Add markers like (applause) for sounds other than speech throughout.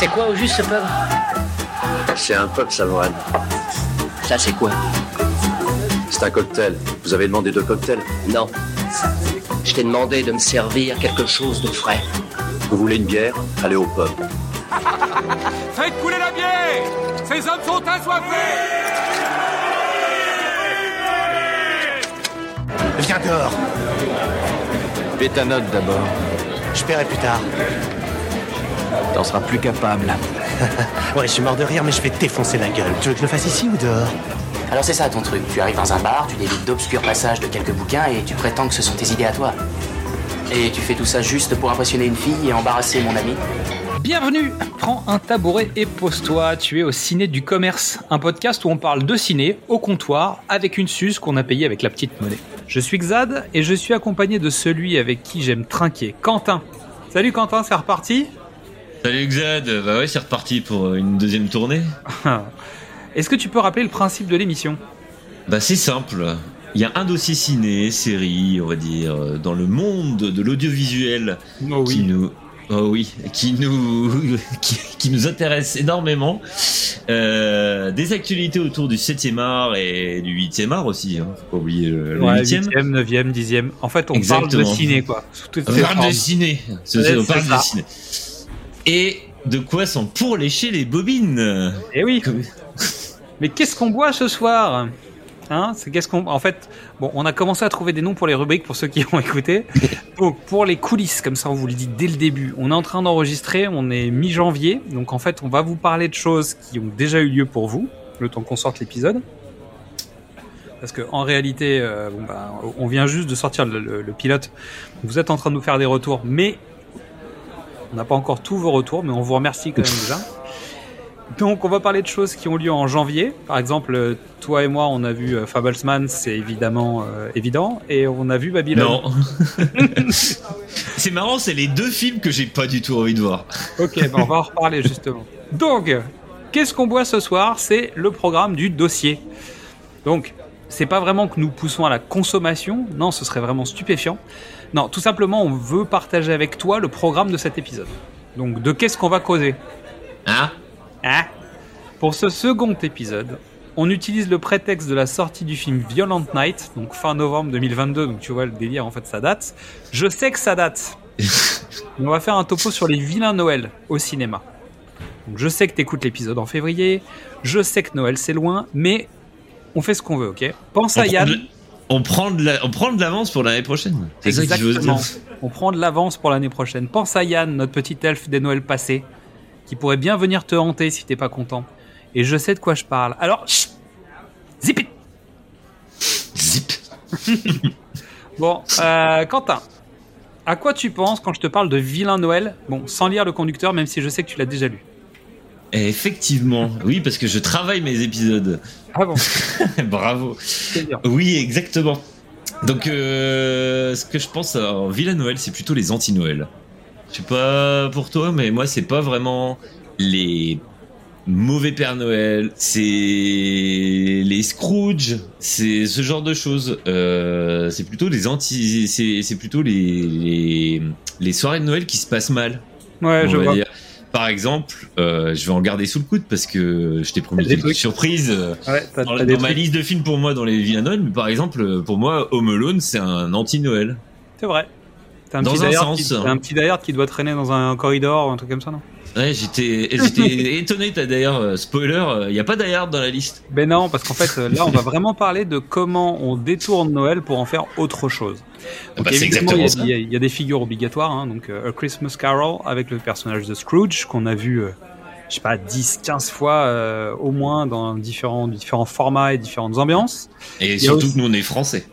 C'est quoi au juste ce pub C'est un pub Savoine. Ça c'est quoi C'est un cocktail. Vous avez demandé deux cocktails Non. Je t'ai demandé de me servir quelque chose de frais. Vous voulez une bière Allez au pub. Faites couler la bière Ces hommes sont assoiffés Viens dehors. Fais ta note d'abord. Je paierai plus tard. T'en seras plus capable. (laughs) Ouais, je suis mort de rire, mais je vais te défoncer la gueule. Tu veux que je le fasse ici ou dehors? Alors c'est ça ton truc. Tu arrives dans un bar, tu délites d'obscurs passages de quelques bouquins et tu prétends que ce sont tes idées à toi. Et tu fais tout ça juste pour impressionner une fille et embarrasser mon ami Bienvenue Prends un tabouret et pose-toi, tu es au Ciné du Commerce, un podcast où on parle de ciné au comptoir avec une suce qu'on a payée avec la petite monnaie. Je suis Xad et je suis accompagné de celui avec qui j'aime trinquer, Quentin. Salut Quentin, c'est reparti? Salut Xad, bah ouais c'est reparti pour une deuxième tournée. (laughs) Est-ce que tu peux rappeler le principe de l'émission? Bah c'est simple, il y a un dossier ciné, série, on va dire, euh, dans le monde de l'audiovisuel Oh qui nous... Oh oui, qui nous, (laughs) qui, qui nous intéresse énormément. Euh, des actualités autour du 7e art et du 8e art aussi, hein. faut pas oublier le, le Ouais, 8e. 8e, 9e, 10e. En fait, on parle de ciné quoi. Sous On parle de ciné. On parle ça. de ciné. Et de quoi sont pour lécher les bobines Eh oui Mais qu'est-ce qu'on boit ce soir Hein C'est qu'est-ce qu'on En fait, bon, on a commencé à trouver des noms pour les rubriques pour ceux qui ont écouté. Donc pour les coulisses, comme ça on vous le dit dès le début, on est en train d'enregistrer, on est mi-janvier, donc en fait on va vous parler de choses qui ont déjà eu lieu pour vous, le temps qu'on sorte l'épisode. Parce que en réalité, euh, bon, bah, on vient juste de sortir le, le- le pilote. Vous êtes en train de nous faire des retours, mais on n'a pas encore tous vos retours, mais on vous remercie quand même déjà. (laughs) Donc on va parler de choses qui ont lieu en janvier. Par exemple, euh, toi et moi, on a vu euh, Fablesman, c'est évidemment euh, évident, et on a vu Babylone. Non. (laughs) (laughs) c'est marrant, c'est les deux films que j'ai pas du tout envie de voir. Ok, ben on va en reparler justement. Donc, qu'est-ce qu'on boit ce soir? C'est le programme du dossier. Donc, c'est pas vraiment que nous poussons à la consommation, non, ce serait vraiment stupéfiant. Non, tout simplement, on veut partager avec toi le programme de cet épisode. Donc, de qu'est-ce qu'on va causer Hein Hein Pour ce second épisode, on utilise le prétexte de la sortie du film Violent Night, donc fin novembre 2022, donc tu vois le délire, en fait ça date. Je sais que ça date. (laughs) On va faire un topo sur les vilains Noël au cinéma. Donc je sais que t'écoutes l'épisode en février, je sais que Noël c'est loin, mais on fait ce qu'on veut, ok? Pense on à prend, Yann. de, on prend de la- on prend de l'avance pour l'année prochaine. C'est ça que je veux dire. Exactement. On prend de l'avance pour l'année prochaine. Pense à Yann, notre petit elfe des Noëls passés, qui pourrait bien venir te hanter si t'es pas content. Et je sais de quoi je parle. Alors, chut zip it Zip. (laughs) Bon, euh, Quentin, à quoi tu penses quand je te parle de vilain Noël? Bon, sans lire le conducteur, même si je sais que tu l'as déjà lu. Et effectivement, oui, parce que je travaille mes épisodes. Ah bon (laughs) Bravo. Oui, exactement. Donc, euh, ce que je pense en Villa Noël, c'est plutôt les anti-Noël. Je sais pas pour toi, mais moi, c'est pas vraiment les mauvais Père Noël, c'est les Scrooge, c'est ce genre de choses. Euh, c'est plutôt les anti, c'est plutôt les, les les soirées de Noël qui se passent mal. Ouais, je vois. dire. Par exemple, euh, je vais en garder sous le coude parce que je t'ai promis Des trucs. surprises. euh, Ouais, dans, t'as des dans ma liste de films pour moi dans les Noël, mais par exemple, euh, pour moi, Home Alone, c'est un anti-Noël. C'est vrai. T'as un, Dans petit un sens. qui- t'as un petit Hard qui doit traîner dans un corridor ou un truc comme ça, non? Ouais, j'étais, j'étais (laughs) étonné, t'as d'ailleurs, spoiler, il y a pas Hard dans la liste. Ben non, parce qu'en fait, là, on va vraiment parler de comment on détourne Noël pour en faire autre chose. Bah, c'est il y a- exactement il y, a- il y a des figures obligatoires, hein, donc euh, A Christmas Carol avec le personnage de Scrooge qu'on a vu, euh, je sais pas, 10, 15 fois euh, au moins dans différents, différents formats et différentes ambiances. Et surtout aussi- que nous, on est français.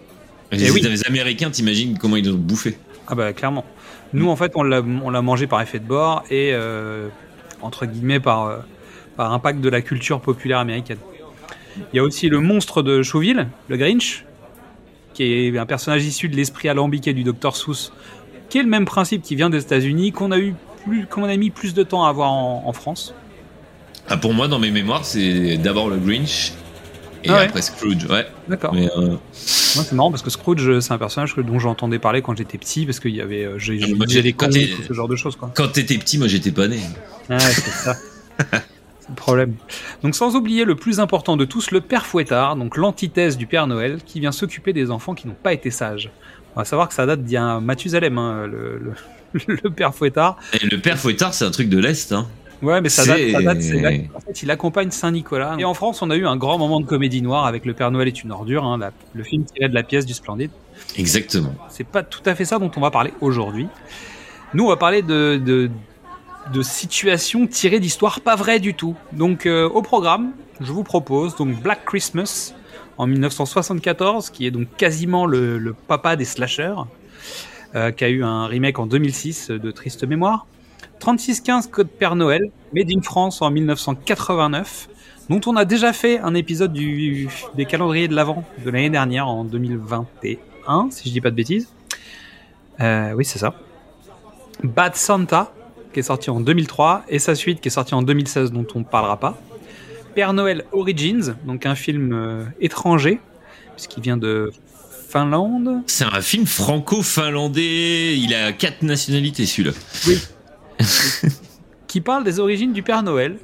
Eh Les, oui. les Américains, t'imagines comment ils ont bouffé. Ah bah clairement. Nous, en fait, on l'a on l'a mangé par effet de bord et, euh, entre guillemets, par, euh, par impact de la culture populaire américaine. Il y a aussi le monstre de Chouville, le Grinch, qui est un personnage issu de l'esprit alambiqué du Dr Seuss, qui est le même principe qui vient des États-Unis, qu'on a eu plus, qu'on a mis plus de temps à avoir en, en France. Ah, pour moi, dans mes mémoires, c'est d'abord le Grinch et Ah ouais. après Scrooge, ouais. D'accord. Euh, Moi, c'est marrant parce que Scrooge, c'est un personnage dont j'entendais parler quand j'étais petit parce qu'il y avait, euh, j'ai Ah, ou ce genre de choses quoi. quand t'étais petit, moi j'étais pas né. Ouais, c'est ça. (laughs) problème. Donc, sans oublier le plus important de tous, le Père Fouettard, donc l'antithèse du Père Noël, qui vient s'occuper des enfants qui n'ont pas été sages. On va savoir que ça date d'il y a Mathusalem, hein, le, le, (laughs) le Père Fouettard. Et le père Fouettard, c'est un truc de l'Est, hein. Ouais, mais ça date, ça date, là- En fait, il accompagne Saint-Nicolas. Et en France, on a eu un grand moment de comédie noire avec Le Père Noël est une ordure, hein, la- le film tiré de la pièce du Splendide. Exactement. C'est pas tout à fait ça dont on va parler aujourd'hui. Nous, on va parler de, de, de situations tirées d'histoires pas vraies du tout. Donc, euh, au programme, je vous propose donc Black Christmas en 1974, qui est donc quasiment le, papa des slashers, euh, qui a eu un remake en 2006 de Triste Mémoire. 3615 Code Père Noël, Made in France en 1989, dont on a déjà fait un épisode du, des calendriers de l'Avent de l'année dernière en 2021, si je dis pas de bêtises. Euh, oui, c'est ça. Bad Santa, qui est sorti en 2003, et sa suite qui est sortie en 2016, dont on ne parlera pas. Père Noël Origins, donc un film euh, étranger, puisqu'il vient de Finlande. C'est un film franco-finlandais. Il a quatre nationalités, celui-là. (laughs) qui parle des origines du Père Noël.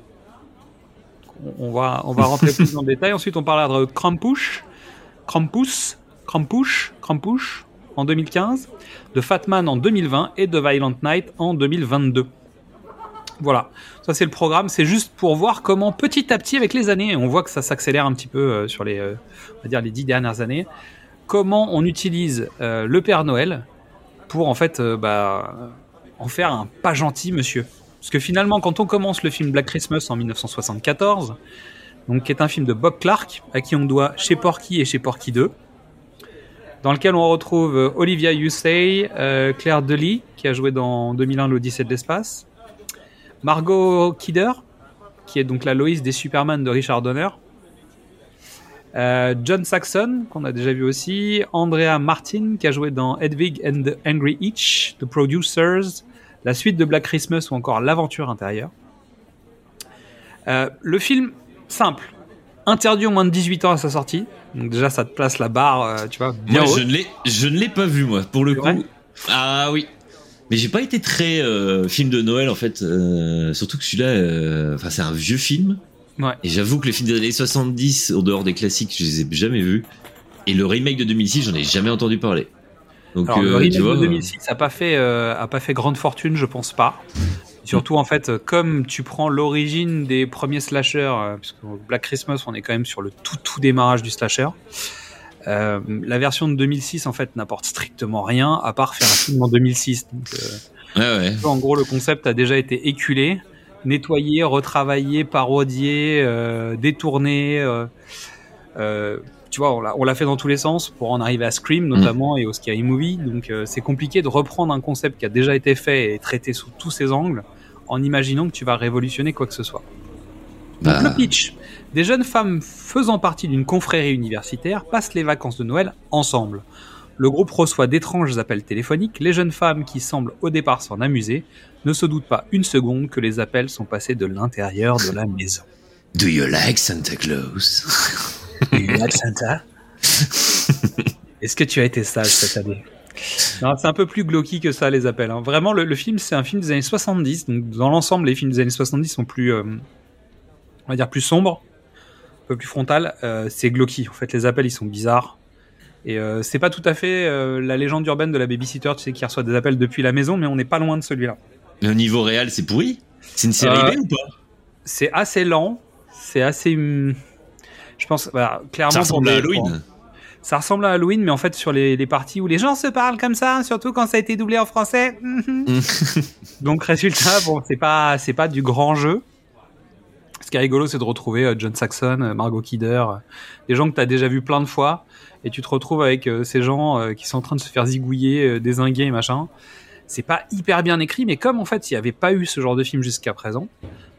On va, on va rentrer plus dans le détail. Ensuite, on parlera de Krampus, Krampus, Krampus, Krampus en 2015, de Fatman en 2020 et de Violent Night en 2022. Voilà, ça c'est le programme. C'est juste pour voir comment petit à petit, avec les années, on voit que ça s'accélère un petit peu euh, sur les, euh, on va dire les dix dernières années, comment on utilise euh, le Père Noël pour en fait, bah, en faire un pas gentil monsieur. Parce que finalement, quand on commence le film Black Christmas en 1974, donc qui est un film de Bob Clark, à qui on doit Chez Porky et Chez Porky 2, dans lequel on retrouve Olivia Hussey, Claire Delis, qui a joué dans 2001 l'Odyssée de l'espace, Margot Kidder, qui est donc la Loïs des Superman de Richard Donner, euh, John Saxon, qu'on a déjà vu aussi, Andrea Martin, qui a joué dans Hedwig and the Angry Itch, The Producers, la suite de Black Christmas ou encore L'aventure intérieure. Euh, le film, simple, interdit au moins de 18 ans à sa sortie. Donc déjà, ça te place la barre, euh, tu vois, bien Moi, haute. je ne l'ai, je ne l'ai pas vu, moi, pour le coup. Ah oui. Mais j'ai pas été très euh, film de Noël, en fait. euh, surtout que celui-là, euh, enfin, c'est un vieux film. Ouais. Et j'avoue que les films des années 70, au dehors des classiques, je les ai jamais vus. Et le remake de 2006, j'en ai jamais entendu parler. Donc, Alors, le remake tu vois. de 2006 a pas fait a pas fait grande fortune, je pense pas. Surtout en fait, comme tu prends l'origine des premiers slashers, puisque Black Christmas, on est quand même sur le tout tout démarrage du slasher. Euh, la version de 2006 en fait n'apporte strictement rien à part faire un film en 2006. Donc, euh, Ouais, ouais. en gros, le concept a déjà été éculé, nettoyé, retravaillé, parodié, euh, détourné. tu vois, on l'a- fait dans tous les sens pour en arriver à Scream notamment et au Scary Movie. Donc c'est compliqué de reprendre un concept qui a déjà été fait et traité sous tous ses angles en imaginant que tu vas révolutionner quoi que ce soit. Donc Bah. le pitch. Des jeunes femmes faisant partie d'une confrérie universitaire passent les vacances de Noël ensemble. Le groupe reçoit d'étranges appels téléphoniques. Les jeunes femmes qui semblent au départ s'en amuser ne se doutent pas une seconde que les appels sont passés de l'intérieur de la maison. (laughs) Do you like Santa Claus? (laughs) Est-ce que tu as été sage cette année? Non, c'est un peu plus glauque que ça, les appels. hein. Vraiment, le, le film, c'est un film des années 70. Donc, dans l'ensemble, les films des années 70 sont plus, euh, on va dire, plus sombres, un peu plus frontal. Euh, c'est glauque. En fait, les appels, ils sont bizarres. Et euh, c'est pas tout à fait euh, la légende urbaine de la babysitter, tu sais, qui reçoit des appels depuis la maison, mais on n'est pas loin de celui-là. Le niveau réel, c'est pourri? C'est une série Euh, B ou pas? C'est assez lent, c'est assez. hum, Je pense, clairement. Ça ressemble à Halloween. Ça ressemble à Halloween, mais en fait, sur les, les parties où les gens se parlent comme ça, surtout quand ça a été doublé en français. mhm. (laughs) Donc, résultat, bon, c'est pas, c'est pas du grand jeu. Qui est rigolo, c'est de retrouver euh, John Saxon, euh, Margot Kidder, euh, des gens que tu as déjà vu plein de fois, et tu te retrouves avec ces gens qui sont en train de se faire zigouiller, désinguer, machin. C'est pas hyper bien écrit, mais comme en fait, il n'y avait pas eu ce genre de film jusqu'à présent,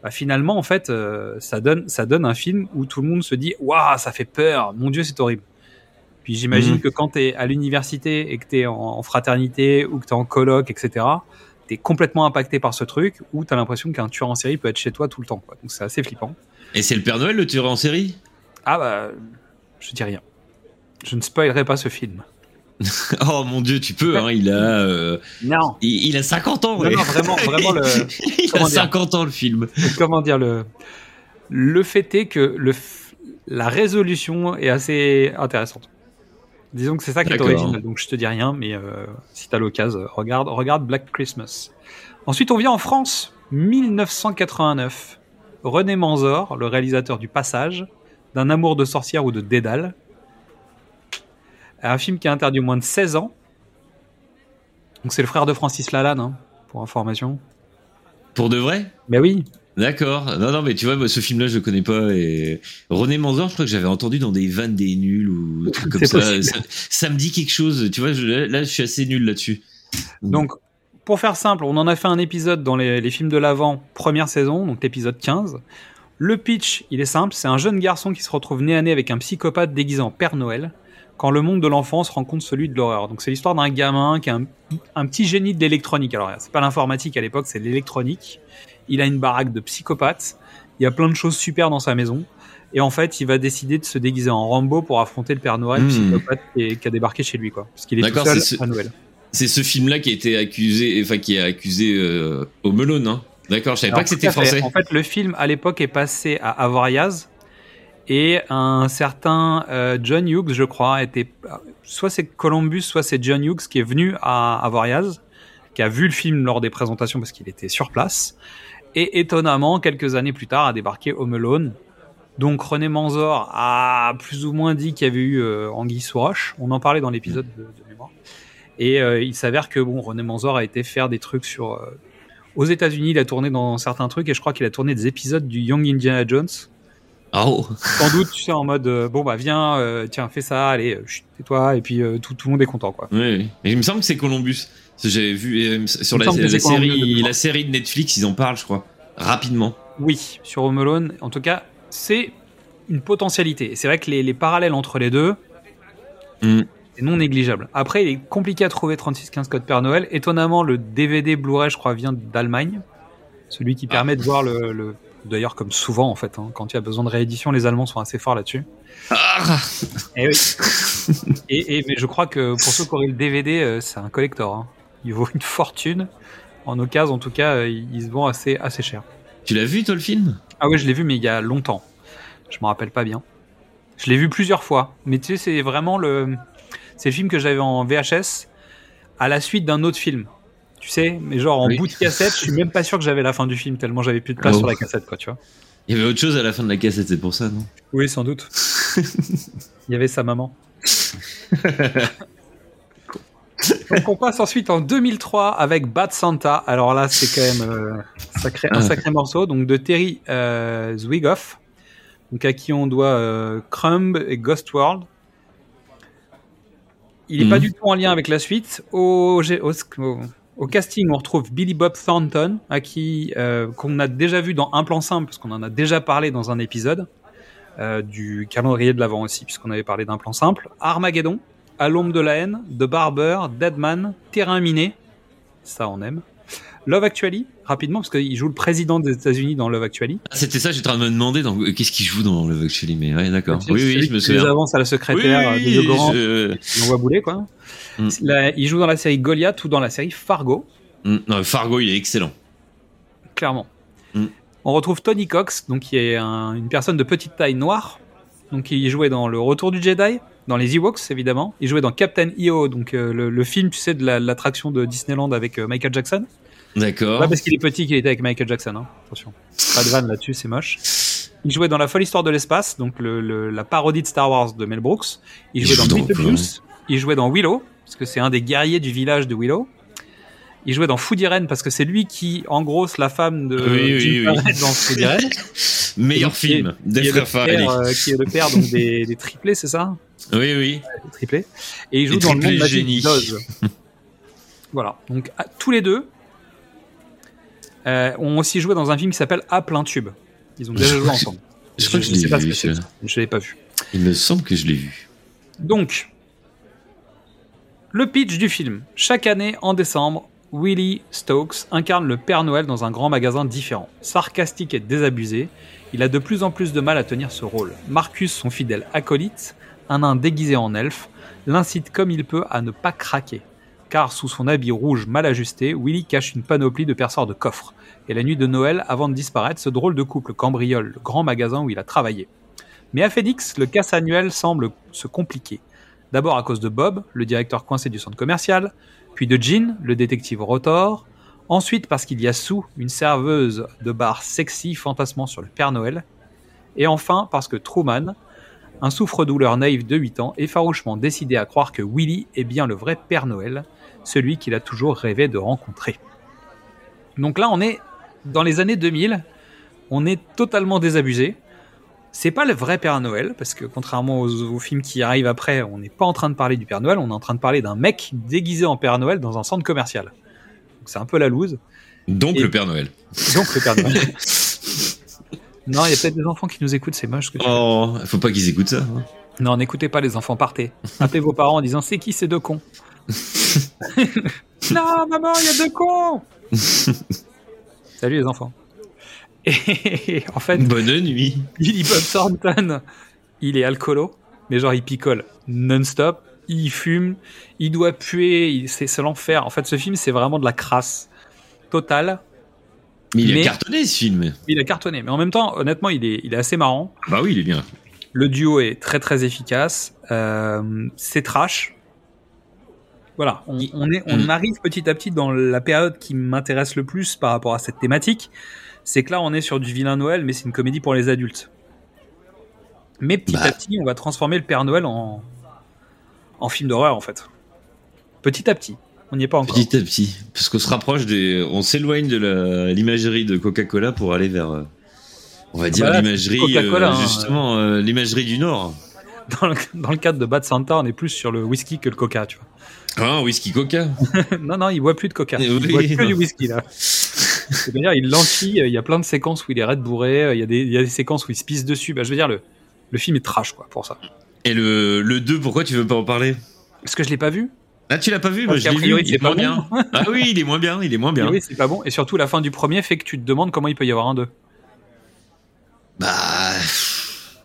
bah, finalement, en fait, ça donne, ça donne un film où tout le monde se dit, waouh, ça fait peur, mon dieu, c'est horrible. Puis j'imagine Mhm. que quand tu es à l'université et que tu es en, fraternité ou que tu es en coloc, etc., tu es complètement impacté par ce truc où tu as l'impression qu'un tueur en série peut être chez toi tout le temps. quoi. Donc c'est assez flippant. Et c'est le Père Noël, le tueur en série? Ah bah, Je dis rien. Je ne spoilerai pas ce film. (laughs) Oh mon dieu, tu peux, hein, il a. euh, Non. il, il a 50 ans, Non, ouais. non, vraiment, vraiment le. (laughs) il a dire 50 ans le film. (laughs) comment dire le le fait est que le la résolution est assez intéressante. Disons que c'est ça qui est original. Donc je te dis rien, mais euh, si t'as l'occasion, regarde, regarde Black Christmas. Ensuite, on vient en France, 1989. René Manzor, le réalisateur du Passage, d'un amour de sorcière ou de Dédale. Un film qui est interdit au moins de 16 ans. Donc c'est le frère de Francis Lalanne, hein, pour information. Pour de vrai? Mais oui, D'accord. Non, non, mais tu vois, moi, ce film-là, je le connais pas. Et René Manzor, je crois que j'avais entendu dans des vannes des nuls ou trucs comme ça. ça. ça me dit quelque chose. Tu vois, je- là, je suis assez nul là-dessus. Donc, pour faire simple, on en a fait un épisode dans les, les films de l'avant, première saison, donc l'épisode 15. Le pitch, il est simple, c'est un jeune garçon qui se retrouve nez à nez avec un psychopathe déguisé en Père Noël, quand le monde de l'enfance rencontre celui de l'horreur. Donc c'est l'histoire d'un gamin qui a un, un petit génie de l'électronique. Alors c'est pas l'informatique à l'époque, c'est l'électronique. Il a une baraque de psychopathes, il y a plein de choses super dans sa maison. Et en fait, il va décider de se déguiser en Rambo pour affronter le Père Noël Hmm. psychopathe qui, est- qui a débarqué chez lui, quoi. Parce qu'il est tout seul c'est ce- à Noël. C'est ce film-là qui a été accusé, enfin, qui a accusé euh, au Melon, hein. D'accord, je savais Alors, pas que c'était français. En fait, le film à l'époque est passé à Avoriaz et un certain euh, John Hughes, je crois, était soit c'est Columbus, soit c'est John Hughes qui est venu à Avoriaz, qui a vu le film lors des présentations parce qu'il était sur place et étonnamment quelques années plus tard a débarqué Home Alone. Donc René Manzor a plus ou moins dit qu'il y avait eu euh, Anguille sous roche. On en parlait dans l'épisode de, de mémoire. Et euh, il s'avère que bon, René Manzor a été faire des trucs sur euh, aux États-Unis, il a tourné dans certains trucs et je crois qu'il a tourné des épisodes du Young Indiana Jones. Oh. Sans doute, tu sais, en mode euh, bon bah viens, tiens, fais ça, allez, tais-toi et puis tout, tout le monde est content quoi. Oui, oui. Mais il me semble que c'est Columbus. J'avais vu euh, sur la, série, la série de Netflix, ils en parlent, je crois, rapidement. Oui, sur Home Alone, en tout cas, c'est une potentialité. Et c'est vrai que les, les parallèles entre les deux, Mm. c'est non négligeable. Après, il est compliqué à trouver 3615 Code Père Noël. Étonnamment, le DVD Blu-ray, je crois, vient d'Allemagne. Celui qui permet de voir le. le- D'ailleurs, comme souvent, en fait, hein, quand il y a besoin de réédition, les Allemands sont assez forts là-dessus. Ah Eh oui. et, et- mais je crois que pour ceux qui auraient le DVD, euh, c'est un collector. hein. Il vaut une (laughs) fortune. En occasion, en tout cas, euh, il il se vend assez, assez cher. tu l'as vu, toi, le film? Ah oui, je l'ai vu, mais il y a longtemps. Je me rappelle pas bien. Je l'ai vu plusieurs fois. Mais tu sais, c'est vraiment le. C'est le film que j'avais en VHS à la suite d'un autre film. Tu sais, mais genre en Oui. bout de cassette, je suis même pas sûr que j'avais la fin du film, tellement j'avais plus de place Oh. sur la cassette, quoi, tu vois. Il y avait autre chose à la fin de la cassette, c'est pour ça, non? Oui, sans doute. (laughs) il y avait sa maman. (laughs) Donc on passe ensuite en 2003 avec Bad Santa. Alors là, c'est quand même euh, sacré, un sacré morceau. Donc de Terry euh, Zwigoff, donc à qui on doit euh, Crumb et Ghost World. Il n'est Mhm. pas du tout en lien avec la suite. Au, au, au- au casting, on retrouve Billy Bob Thornton, à qui euh, qu'on a déjà vu dans un plan simple, parce qu'on en a déjà parlé dans un épisode du calendrier de l'avant aussi, puisqu'on avait parlé d'un plan simple. Armageddon, À l'ombre de la haine, The Barber, Deadman, Terrain miné, ça on aime. Love Actually, rapidement, parce qu'il joue le président des États-Unis dans Love Actually. Ah, C'était ça, j'étais en train de me demander dans... euh, qu'est-ce qu'il joue dans Love Actually, mais ouais, d'accord. Oui, oui, je qui me les souviens. avance à la secrétaire Oui, de Hugh Grant, je- qui l'envoie bouler, quoi. Mm. Là, il joue dans la série Goliath ou dans la série Fargo, Mm, Non, Fargo, il est excellent. clairement. Mm. On retrouve Tony Cox, donc qui est un- une personne de petite taille noire, donc il jouait dans Le Retour du Jedi, dans les Ewoks évidemment. Il jouait dans Captain EO, donc euh, le, le film, tu sais, de la- l'attraction de Disneyland avec euh, Michael Jackson. D'accord. Pas parce qu'il est petit qu'il était avec Michael Jackson, hein. attention. Pas de vanne là-dessus, c'est moche. Il jouait dans La folle histoire de l'espace, donc le, le- la parodie de Star Wars de Mel Brooks. Il jouait dans Beetlejuice. Il jouait dans Willow, parce que c'est un des guerriers du village de Willow. Il jouait dans Food Irene, parce que c'est lui qui engrosse la femme de Oui, oui, Jim oui. Dans Food Irene. (laughs) Meilleur Et qui est- film qui est le père, euh, qui est le père donc, des, des triplés, c'est ça? Oui, oui. Des triplés. Et il joue Des dans le monde génies. d'Oz. voilà. Donc à- tous les deux euh, ont aussi joué dans un film qui s'appelle À plein tube. Ils ont déjà joué ensemble. Je crois que je sais l'ai pas ce que c'est. Je l'ai pas vu. Il me semble que je l'ai vu. Donc, le pitch du film. Chaque année, en décembre, Willie Stokes incarne le Père Noël dans un grand magasin différent. Sarcastique et désabusé, il a de plus en plus de mal à tenir ce rôle. Marcus, son fidèle acolyte, un nain déguisé en elfe, l'incite comme il peut à ne pas craquer. Car sous son habit rouge mal ajusté, Willy cache une panoplie de perceurs de coffres. Et la nuit de Noël, avant de disparaître, ce drôle de couple cambriole le grand magasin où il a travaillé. Mais à Phoenix, le casse annuel semble se compliquer. D'abord à cause de Bob, le directeur coincé du centre commercial, puis de Jean, le détective Rotor, ensuite parce qu'il y a Sue, une serveuse de bar sexy fantasmant sur le Père Noël, et enfin parce que Truman, un souffre-douleur naïf de 8 ans, est farouchement décidé à croire que Willy est bien le vrai Père Noël, celui qu'il a toujours rêvé de rencontrer. Donc là, on est dans les années 2000, on est totalement désabusé. C'est pas le vrai Père Noël, parce que contrairement aux, aux films qui arrivent après, on n'est pas en train de parler du Père Noël, on est en train de parler d'un mec déguisé en Père Noël dans un centre commercial. Donc c'est un peu la loose. Donc Et- le Père Noël. Donc le Père Noël. (laughs) non, il y a peut-être des enfants qui nous écoutent, c'est moche. Que tu Oh, faut pas qu'ils écoutent ça. hein. Non, n'écoutez pas les enfants, partez. Appelez vos parents en disant c'est qui ces deux cons (laughs) (laughs) Non, maman, il y a deux cons Salut les enfants. Et en fait, Bonne nuit. Billy Bob Thornton, il est alcoolo, mais genre il picole non-stop, il fume, il doit puer, c'est l'enfer. En fait, ce film, c'est vraiment de la crasse totale. Mais il Mais- a cartonné ce film. Il a cartonné, mais en même temps, honnêtement, il est, il est assez marrant. Bah oui, il est bien. Le duo est très très efficace. Euh, c'est trash. Voilà, on, on est, on Mm. arrive petit à petit dans la période qui m'intéresse le plus par rapport à cette thématique. C'est que là, on est sur du vilain Noël, mais c'est une comédie pour les adultes. Mais petit Bah. à petit, on va transformer le Père Noël en, en film d'horreur, en fait. Petit à petit. On n'y est pas encore. Petit à petit. Parce qu'on se rapproche des. On s'éloigne de l'imagerie de Coca-Cola pour aller vers. euh, On va dire Bah l'imagerie. Euh, hein. justement, euh, l'imagerie du Nord. Dans, le, dans le cadre de Bad Santa, on est plus sur le whisky que le coca, tu vois. Ah, whisky Coca. (laughs) non, non, il boit plus de coca. Eh Il oui, boit que non. du whisky, là. C'est-à-dire, il lentille, il y a plein de séquences où il est raide bourré, il y, a des, il y a des séquences où il se pisse dessus. Bah, je veux dire, le, le film est trash, quoi, pour ça. Et le, le 2, pourquoi tu veux pas en parler? Parce que je l'ai pas vu. Ah, tu l'as pas vu? Moi, je l'ai vu. priori, Il est moins pas bien. (laughs) ah oui, il est moins bien. Il est moins bien. Et oui, c'est pas bon. Et surtout, la fin du premier fait que tu te demandes comment il peut y avoir un 2. Bah.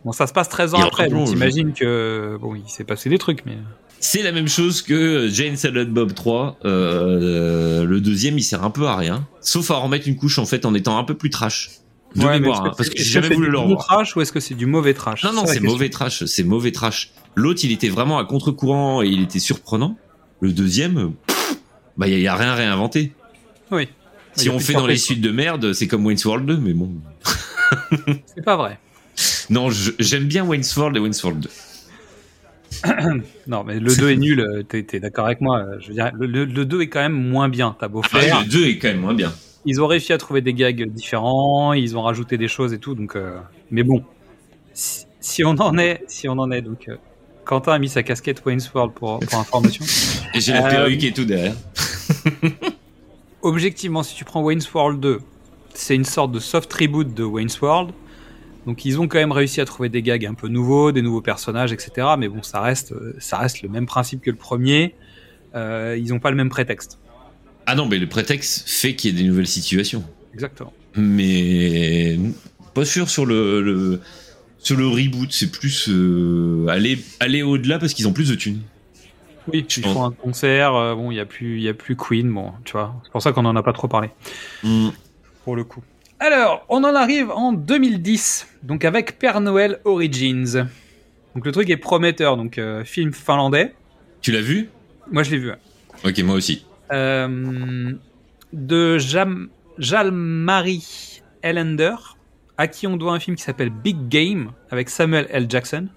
Bon, ça se passe 13 ans après, donc t'imagines que, bon, il s'est passé des trucs, mais. C'est la même chose que Jane Silent Bob 3. Euh, le deuxième, il sert un peu à rien. Sauf à remettre une couche, en fait, en étant un peu plus trash. De Ouais, mémoire, hein, parce que est-ce j'ai jamais c'est voulu du le bon revoir. trash ou est-ce que c'est du mauvais trash Non, non, c'est mauvais trash. C'est mauvais trash. L'autre, il était vraiment à contre-courant et il était surprenant. Le deuxième, pff, bah, il y, a rien à réinventer. Oui. Si a on fait dans les suites de merde, c'est comme Wayne's World 2, mais bon. C'est pas vrai. (laughs) Non, j'aime bien Wayne's World et Wayne's World 2. (coughs) Non, mais le 2 est nul, euh, t'es t'es d'accord avec moi. euh, Je veux dire, le, le, le 2 est quand même moins bien, t'as beau Ah, faire. le 2 est quand même moins bien. Ils ont réussi à trouver des gags différents, ils ont rajouté des choses et tout, donc. euh, Mais bon, si, si on en est, si on en est, donc. euh, Quentin a mis sa casquette Wayne's World pour, pour information. (laughs) Et j'ai la perruque et tout derrière. (laughs) Objectivement, si tu prends Wayne's World 2, c'est une sorte de soft reboot de Wayne's World. Donc ils ont quand même réussi à trouver des gags un peu nouveaux, des nouveaux personnages, etc. Mais bon, ça reste, euh, ça reste le même principe que le premier. Euh, ils n'ont pas le même prétexte. Ah non, mais le prétexte fait qu'il y ait des nouvelles situations. Exactement. Mais pas sûr sur le, le- sur le reboot. C'est plus euh, aller aller au-delà parce qu'ils ont plus de thunes. Oui, Je ils pense. font un concert. euh, bon, il y a plus, il y a plus Queen. Bon, tu vois, c'est pour ça qu'on en a pas trop parlé Hmm. pour le coup. Alors, on en arrive en 2010, donc avec Père Noël Origins. Donc le truc est prometteur. Donc euh, film finlandais. Tu l'as vu? Moi, je l'ai vu. Ok, moi aussi. Euh, de Jam, Jalmari Ellender, à qui on doit un film qui s'appelle Big Game avec Samuel L. Jackson,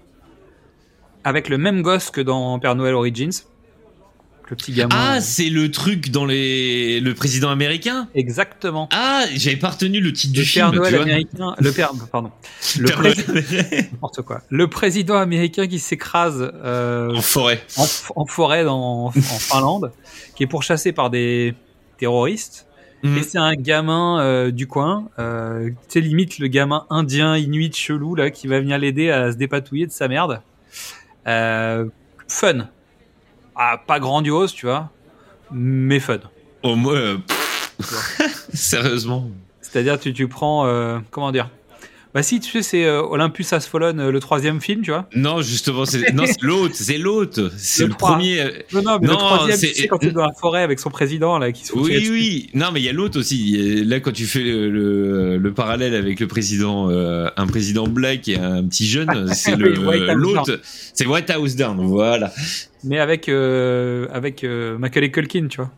avec le même gosse que dans Père Noël Origins, le petit gamin. Ah, c'est le truc dans les le président américain. Exactement. Ah, j'avais pas retenu le titre Le du Père film. Noël tu vois. américain, le père, pardon, (laughs) le Père n'importe quoi. Le président américain qui s'écrase euh, en forêt. en, en forêt dans, en Finlande, qui est pourchassé par des terroristes. Mhm. Et c'est un gamin euh, du coin, euh, tu limite le gamin indien, inuit, chelou, là, qui va venir l'aider à se dépatouiller de sa merde. Euh, fun. Ah, pas grandiose, tu vois, mais fun. Oh, moi, euh, (laughs) sérieusement. C'est-à-dire, tu, tu prends, euh, comment dire, Bah si, tu sais, c'est euh, Olympus Has Fallen, euh, le troisième film, tu vois. Non, justement, c'est l'autre, c'est l'autre, c'est le, premier. Non, non, mais le Non, troisième, c'est- tu sais, quand il est dans la forêt avec son président, là, qui se Oui, oui. Non, mais il y a l'autre aussi. Là, quand tu fais le, le, le parallèle avec le président, euh, un président black et un petit jeune, (laughs) c'est l'autre. C'est White House Down. Voilà, Mais avec, avec Macaulay Culkin, tu vois.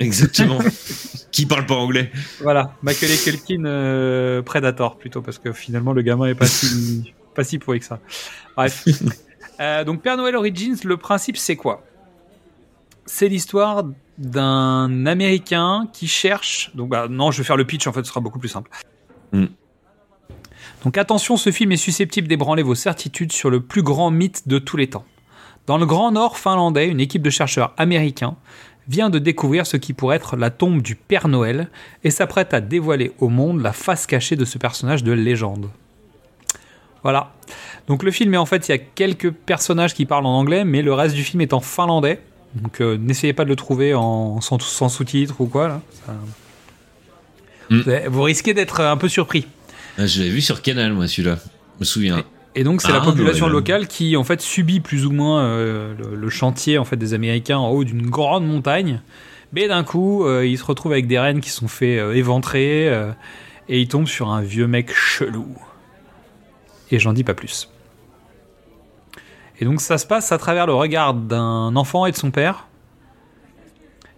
Exactement. (laughs) Qui parle pas anglais Voilà, Macaulay Culkin euh, Predator, plutôt, parce que finalement, le gamin est pas si, (laughs) pas si pourri que ça. Bref. (laughs) Euh, donc, Père Noël Origins, le principe, c'est quoi? C'est l'histoire d'un Américain qui cherche. Donc, bah, non, je vais faire le pitch, en fait, ce sera beaucoup plus simple. Hmm. Donc, attention, ce film est susceptible d'ébranler vos certitudes sur le plus grand mythe de tous les temps. Dans le Grand Nord finlandais, une équipe de chercheurs américains vient de découvrir ce qui pourrait être la tombe du Père Noël et s'apprête à dévoiler au monde la face cachée de ce personnage de légende. Voilà. Donc le film est en fait, il y a quelques personnages qui parlent en anglais, mais le reste du film est en finlandais. Donc euh, n'essayez pas de le trouver en, sans, sans sous-titres ou quoi. Là. Ça- Mm. Vous- risquez d'être un peu surpris. Ah, Je l'avais vu sur Canal, moi, celui-là. Je me souviens. Et donc c'est Ah, la population Noël. locale qui en fait subit plus ou moins euh, le, le chantier en fait des Américains en haut d'une grande montagne. Mais d'un coup, euh, ils se retrouvent avec des rennes qui sont fait euh, éventrer et ils tombent sur un vieux mec chelou. Et j'en dis pas plus. Et donc ça se passe à travers le regard d'un enfant et de son père.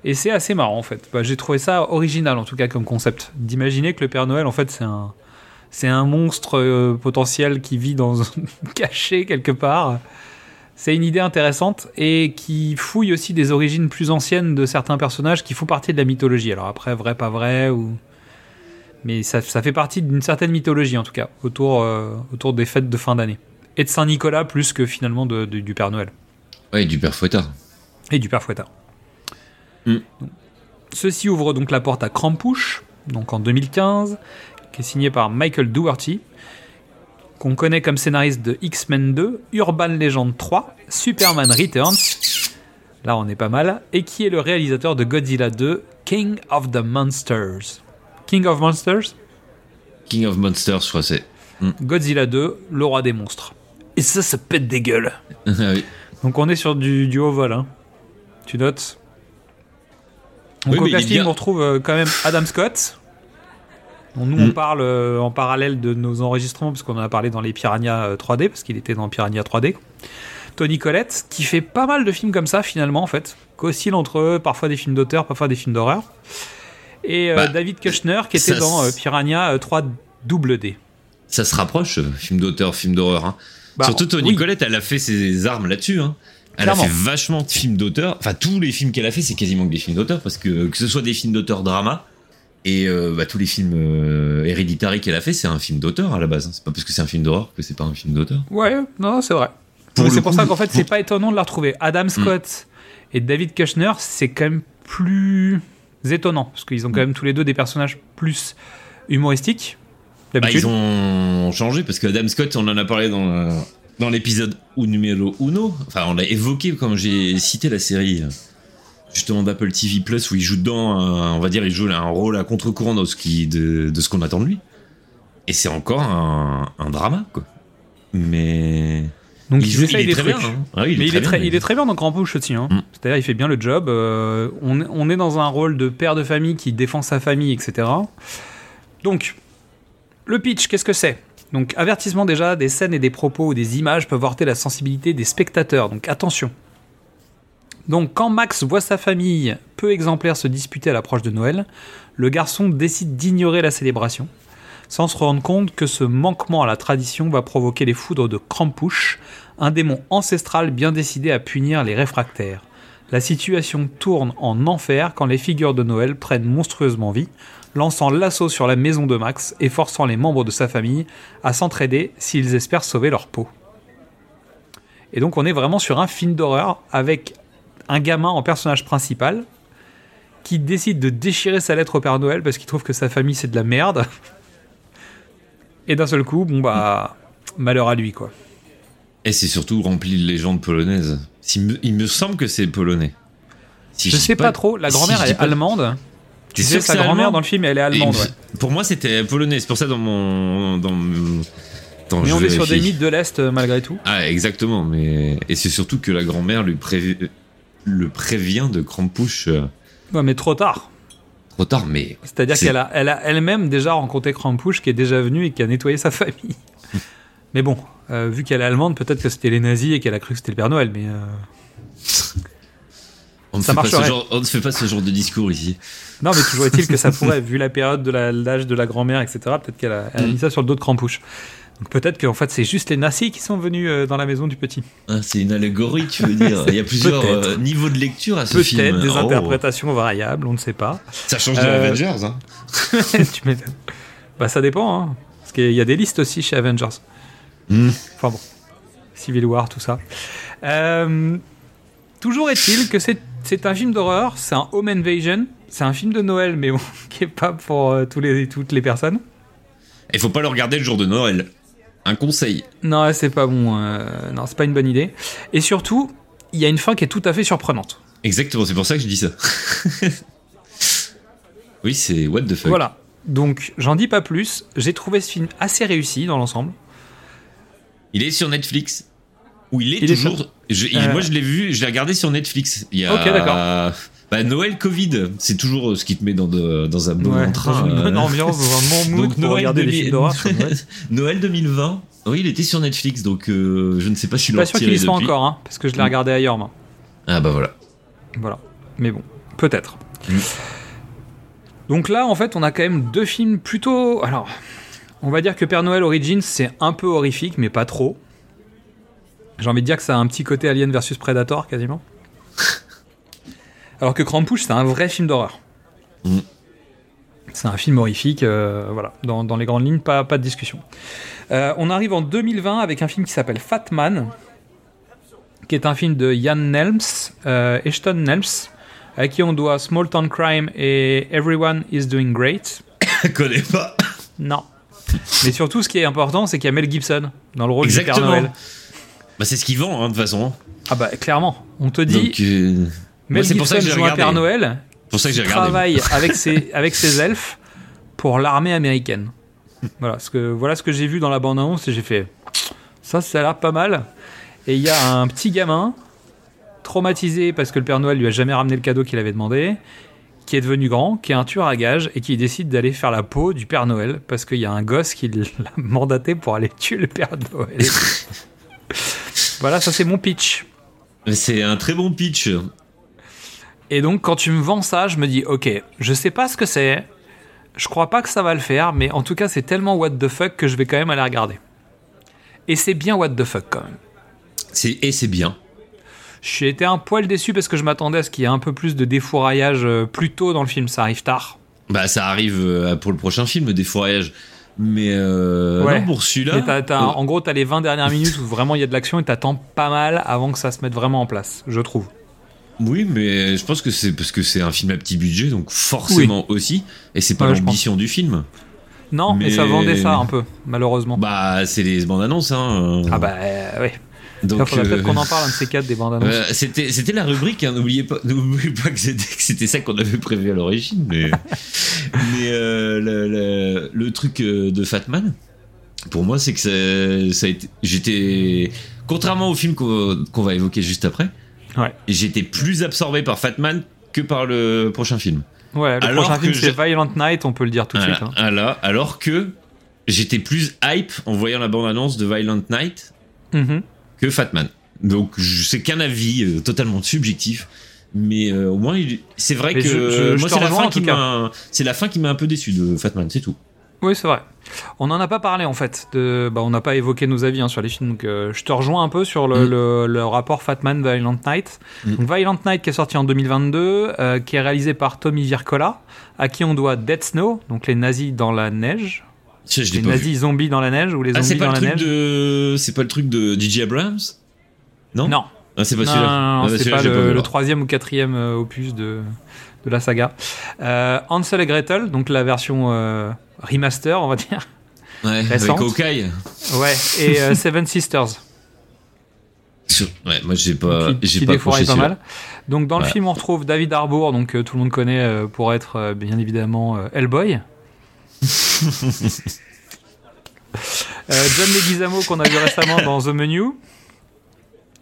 Et c'est assez marrant en fait. Bah, J'ai trouvé ça original en tout cas comme concept. D'imaginer que le Père Noël en fait c'est un, c'est un monstre euh, potentiel qui vit dans (laughs) caché quelque part. C'est une idée intéressante et qui fouille aussi des origines plus anciennes de certains personnages qui font partie de la mythologie. Alors après, vrai, pas vrai, ou... mais ça, ça fait partie d'une certaine mythologie en tout cas, autour, euh, autour des fêtes de fin d'année. Et de Saint-Nicolas plus que finalement de- de- du Père Noël. Ouais, du père Fouettard. Et du Père Fouettard. Mm. Ceci ouvre donc la porte à Krampouche, donc en 2015, qui est signé par Michael Dougherty, qu'on connaît comme scénariste de X-Men 2, Urban Legend 3, Superman Returns, là on est pas mal, et qui est le réalisateur de Godzilla 2, King of the Monsters. King of Monsters? King of Monsters, je crois que c'est. Godzilla 2, le roi des monstres. Et ça, ça pète des gueules. (laughs) Ah oui. Donc on est sur du, du haut vol. Hein. Tu notes? Donc Oui, au casting, on retrouve euh, quand même Adam Scott. Nous, on Mm. parle euh, en parallèle de nos enregistrements, parce qu'on en a parlé dans les Piranha euh, 3D, parce qu'il était dans Piranha 3D. Tony Collette, qui fait pas mal de films comme ça, finalement, en fait. Qu'oscille entre eux, parfois des films d'auteur, parfois des films d'horreur. Et euh, Bah, David Kushner, qui était dans euh, Piranha euh, 3 double D. Ça se rapproche, euh, film d'auteur, film d'horreur. hein. Bah, Surtout Tony oui. Collette, elle a fait ses armes là-dessus. hein. Elle Clairement. a fait vachement de films d'auteur. Enfin, tous les films qu'elle a fait, c'est quasiment que des films d'auteur, parce que que ce soit des films d'auteur drama, et euh, bah, tous les films euh, Hereditary qu'elle a fait, c'est un film d'auteur à la base. C'est pas parce que c'est un film d'horreur que c'est pas un film d'auteur. Ouais, non, c'est vrai. C'est pour ça qu'en fait, c'est pas étonnant de la retrouver. Adam Scott et David Kushner, c'est quand même plus étonnant, parce qu'ils ont quand même tous les deux des personnages plus humoristiques. Bah, ils ont changé parce que Adam Scott, on en a parlé dans, euh, dans l'épisode numéro uno. Enfin, on l'a évoqué quand j'ai cité la série euh, justement d'Apple TV Plus où il joue dedans, un- on va dire, il joue un rôle à contre-courant de ce de, de qu'on attend de lui. Et c'est encore un, un drama, quoi. Mais Donc il, joue, il est des très trucs. bien. hein. Ah Mais il est, très, bien, il est très bien dans Grand Push aussi. Hein. Mm. C'est-à-dire, il fait bien le job. euh, on, est- on est dans un rôle de père de famille qui défend sa famille, etc. Donc, le pitch, qu'est-ce que c'est? Donc, avertissement déjà, des scènes et des propos ou des images peuvent heurter la sensibilité des spectateurs. Donc, attention. Donc, quand Max voit sa famille, peu exemplaire, se disputer à l'approche de Noël, le garçon décide d'ignorer la célébration, sans se rendre compte que ce manquement à la tradition va provoquer les foudres de Krampouche, un démon ancestral bien décidé à punir les réfractaires. La situation tourne en enfer quand les figures de Noël prennent monstrueusement vie, lançant l'assaut sur la maison de Max et forçant les membres de sa famille à s'entraider s'ils espèrent sauver leur peau. Et donc on est vraiment sur un film d'horreur avec un gamin en personnage principal qui décide de déchirer sa lettre au Père Noël parce qu'il trouve que sa famille c'est de la merde. (laughs) Et d'un seul coup, bon bah, malheur à lui quoi. Et c'est surtout rempli de légendes polonaises. Il me semble que c'est polonais. Si je dis sais pas, trop, la grand-mère je elle est pas- allemande. Tu sais, que sa grand-mère dans le film, elle est allemande. Ouais. Pour moi, c'était polonais. C'est pour ça dans mon. Dans, Mais je on est sur des mythes de l'Est euh, malgré tout. Ah, exactement. Mais et c'est surtout que la grand-mère lui prévi- le prévient de Krampus euh, Ouais, mais trop tard. trop tard. Mais C'est-à-dire C'est- qu'elle a, elle a elle-même déjà rencontré Krampus qui est déjà venu et qui a nettoyé sa (laughs) famille. mais bon, euh, vu qu'elle est allemande, peut-être que c'était les nazis et qu'elle a cru que c'était le Père Noël. Mais euh, on ne Ça fait pas ce genre, on ne fait pas ce genre de discours ici. non, mais toujours est-il que ça (laughs) pourrait, vu la période de l'âge de la grand-mère, etc. Peut-être qu'elle a, elle a mis ça sur le dos de Krampus. Peut-être qu'en fait c'est juste les nazis qui sont venus euh, dans la maison du petit. Ah, c'est une allégorie, tu veux dire. (laughs) Il y a plusieurs Peut-être. euh, niveaux de lecture à ce film. Peut-être des Oh. interprétations variables, on ne sait pas. Ça change de Euh, Avengers, hein. (laughs) tu m'étonnes. Bah ça dépend, hein. parce qu'il y a des listes aussi chez Avengers. Hmm. Enfin bon, Civil War, tout ça. Euh, toujours est-il que c'est c'est un film d'horreur, c'est un home invasion, c'est un film de Noël, mais bon, (laughs) qui est pas pour tous les, toutes les personnes. Il faut pas le regarder le jour de Noël. Un conseil. Non, c'est pas bon, euh, non, c'est pas une bonne idée. Et surtout, il y a une fin qui est tout à fait surprenante. Exactement, c'est pour ça que je dis ça. (laughs) oui, c'est what the fuck. Voilà. Donc, j'en dis pas plus. J'ai trouvé ce film assez réussi dans l'ensemble. Il est sur Netflix. Ou il est Il est toujours. je- il- Euh. Moi, je l'ai vu, je l'ai regardé sur Netflix. Il y a... Ok, d'accord. Bah, Noël Covid, c'est toujours euh, ce qui te met dans, de- dans un bon Ouais, train. dans une bonne euh. ambiance, dans un bon (laughs) mood Donc, pour Noël regarder des 2000 films d'horreur Noël. (laughs) Noël 2020. Oui, il était sur Netflix, donc euh, je ne sais pas si Je suis pas sûr qu'il y soit encore, hein, parce que je l'ai regardé ailleurs, moi. Ah bah voilà. Voilà. Mais bon, peut-être. Donc là, en fait, on a quand même deux films plutôt. Alors, on va dire que Père Noël Origins, c'est un peu horrifique, mais pas trop. J'ai envie de dire que ça a un petit côté Alien versus Predator, quasiment. Alors que Krampus, c'est un vrai film d'horreur. Mm. C'est un film horrifique, euh, voilà. Dans, dans les grandes lignes, pas, pas de discussion. Euh, on arrive en 2020 avec un film qui s'appelle Fat Man, qui est un film de Jan Nelms, euh, Ashton Nelms, à qui on doit Small Town Crime et Everyone is Doing Great. (coughs) Je connais pas. Non. Mais surtout, ce qui est important, c'est qu'il y a Mel Gibson dans le rôle du Père Exactement. Noël. Bah, c'est ce qu'ils vendent, hein, de toute façon. Ah bah clairement, on te dit, Donc, euh, Mel c'est pour ça que j'ai regardé. Père Noël pour ça que j'ai qui regardé. travaille (laughs) avec ses, avec ses elfes pour l'armée américaine. Voilà ce que, voilà ce que j'ai vu dans la bande-annonce et j'ai fait, ça, ça a l'air pas mal. Et il y a un petit gamin traumatisé parce que le Père Noël lui a jamais ramené le cadeau qu'il avait demandé, qui est devenu grand, qui est un tueur à gages et qui décide d'aller faire la peau du Père Noël parce qu'il y a un gosse qui (laughs) l'a mandaté pour aller tuer le Père Noël. (laughs) voilà, ça c'est mon pitch. C'est un très bon pitch. Et donc, quand tu me vends ça, je me dis, ok, je sais pas ce que c'est, je crois pas que ça va le faire, mais en tout cas, c'est tellement what the fuck que je vais quand même aller regarder. Et c'est bien what the fuck quand même. C'est et c'est bien. J'ai été un poil déçu parce que je m'attendais à ce qu'il y ait un peu plus de défouraillage euh, plus tôt dans le film, ça arrive tard. Bah ça arrive euh, pour le prochain film des fourrages. Mais euh, Ouais. non, pour celui-là. Mais t'as- t'as- euh, en gros, t'as les 20 dernières minutes où vraiment il y a de l'action et t'attends pas mal avant que ça se mette vraiment en place, je trouve. Oui, mais je pense que c'est parce que c'est un film à petit budget, donc forcément aussi. Et c'est pas Ouais, l'ambition du film. Non, mais... Mais- ça vendait ça un peu, malheureusement. Bah, c'est les bandes annonces, hein. ah bah, euh, ouais. Donc, Il faudrait peut-être euh, qu'on en parle un de ces quatre des bandes annonces. euh, c'était c'était la rubrique, hein, n'oubliez pas, (laughs) n'oubliez pas que c'était que c'était ça qu'on avait prévu à l'origine, mais (laughs) mais euh, le, le- le truc de Fatman, pour moi, c'est que ça, ça a été, j'étais contrairement au film qu'on qu'on va évoquer juste après, Ouais. j'étais plus absorbé par Fatman que par le prochain film. Ouais, le alors prochain film c'est Violent Night, on peut le dire tout de suite. hein. voilà. alors que j'étais plus hype en voyant la bande-annonce de Violent Night Mhm. que Fatman. Donc c'est qu'un avis euh, totalement subjectif, mais euh, au moins c'est vrai Mais que je- je- je moi c'est la la fin qui m'a un peu déçu de Fatman, c'est tout. Oui, c'est vrai. On n'en a pas parlé en fait. De... Bah, on n'a pas évoqué nos avis hein, sur les films. Donc, euh, je te rejoins un peu sur le, Mm. le- le rapport Fatman Violent Night. Mm. Donc, Violent Night qui est sorti en 2022, euh, qui est réalisé par Tommy Vircola, à qui on doit Dead Snow, donc les nazis dans la neige. Je Les nazis vu. zombies dans la neige ou les Ah zombies pas dans le la neige. de c'est pas le truc de DJ Abrams? Non? Non, Ah, c'est pas celui-là. Ah, c'est pas le, troisième ou quatrième euh, opus de, de la saga. Euh, Hansel et Gretel, donc la version euh, remaster, on va dire. Ouais, avec. Hawkeye. Ouais, et euh, Seven Sisters. Ouais, moi j'ai pas, j'ai pas pas mal. Donc dans le film, on retrouve David Harbour, donc euh, tout le monde connaît euh, pour être bien évidemment Hellboy. (laughs) John Leguizamo qu'on a vu récemment dans The Menu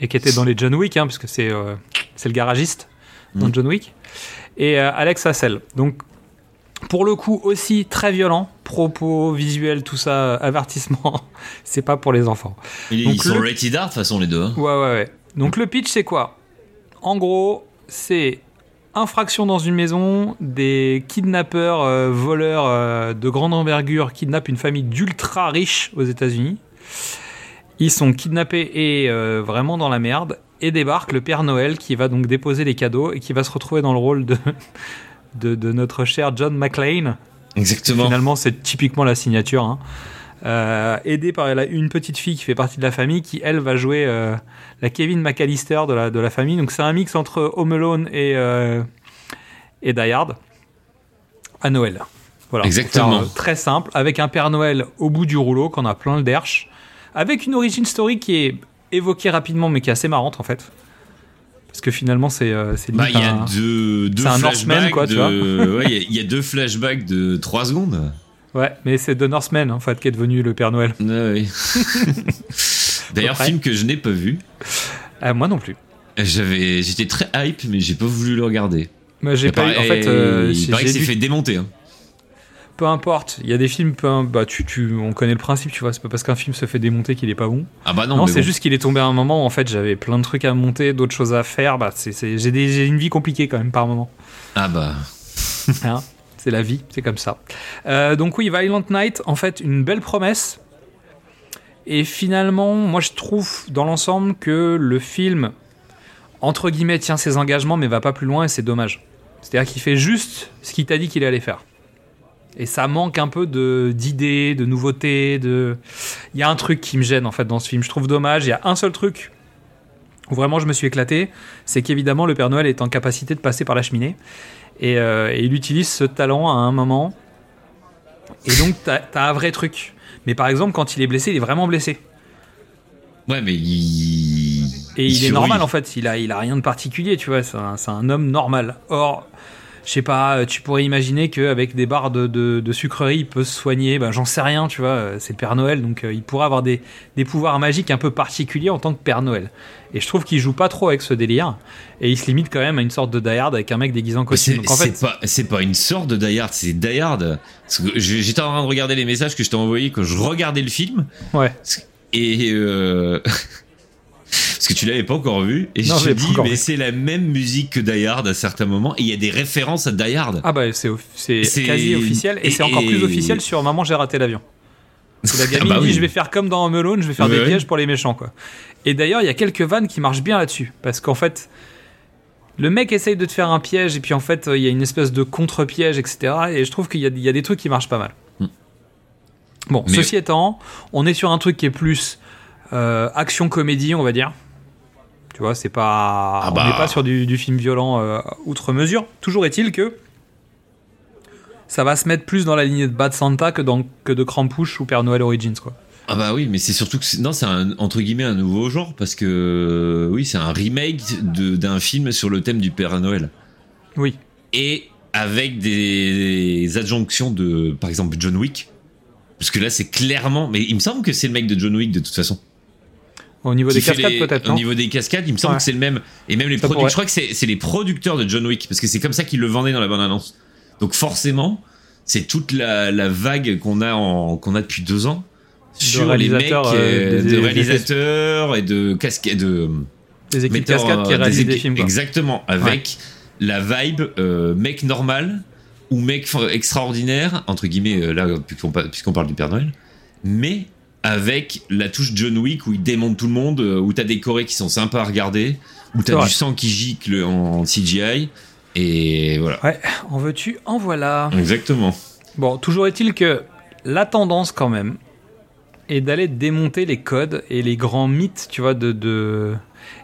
et qui était dans les John Wick, hein, puisque c'est c'est le garagiste dans Mm. John Wick. Et Alex Hassel. Donc pour le coup aussi très violent, propos, visuels, tout ça, euh, avertissement. (laughs) c'est pas pour les enfants. Ils, Donc ils sont le- rated R de toute façon les deux. hein. Ouais, ouais, ouais. Donc le pitch, c'est quoi? En gros, c'est infraction dans une maison, des kidnappeurs, euh, voleurs euh, de grande envergure kidnappent une famille d'ultra riches aux États-Unis. Ils sont kidnappés et euh, vraiment dans la merde. Et débarque le Père Noël qui va donc déposer les cadeaux et qui va se retrouver dans le rôle de, (laughs) de, de notre cher John McClane. Exactement. Finalement, c'est typiquement la signature. hein. Euh, aidé par la- une petite fille qui fait partie de la famille, qui elle va jouer euh, la Kevin McAllister de la, de la famille. Donc c'est un mix entre Home Alone et, euh, et Die Hard à Noël. Voilà, Exactement. faire, euh, très simple, avec un Père Noël au bout du rouleau, qu'on a plein le derche, avec une origin story qui est évoquée rapidement, mais qui est assez marrante en fait. Parce que finalement, c'est euh, c'est Bah, il y a un- deux, deux c'est un flashbacks quoi, tu de- (laughs) ouais, il y a- il y, a deux flashbacks de 3 secondes. Ouais, mais c'est The Northman en fait qui est devenu le Père Noël. Ouais, ouais. (laughs) (laughs) D'ailleurs, film que je n'ai pas vu. Euh, moi non plus. J'avais, j'étais très hype, mais j'ai pas voulu le regarder. Moi, j'ai Il pas eu- en fait, euh, il paraît que c'est dû- fait démonter. hein. Peu importe. Il y a des films, peu, bah, tu, tu, on connaît le principe, tu vois. C'est pas parce qu'un film se fait démonter qu'il est pas bon. Ah bah non, Non, c'est bon. juste qu'il est tombé à un moment où en fait j'avais plein de trucs à monter, d'autres choses à faire. Bah, c'est, c'est- j'ai, des- j'ai une vie compliquée quand même par moment. Ah bah. (laughs) Hein? C'est la vie, c'est comme ça. Euh, donc oui, Violent Night, en fait, une belle promesse. Et finalement, moi je trouve dans l'ensemble que le film, entre guillemets, tient ses engagements, mais va pas plus loin et c'est dommage. C'est-à-dire qu'il fait juste ce qu'il t'a dit qu'il allait faire. Et ça manque un peu de d'idées, de nouveautés, de. Il y a un truc qui me gêne en fait dans ce film. Je trouve dommage. Il y a un seul truc où vraiment je me suis éclaté, c'est qu'évidemment le Père Noël est en capacité de passer par la cheminée. Et, euh, et il utilise ce talent à un moment. Et donc, t'as as un vrai truc. Mais par exemple, quand il est blessé, il est vraiment blessé. Ouais, mais il. Et il, est normal en fait. Il a, il a rien de particulier, tu vois. C'est un, c'est un homme normal. Or, je sais pas, tu pourrais imaginer qu'avec des barres de, de, de sucreries, il peut se soigner. Ben, J'en sais rien, tu vois. C'est le Père Noël, donc euh, il pourrait avoir des, des pouvoirs magiques un peu particuliers en tant que Père Noël. Et je trouve qu'il joue pas trop avec ce délire. Et il se limite quand même à une sorte de Die Hard avec un mec déguisé en costume. C'est Donc en fait, c'est pas, c'est pas une sorte de Die Hard, c'est Die Hard. J'étais en train de regarder les messages que je t'ai envoyés quand je regardais le film. ouais. Et. Euh... (laughs) Parce que tu l'avais pas encore vu. Et Non, je dis, mais c'est la même musique que Die Hard à certains moments. Et il y a des références à Die Hard. Ah bah c'est quasi officiel et, et- c'est encore et- plus officiel sur Maman j'ai raté l'avion. La (laughs) gamine Ah bah dit je vais faire comme dans Home Alone, je vais faire des ouais. pièges pour les méchants quoi. Et d'ailleurs il y a quelques vannes qui marchent bien là-dessus parce qu'en fait le mec essaye de te faire un piège et puis en fait il y a une espèce de contre-piège etc. Et je trouve qu'il y, a- il y a des trucs qui marchent pas mal. Hmm. Bon Mais- ceci étant, on est sur un truc qui est plus euh, action comédie on va dire. Tu vois, c'est pas. Ah On bah. n'est pas sur du, du film violent euh, outre mesure. Toujours est-il que ça va se mettre plus dans la lignée de Bad Santa que, dans, que de Krampus ou Père Noël Origins, quoi. Ah bah oui, mais c'est surtout que non, c'est un entre guillemets un nouveau genre parce que euh, oui, c'est un remake d'un film sur le thème du Père Noël Oui. et avec des, des adjonctions de par exemple John Wick. Parce que là, c'est clairement. Mais il me semble que c'est le mec de John Wick de toute façon. Au niveau des cascades, peut-être, Au niveau des cascades, il me semble Ouais. que c'est le même. Et même les producteurs. Je crois que c'est les producteurs de John Wick parce que c'est comme ça qu'ils le vendaient dans la bande annonce. Donc forcément, c'est toute la, la vague qu'on a qu'on a depuis deux ans sur les mecs réalisateurs, euh, euh, des- de des- réalisateurs et de cascades de Des équipes metteurs, cascades qui réalisent des équipes- films, quoi. Exactement, avec la vibe euh, mec normal ou mec extraordinaire entre guillemets là puisqu'on parle du Père Noël, mais avec la touche John Wick où il démonte tout le monde, euh, où t'as des chorés qui sont sympas à regarder, où t'as du sang qui gicle en CGI et voilà. Ouais, en veux-tu, en voilà. Exactement. Bon, toujours est-il que la tendance, quand même, est d'aller démonter les codes et les grands mythes, tu vois, de. de...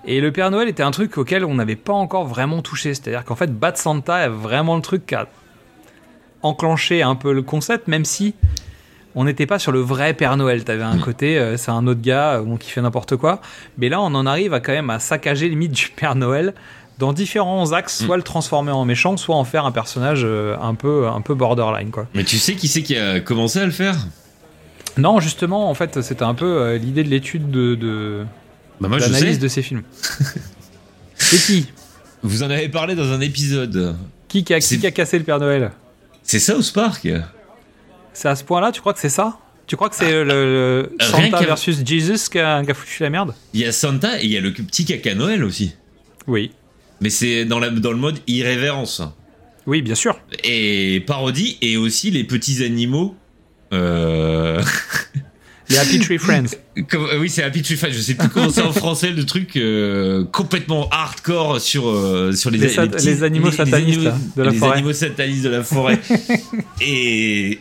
Et le Père Noël était un truc auquel on n'avait pas encore vraiment touché. C'est-à-dire qu'en fait, Bad Santa est vraiment le truc qui a enclenché un peu le concept, même si on n'était pas sur le vrai Père Noël. T'avais un Mm. côté, euh, c'est un autre gars euh, bon, qui fait n'importe quoi. Mais là, on en arrive à quand même à saccager limite du Père Noël dans différents axes, Mm. soit le transformer en méchant, soit en faire un personnage euh, un peu, un peu borderline, quoi. Mais tu sais qui c'est qui a commencé à le faire? Non, justement, en fait, c'était un peu l'idée de l'étude de, de Bah moi l'analyse de ces films. (laughs) c'est qui? Vous en avez parlé dans un épisode. qui, qui, a, qui a cassé le Père Noël? C'est South Park. C'est à ce point-là, tu crois que c'est ça? Tu crois que c'est le, le Ah, Santa versus Jesus qui a, qui a foutu la merde? Il y a Santa et il y a le petit caca Noël aussi. Oui. Mais c'est dans, la, dans le mode irrévérence. Oui, bien sûr. Et parodie et aussi les petits animaux. Euh... Les Happy Tree Friends. (laughs) Comme- oui, c'est Happy Tree Friends. Je sais plus comment c'est en français le truc euh, complètement hardcore sur euh, sur les, Les les animaux satanistes, de la les forêt. animaux satanistes de la forêt. (laughs) et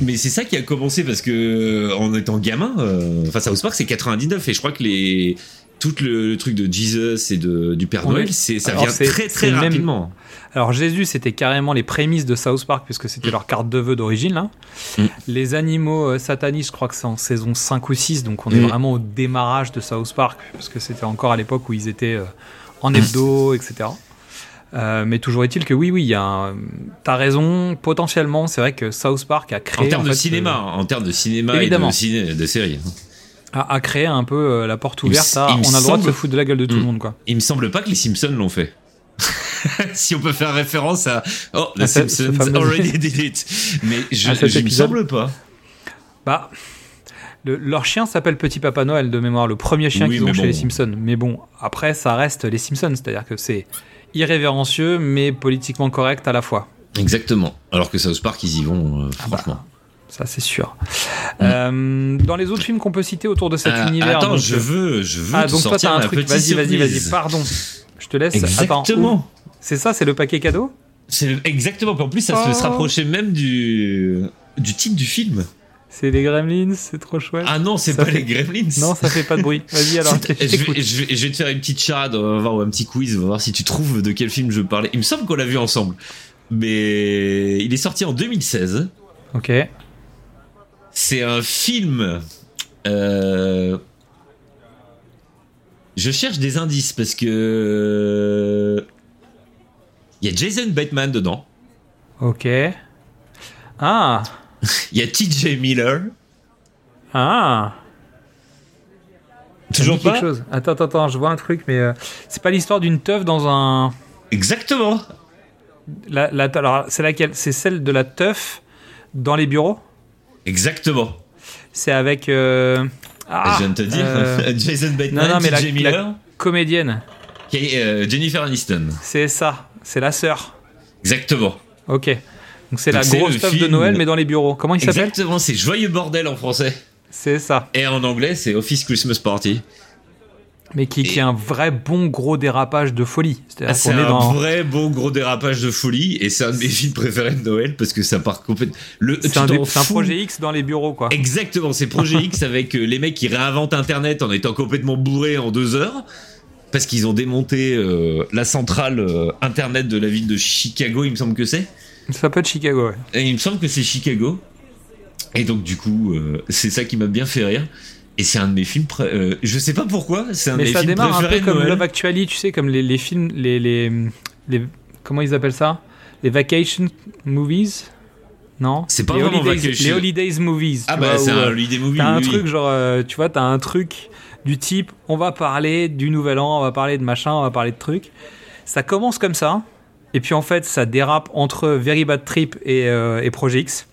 mais c'est ça qui a commencé parce que en étant gamin, euh, enfin South Park c'est 99 et je crois que les tout le, le truc de Jesus et de du Père. Noël, c'est ça Alors, vient très très même- rapidement. Alors Jésus, c'était carrément les prémices de South Park puisque c'était leur carte de vœux d'origine. là. Mm. Les animaux euh, satanistes, je crois que c'est en saison 5 ou 6, donc on est Mm. vraiment au démarrage de South Park parce que c'était encore à l'époque où ils étaient euh, en hebdo, (laughs) etc. Euh, mais toujours est-il que oui, oui, il y a un... T'as raison, potentiellement, c'est vrai que South Park a En créé... termes de fait, cinéma, euh, en termes de cinéma Évidemment. et de, ciné, de série. a, a créé un peu euh, la porte ouverte à on a le droit de se foutre de la gueule de tout le Mm. monde, quoi. Il me semble pas que les Simpsons l'ont fait. (laughs) si on peut faire référence à oh the À Simpsons already did it mais (laughs) je, il me semble pas Bah, le- leur chien s'appelle Petit Papa Noël de mémoire, le premier chien Oui, qu'ils ont chez les Simpsons. Mais bon, après, ça reste les Simpsons, c'est-à-dire que c'est irrévérencieux mais politiquement correct à la fois. exactement alors que South Park ils y vont euh, Ah bah, franchement Ça, c'est sûr. Euh, dans les autres films qu'on peut citer autour de cet Euh, univers. attends donc, je veux je veux Ah, te donc toi, t'as un truc. Vas-y, vas-y, vas-y. Pardon. Je te laisse. Exactement c'est ça, c'est le paquet cadeau? C'est exactement Puis en plus ça Oh. se rapprochait même du du titre du film C'est les Gremlins, c'est trop chouette. ah non c'est pas fait- les Gremlins Non, ça fait pas de bruit. Vas-y, alors, je vais, je vais- je vais te faire une petite charade, on va voir, ou un petit quiz, on va voir si tu trouves de quel film je parlais. Il me semble qu'on l'a vu ensemble. Mais il est sorti en 2016. Ok. C'est un film. euh, Je cherche des indices parce que. Il y a Jason Bateman dedans. Ok. Ah. Il (laughs) y a TJ Miller. Ah. Toujours quelque pas chose. Attends, attends, attends, je vois un truc, mais euh, c'est pas l'histoire d'une teuf dans un. Exactement. La, la- alors, c'est laquelle? C'est celle de la teuf dans les bureaux? Exactement. C'est avec. euh, Ah, je viens de te dire. euh, (laughs) Jason Bateman, non, non, mais TJ la- Miller. comédienne. Qui est Jennifer Aniston. C'est ça. C'est la sœur. Exactement. Ok. Donc c'est la grosse teuf de Noël, mais dans les bureaux. Comment il s'appelle? Exactement, c'est Joyeux Bordel en français. C'est ça. Et en anglais, c'est Office Christmas Party. Mais qui, qui est un vrai bon gros dérapage de folie. Ah, c'est qu'on un est dans. vrai beau gros dérapage de folie et c'est un de mes films préférés de Noël parce que ça part complètement. C'est un, projet X dans les bureaux, quoi. Exactement, c'est Projet X (laughs) avec euh, les mecs qui réinventent Internet en étant complètement bourrés en deux heures parce qu'ils ont démonté euh, la centrale euh, Internet de la ville de Chicago, il me semble que c'est. Ça peut être Chicago, ouais. Et il me semble que c'est Chicago. Et donc du coup, euh, c'est ça qui m'a bien fait rire. Et c'est un de mes films. euh, je sais pas pourquoi, c'est un Mais de mes ça films démarre un peu comme Noël. Love Actually, tu sais, comme les, les films, les, les, les- Comment ils appellent ça? Les vacation movies? Non? C'est pas les vraiment holidays, vacation. Les holidays movies. Ah bah c'est un euh, holiday movie. T'as un truc genre, euh, tu vois, t'as un truc du type, on va parler du nouvel an, on va parler de machin, on va parler de trucs. Ça commence comme ça, et puis en fait, ça dérape entre Very Bad Trip et, euh, et Project X,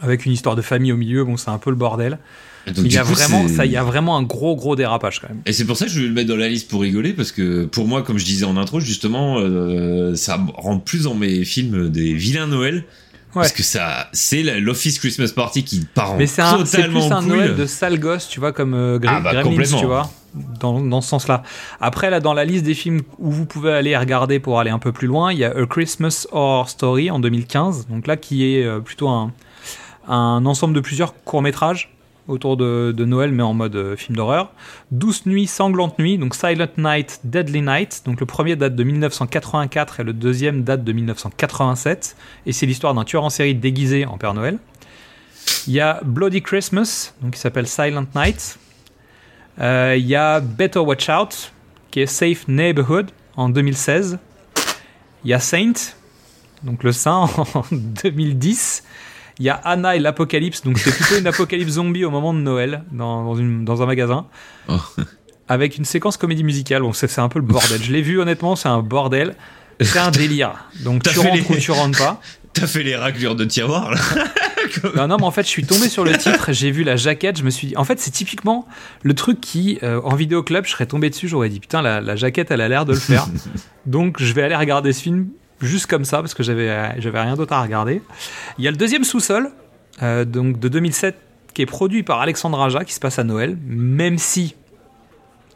avec une histoire de famille au milieu. Bon, c'est un peu le bordel. Donc, il y a coup, vraiment, ça, il y a vraiment un gros gros dérapage quand même. Et c'est pour ça que je vais le mettre dans la liste pour rigoler, parce que pour moi, comme je disais en intro, justement, euh, ça rentre plus dans mes films des vilains Noël. Parce que ça, c'est l'Office Christmas Party qui part en Mais c'est totalement plus un couille. Noël de sale gosse, tu vois, comme euh, Ah bah, Gremlins, tu vois, dans, dans ce sens-là. Après, là, dans la liste des films où vous pouvez aller regarder pour aller un peu plus loin, il y a A Christmas Horror Story en 2015, donc là, qui est euh, plutôt un, un ensemble de plusieurs courts-métrages autour de, Noël, mais en mode euh, film d'horreur. Douce nuits, sanglante nuit, donc Silent Night, Deadly Night. Donc le premier date de 1984 et le deuxième date de 1987. Et c'est l'histoire d'un tueur en série déguisé en Père Noël. Il y a Bloody Christmas, donc qui s'appelle Silent Night. Euh, Il y a Better Watch Out, qui est Safe Neighborhood en 2016. Il y a Saint, donc le saint (laughs) en 2010. Il y a Anna et l'Apocalypse, donc c'est plutôt une apocalypse zombie au moment de Noël dans, dans une- dans un magasin. Oh. Avec une séquence comédie musicale. Bon, c'est un peu le bordel. Je l'ai vu honnêtement, c'est un bordel. C'est un délire. Donc tu rentres les- ou tu rentres pas. T'as fait les raclures de tiroir là (laughs) Non, non, mais en fait, je suis tombé sur le titre, j'ai vu la jaquette, je me suis dit. En fait, c'est typiquement le truc qui, euh, en vidéo club, je serais tombé dessus, j'aurais dit putain, la, la jaquette, elle a l'air de le faire. (laughs) Donc, je vais aller regarder ce film juste comme ça, parce que j'avais j'avais rien d'autre à regarder. Il y a le deuxième sous-sol, euh, donc de 2007, qui est produit par Alexandre Aja, qui se passe à Noël, même si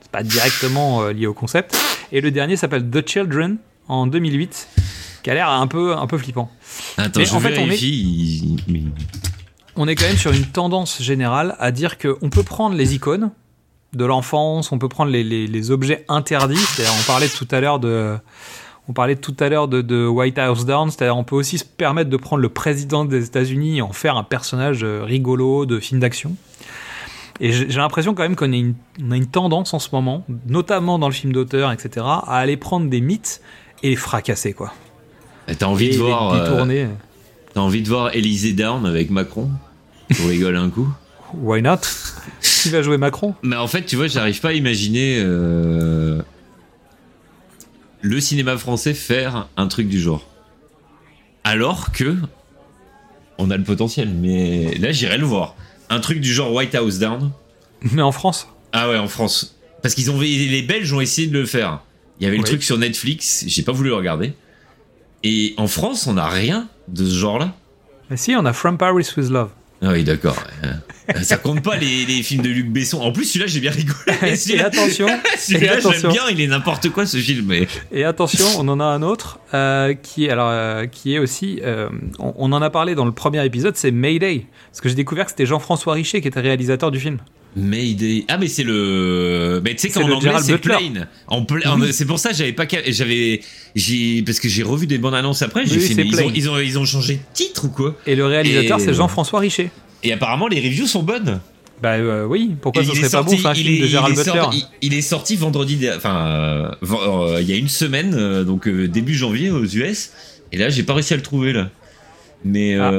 c'est pas directement euh, lié au concept. Et le dernier s'appelle The Children, en 2008, qui a l'air un peu, un peu flippant. Attends, Mais je en fait, on est- on est quand même sur une tendance générale à dire qu'on peut prendre les icônes de l'enfance, on peut prendre les, les- les objets interdits. On parlait tout à l'heure de, on parlait tout à l'heure de, de White House Down. C'est-à-dire, on peut aussi se permettre de prendre le président des États-Unis et en faire un personnage euh, rigolo de film d'action. Et j'ai l'impression quand même qu'on a, une- on a une tendance en ce moment, notamment dans le film d'auteur, etc., à aller prendre des mythes et les fracasser, quoi. T'as envie Et de voir. euh. T'as envie de voir Élysée Down avec Macron? Pour rigoler un coup? Why not? Qui va jouer Macron? Mais en fait, tu vois, j'arrive pas à imaginer euh, le cinéma français faire un truc du genre. Alors que on a le potentiel, mais là j'irai le voir. Un truc du genre White House Down. Mais en France Ah ouais, en France. Parce qu'ils ont les Belges ont essayé de le faire. Il y avait le Oui. truc sur Netflix, j'ai pas voulu le regarder. Et en France, on n'a rien de ce genre-là. Mais si, on a From Paris with Love. Ah oui, d'accord. Euh, Ça compte pas les, les films de Luc Besson. En plus, celui-là, j'ai bien rigolé. Et (laughs) attention, (laughs) Celui-là, j'aime bien, il est n'importe quoi ce film. Mais... Et attention, on en a un autre euh, qui est alors euh, qui est aussi, euh, on, on en a parlé dans le premier épisode, c'est Mayday, parce que j'ai découvert que c'était Jean-François Richer qui était réalisateur du film. Mayday. Ah, mais c'est le. Mais tu sais qu'en anglais, c'est. Plane. En pla- en- Oui. C'est pour ça que j'avais pas. J'avais. J'ai parce que j'ai revu des bandes annonces après. J'ai Oui, fait. Mais ils ont, ils ont ils ont changé de titre ou quoi? Et le réalisateur, c'est Jean-François Richer. Et apparemment, les reviews sont bonnes. Bah euh, oui, pourquoi Et ce serait pas bon il film est- de Gérald il est Butler. sorti- il, il est sorti vendredi, enfin, euh, euh, il y a une semaine, euh, donc début janvier aux US. Et là, j'ai pas réussi à le trouver là. Mais Ah.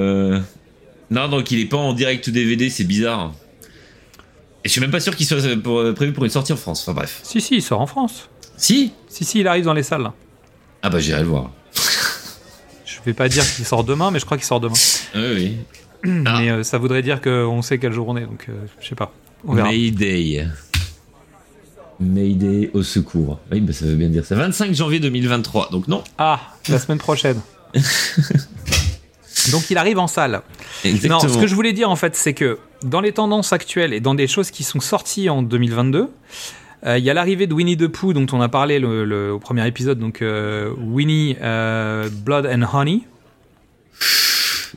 non, donc il est pas en direct DVD, c'est bizarre. Et je suis même pas sûr qu'il soit euh, pour- prévu pour une sortie en France. Enfin bref. Si si, il sort en France. Si. Si si, il arrive dans les salles. Ah bah j'irai le voir. (laughs) Je vais pas dire qu'il sort demain, mais je crois qu'il sort demain. Oui, oui. (clears throat) Ah. Mais euh, ça voudrait dire qu'on sait quelle journée, donc euh, je sais pas. On verra. Mayday. Mayday au secours. Oui, bah ça veut bien dire ça. 25 janvier 2023. Donc non. Ah, la semaine prochaine. (laughs) (laughs) Donc il arrive en salle. Exactement. Non, ce que je voulais dire en fait, c'est que dans les tendances actuelles et dans des choses qui sont sorties en 2022, euh, il y a l'arrivée de Winnie the Pooh dont on a parlé le, le- au premier épisode, donc euh, Winnie euh, Blood and Honey,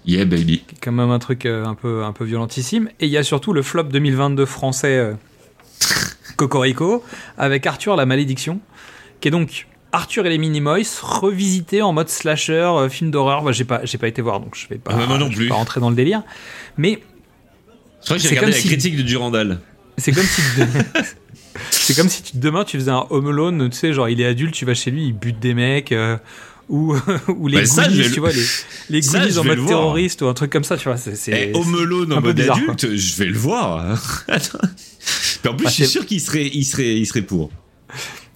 Yeah baby. quand même un truc un peu un peu violentissime. Et il y a surtout le flop 2022 français (laughs) Cocorico avec Arthur la malédiction, qui est donc Arthur et les Minimoys revisité en mode slasher, euh, film d'horreur. Moi, j'ai pas j'ai pas été voir, donc je vais pas, Ouais, moi non je vais plus. pas rentrer dans le délire. Mais Je crois que j'ai C'est regardé comme la si- critique de Durandal. C'est comme si (laughs) (laughs) c'est comme si demain tu faisais un Home Alone, tu sais, genre il est adulte, tu vas chez lui, il bute des mecs, euh, ou (laughs) ou les Bah, ça, tu le- vois, les, les Ça, en mode terroriste ou un truc comme ça, tu vois. C'est, c'est, Eh, Home Alone en mode bizarre, quoi. adulte, je vais le voir. En plus, Bah, je suis c'est- sûr qu'il serait, il serait, il serait pour.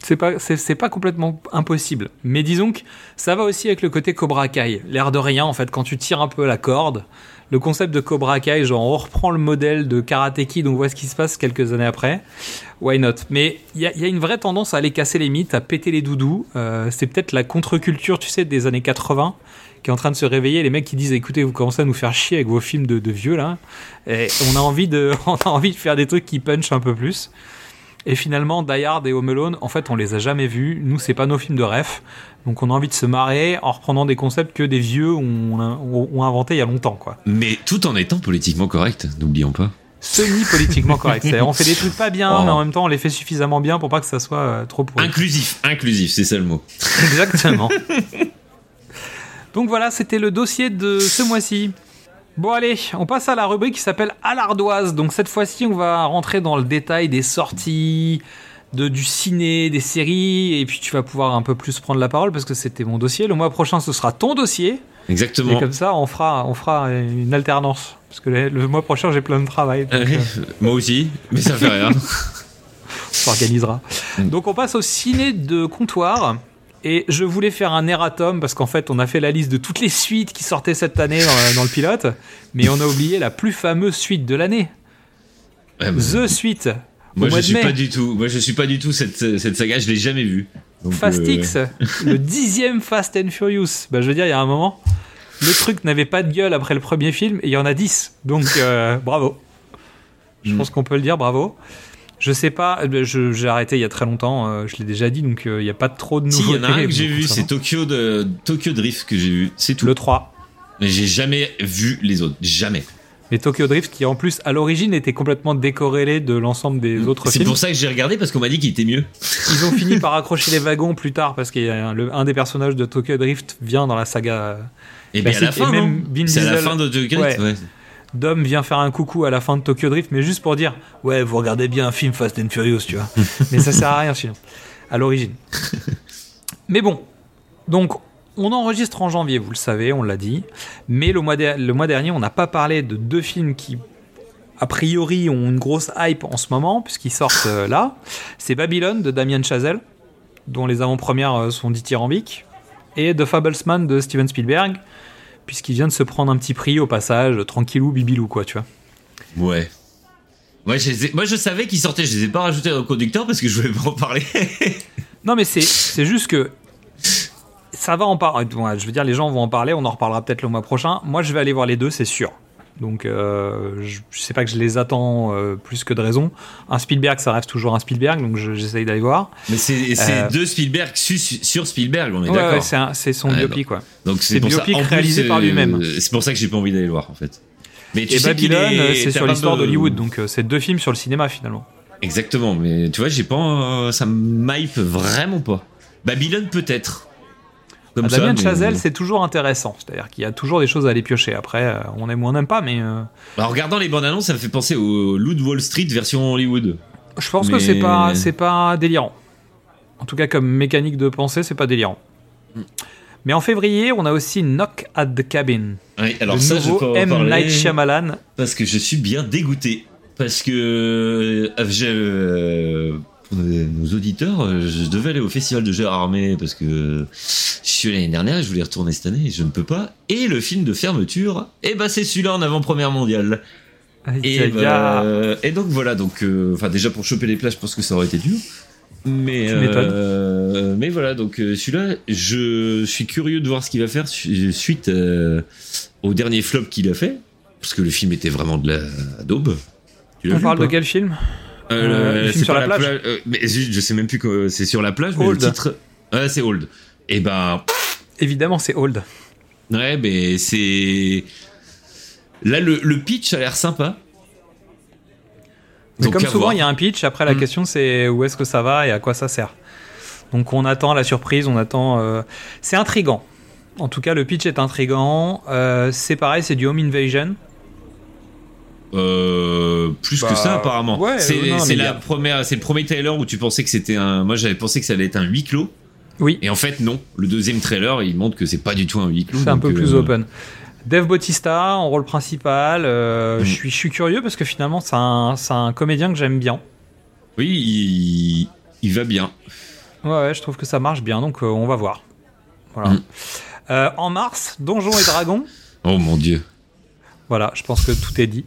C'est pas, pas complètement impossible. Mais disons que ça va aussi avec le côté Cobra Kai. L'air de rien, en fait, quand tu tires un peu la corde, le concept de Cobra Kai, genre on reprend le modèle de Karate Kid, on voit ce qui se passe quelques années après. Why not? Mais il y a, une vraie tendance à aller casser les mythes, à péter les doudous. Euh, c'est peut-être la contre-culture, tu sais, des années 80 qui est en train de se réveiller. Les mecs qui disent, écoutez, vous commencez à nous faire chier avec vos films de, de vieux là. Et on a envie de, (laughs) on a envie de faire des trucs qui punch un peu plus. Et finalement, Die Hard et Home Alone, en fait, on les a jamais vus. Nous, c'est pas nos films de ref. Donc, on a envie de se marrer en reprenant des concepts que des vieux ont, ont, ont inventés il y a longtemps, quoi. Mais tout en étant politiquement correct, n'oublions pas. Semi-politiquement correct. C'est-à-dire, on fait des trucs pas bien, Oh. mais en même temps, on les fait suffisamment bien pour pas que ça soit euh, trop pourri. Inclusif, inclusif, c'est ça le mot. Exactement. (laughs) Donc voilà, c'était le dossier de ce mois-ci. Bon allez, on passe à la rubrique qui s'appelle à l'ardoise. Donc cette fois-ci, on va rentrer dans le détail des sorties, de, du ciné, des séries, et puis tu vas pouvoir un peu plus prendre la parole parce que c'était mon dossier. Le mois prochain, ce sera ton dossier. Et Exactement. comme ça, on fera, on fera une alternance. Parce que le, le mois prochain, j'ai plein de travail. donc, euh, (laughs) Moi aussi, mais ça fait rien. (laughs) on s'organisera. Mm. Donc on passe au ciné de comptoir. Et je voulais faire un erratum parce qu'en fait on a fait la liste de toutes les suites qui sortaient cette année dans, dans le pilote, mais on a oublié la plus fameuse suite de l'année, Ouais, mais- The Suite. moi je suis mai. pas du tout. Moi je suis pas du tout cette, cette saga. Je l'ai jamais vue. Donc, Fast euh, X, (laughs) le dixième Fast and Furious. Bah, je veux dire, il y a un moment, le truc n'avait pas de gueule après le premier film et il y en a 10. Donc euh, bravo. Je Mm. pense qu'on peut le dire, bravo. Je sais pas, euh, je- j'ai arrêté il y a très longtemps, euh, je l'ai déjà dit, donc euh, il n'y a pas trop de Si, il y nouveautés. en a un que j'ai vu, c'est. Tokyo de Tokyo Drift que j'ai vu. C'est tout. le 3. Mais j'ai jamais vu les autres. Jamais. Mais Tokyo Drift, qui en plus à l'origine était complètement décorrélé de l'ensemble des autres C'est films. pour ça que j'ai regardé parce qu'on m'a dit qu'il était mieux. Ils ont fini par (laughs) accrocher les wagons plus tard parce qu'un un des personnages de Tokyo Drift vient dans la saga. Et bien à la fin, C'est à la fin de Tokyo Drift. Ouais. ouais. Dom vient faire un coucou à la fin de Tokyo Drift, mais juste pour dire Ouais, vous regardez bien un film Fast and Furious, tu vois. (laughs) mais ça sert à rien sinon, à l'origine. (laughs) mais bon, donc on enregistre en janvier, vous le savez, on l'a dit. Mais le mois, le mois dernier, on n'a pas parlé de deux films qui, a priori, ont une grosse hype en ce moment, puisqu'ils sortent euh, là. C'est Babylone de Damien Chazelle, dont les avant-premières euh, sont dithyrambiques, et The Fablesman de Steven Spielberg, puisqu'il vient de se prendre un petit prix au passage, tranquillou, bibilou, quoi, tu vois. Ouais. Moi je, les ai- moi, je savais qu'ils sortaient, je les ai pas rajoutés au conducteur parce que je voulais pas en parler. (laughs) Non, mais c'est, c'est juste que ça va en parler. Je veux dire, les gens vont en parler, on en reparlera peut-être le mois prochain. Moi, je vais aller voir les deux, c'est sûr. Donc, euh, je, je sais pas que je les attends euh, plus que de raison. Un Spielberg, ça reste toujours un Spielberg, donc je- j'essaye d'aller voir. Mais c'est Euh, deux Spielberg su- sur Spielberg, on est Ouais, d'accord. ouais, c'est, son Ouais, biopic, quoi. Donc c'est ça- biopic plus, réalisé par lui-même. C'est pour ça que j'ai pas envie d'aller le voir en fait. Mais tu Et sais Babylone, est- c'est sur l'histoire de- d'Hollywood, donc c'est deux films sur le cinéma finalement. Exactement, mais tu vois, j'ai pas, ça m'hype vraiment pas. Babylone peut-être. Comme Ah, ça, Damien mais- Chazelle, c'est toujours intéressant. C'est-à-dire qu'il y a toujours des choses à aller piocher. Après, euh, on aime ou on n'aime pas, mais euh, En regardant les bandes annonces, ça me fait penser au Loup de Wall Street version Hollywood. je pense que c'est pas, c'est pas délirant. En tout cas, comme mécanique de pensée, c'est pas délirant. Hmm. Mais en février, on a aussi Knock at the Cabin. Ouais, alors ça, je nouveau peux en M. parler Night Shyamalan. parce que je suis bien dégoûté. Parce que euh, pour nos nos auditeurs, euh, je devais aller au festival de Gérard Armé parce que je suis l'année dernière, je voulais retourner cette année et je ne peux pas. Et le film de fermeture, eh ben c'est celui-là en avant-première mondiale. Aïe, Et, bah, et donc voilà, donc euh, enfin déjà pour choper les places, je pense que ça aurait été dur. Mais euh, mais voilà, donc celui-là, je suis curieux de voir ce qu'il va faire su- suite euh, au dernier flop qu'il a fait, parce que le film était vraiment de la daube. Tu On parle de quel film? Euh, Euh, c'est sur la plage euh, mais je, je sais même plus que c'est sur la plage, mais Old. le titre, ouais, c'est Old. Et ben Évidemment, c'est Old. ouais, mais c'est là le, le pitch a l'air sympa. Mais Donc, comme souvent, il y a un pitch. Après, la Mm. question, c'est où est-ce que ça va et à quoi ça sert. Donc, on attend la surprise. On attend. euh, C'est intrigant. En tout cas, le pitch est intrigant. Euh, c'est pareil, c'est du home invasion. Euh, plus Bah, que ça apparemment. ouais, c'est euh, la a- première, c'est le premier trailer où tu pensais que c'était un. Moi j'avais pensé que ça allait être un huis clos. Oui. Et en fait non. Le deuxième trailer il montre que c'est pas du tout un huis clos. C'est un peu plus euh, open. Dave Bautista en rôle principal. euh, Mm. Je suis, je suis curieux parce que finalement, c'est un, c'est un comédien que j'aime bien. Oui, il, il va bien. Ouais, ouais, je trouve que ça marche bien. Donc, euh, on va voir. Voilà. Mm. Euh, en mars, Donjons et Dragons. Oh mon dieu. Voilà, je pense que tout est dit.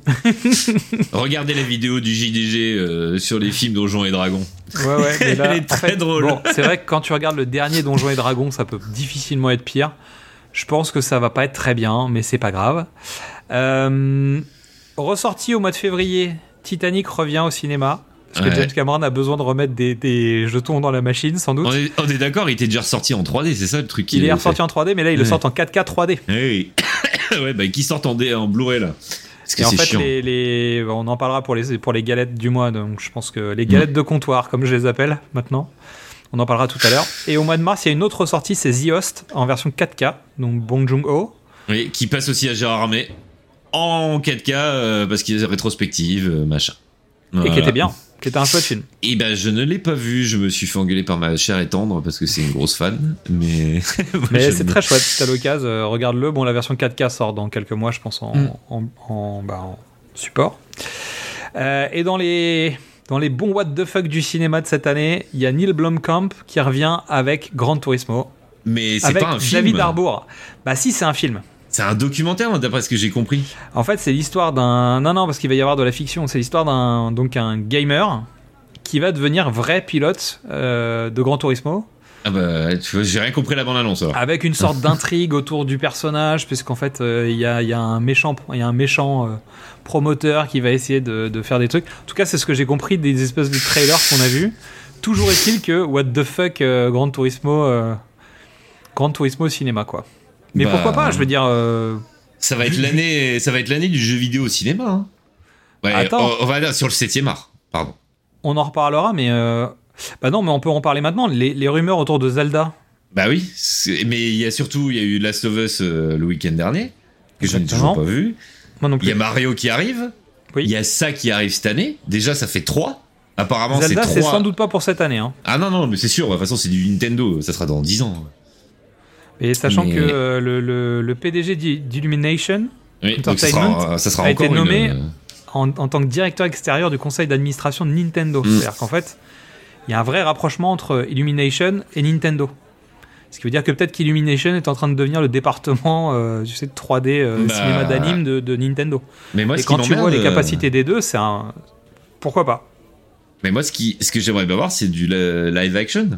(laughs) Regardez la vidéo du JDG euh, sur les films Donjons et Dragons. Ouais, ouais, mais là, (laughs) Elle est en très fait, drôle. Bon, c'est vrai que quand tu regardes le dernier Donjons et Dragons, ça peut difficilement être pire. Je pense que ça va pas être très bien, mais c'est pas grave. Euh, ressorti au mois de février, Titanic revient au cinéma. Parce que. James Cameron a besoin de remettre des, des jetons dans la machine, sans doute. On est, on est d'accord, il était déjà ressorti en 3D, c'est ça le truc Il qu'il est ressorti en 3D, mais là, il le sort en 4K 3D. fait. Oui. (coughs) ouais, bah qui sortent en, D- en Blu-ray là. Parce que Et en fait, chiant. les, les- on en parlera pour les, pour les galettes du mois. Donc, je pense que les galettes de comptoir, comme je les appelle maintenant, on en parlera tout à l'heure. Et au mois de mars, il y a une autre sortie, c'est The Host en version 4K, donc Bong Joon-ho. Oui, qui passe aussi à Gérard Armé. en 4K euh, parce qu'il des rétrospectives, euh, machin. Et qui était bien, qui était un chouette film. Et ben je ne l'ai pas vu, je me suis fait engueuler par ma chère et tendre parce que c'est une grosse fan, mais. (laughs) Mais c'est très chouette, si t'as l'occasion, euh, regarde-le. Bon, la version 4K sort dans quelques mois, je pense, en, Mm. en, en- bah, en support. Euh, et dans les, dans les bons what the fuck du cinéma de cette année, il y a Neil Blomkamp qui revient avec Gran Turismo. Mais c'est pas un film. David Harbour. Bah si, c'est un film. C'est un documentaire, d'après ce que j'ai compris. En fait, c'est l'histoire d'un. Non, non, parce qu'il va y avoir de la fiction. C'est l'histoire d'un donc un gamer qui va devenir vrai pilote euh, de Gran Turismo Ah bah, tu vois, j'ai rien compris la bande-annonce alors. avec une sorte d'intrigue (laughs) autour du personnage, puisqu'en fait, euh, il y, a, y a un méchant, y a un méchant euh, promoteur qui va essayer de, de faire des trucs. En tout cas, c'est ce que j'ai compris des espèces de trailers qu'on a vus. Toujours est-il que what the fuck euh, Gran Turismo, euh, Gran Turismo cinéma quoi. Mais Bah, pourquoi pas Je veux dire. euh, Ça va être l'année, ça va être l'année du jeu vidéo au cinéma. Hein. Ouais, Attends. on, on va dire sur le 7 art. Pardon. On en reparlera, mais euh, bah non, mais on peut en parler maintenant. Les, les rumeurs autour de Zelda. Bah oui, mais il y a surtout, il y a eu Last of Us euh, le week-end dernier que je n'ai toujours pas vu. Moi non Il plus. y a Mario qui arrive. Oui. Il y a ça qui arrive cette année. Déjà, ça fait 3 Apparemment, c'est Zelda, 3 c'est sans doute pas pour cette année. Hein. Ah non non, mais c'est sûr. De toute façon, c'est du Nintendo. Ça sera dans 10 ans. Et sachant Mais- que euh, le, le- le PDG d'I- d'Illumination, Oui, ça Entertainment sera, ça sera a été nommé- une, euh, en, en tant que directeur extérieur du conseil d'administration de Nintendo. Mm. C'est-à-dire qu'en fait, il y a un vrai rapprochement entre Illumination et Nintendo. Ce qui veut dire que peut-être qu'Illumination est en train de devenir le département, euh, tu sais, de 3D euh, Bah. cinéma d'anime de, de Nintendo. Mais moi, et quand tu vois les euh, capacités des deux, c'est un. Pourquoi pas? Mais moi, ce, qui, ce que j'aimerais bien voir, c'est du li- live action.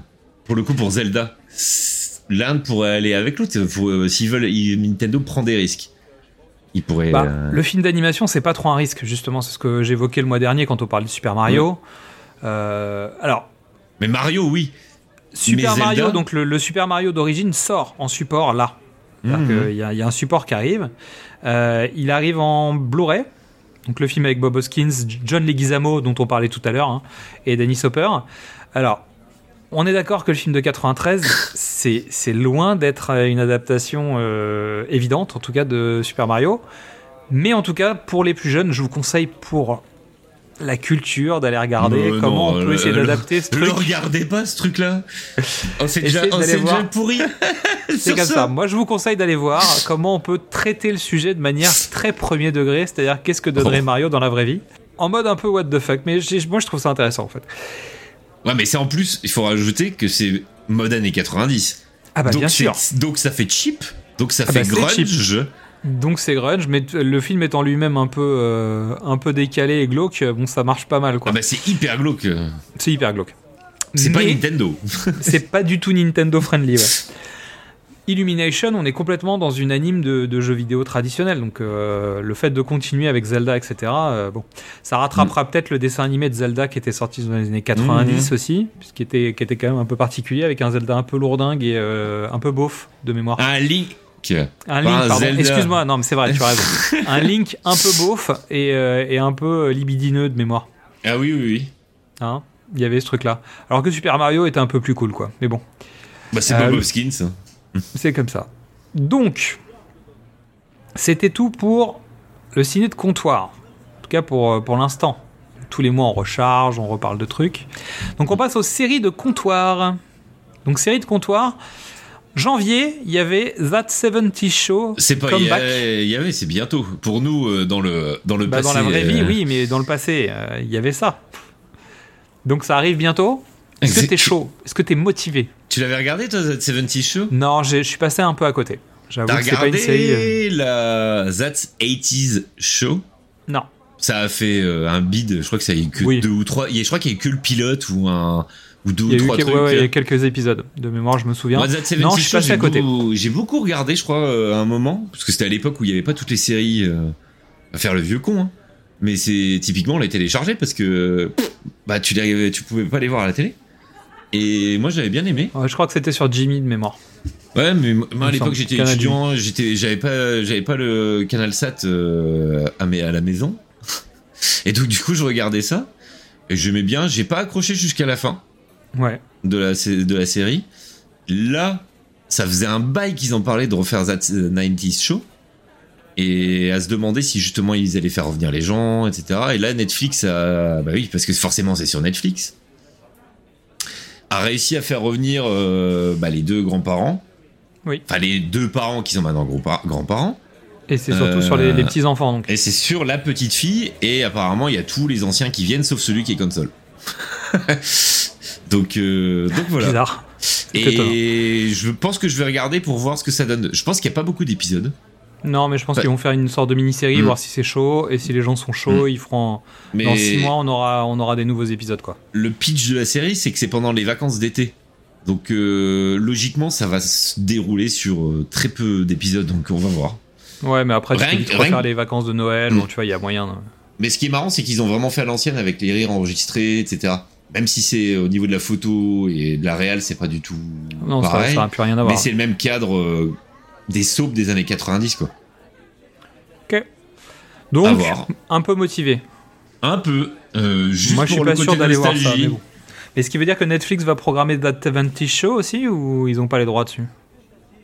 Pour le coup, pour Zelda. L'un pourrait aller avec l'autre. Euh, S'ils veulent, ils- Nintendo prend des risques. Ils pourraient. Bah, euh, Le film d'animation, c'est pas trop un risque, justement. C'est ce que j'évoquais le mois dernier quand on parlait de Super Mario. Euh, alors, Mais Mario, oui. Super Mario, donc le, le Super Mario d'origine sort en support là. Mhm. qu'il y, a- il y a un support qui arrive. Il arrive en Blu-ray. Donc le film avec Bob Hoskins, John Leguizamo dont on parlait tout à l'heure, hein, et Dennis Hopper. Alors, on est d'accord que le film de 93, c'est loin d'être euh, une adaptation euh, évidente, en tout cas de Super Mario. Mais en tout cas, pour les plus jeunes, je vous conseille pour la culture d'aller regarder Non, comment non, on peut le- essayer d'adapter ce Ne le truc. regardez pas, ce truc-là. Oh, c'est déjà, oh, déjà pourri. (laughs) C'est comme ça. Moi, je vous conseille d'aller voir comment on peut traiter le sujet de manière très premier degré, c'est-à-dire qu'est-ce que donnerait Oh. Mario dans la vraie vie, en mode un peu what the fuck. Mais moi, je trouve ça intéressant en fait. Ouais, mais c'est en plus, il faut rajouter que c'est mode années 90. Ah bah donc, bien sûr. donc ça fait cheap. Donc ça Ah fait bah, grunge. cheap. Donc c'est grunge, mais le film étant lui-même un peu euh, un peu décalé et glauque, bon, ça marche pas mal quoi. Ah bah c'est hyper glauque. C'est hyper glauque. C'est pas Nintendo. c'est pas du tout Nintendo friendly. ouais. (laughs) Illumination, on est complètement dans une anime de, de jeux vidéo traditionnel. Donc euh, le fait de continuer avec Zelda, etc. euh, bon, ça rattrapera Mm. peut-être le dessin animé de Zelda qui était sorti dans les années 90 aussi, qui était, qui était quand même un peu particulier avec un Zelda un peu lourdingue et euh, un peu beauf de mémoire. Un Link. Un Link, pardon. Excuse-moi, non mais c'est vrai, tu as raison. (laughs) un Link un peu beauf et, et un peu libidineux de mémoire. Ah oui, oui, oui. Hein Il y avait ce truc-là. Alors que Super Mario était un peu plus cool, quoi. Mais bon. Bah c'est Bob le- Hoskins. C'est comme ça. Donc, c'était tout pour le ciné de comptoir. En tout cas pour, euh, pour l'instant. Tous les mois, on recharge, on reparle de trucs. Donc, on passe aux séries de comptoir. Donc, série de comptoir. Janvier, il y avait That 70 Show. C'est pas. Il y, avait, c'est bientôt. Pour nous, euh, dans le, dans le Bah, passé. dans la vraie vie, euh, oui, mais dans le passé, euh, il y avait ça. Donc, ça arrive bientôt. Est-ce que t'es chaud? Est-ce que t'es motivé? Tu l'avais regardé, toi, That 70 Show? Non, je suis passé un peu à côté. J'avoue T'as que c'est pas une série. euh, regardé la That's 80s Show? Non. Ça a fait euh, un bid, je crois que ça y a eu que Oui. deux ou trois. Je crois qu'il y a eu que le pilote ou un ou deux Il y a ou eu trois que- trucs. ouais, ouais, il y a quelques épisodes de mémoire, je me souviens. Moi, That 70 non, je suis passé j'ai à côté. beaucoup- J'ai beaucoup regardé, je crois, euh, à un moment, parce que c'était à l'époque où il n'y avait pas toutes les séries euh, à faire le vieux con. hein. Mais c'est typiquement on les téléchargeait parce que pff, bah tu les, tu pouvais pas les voir à la télé. Et moi j'avais bien aimé. Ouais, je crois que c'était sur Jimmy de mémoire. Ouais, mais moi à l'époque j'étais étudiant, j'étais, j'avais pas, j'avais pas le Canal Sat euh, à, la maison. Et donc du coup je regardais ça et j'aimais bien. J'ai pas accroché jusqu'à la fin Ouais. de la, sé- de la série. Là, ça faisait un bail qu'ils en parlaient de refaire That 90s Show. et à se demander si justement ils allaient faire revenir les gens, etc. Et là, Netflix a, bah oui, parce que forcément c'est sur Netflix, a réussi à faire revenir euh, bah, les deux grands-parents. Oui. Enfin, les deux parents qui sont maintenant grands- grands-parents. Et c'est surtout Euh, sur les, les petits enfants donc. Et c'est sur la petite fille, et apparemment il y a tous les anciens qui viennent, sauf celui qui est console. (laughs) donc, euh, donc voilà. Bizarre. Et je pense que je vais regarder pour voir ce que ça donne. Je pense qu'il n'y a pas beaucoup d'épisodes. Non, mais je pense Ouais. qu'ils vont faire une sorte de mini-série, Mm. voir si c'est chaud. Et si les gens sont chauds, ils feront. Mais Dans 6 mois, on aura, on aura des nouveaux épisodes quoi. le pitch de la série, c'est que c'est pendant les vacances d'été. Donc euh, logiquement, ça va se dérouler sur euh, très peu d'épisodes, donc on va voir. Ouais, mais après, tu Rien peux rien refaire que- les vacances de Noël. Mm. Bon, tu vois, il y a moyen. de- Mais ce qui est marrant, c'est qu'ils ont vraiment fait à l'ancienne avec les rires enregistrés, etc. Même si c'est au niveau de la photo et de la réal, c'est pas du tout Non, ça pareil. ça n'a plus rien à voir. mais c'est le même cadre euh, des soaps des années 90, quoi. À Donc, voir. un peu motivé. Un peu. euh, juste Moi, je suis pas sûr d'aller voir ça. Mais bon. Mais ce qui veut dire que Netflix va programmer That 70 Show aussi ou ils ont pas les droits dessus?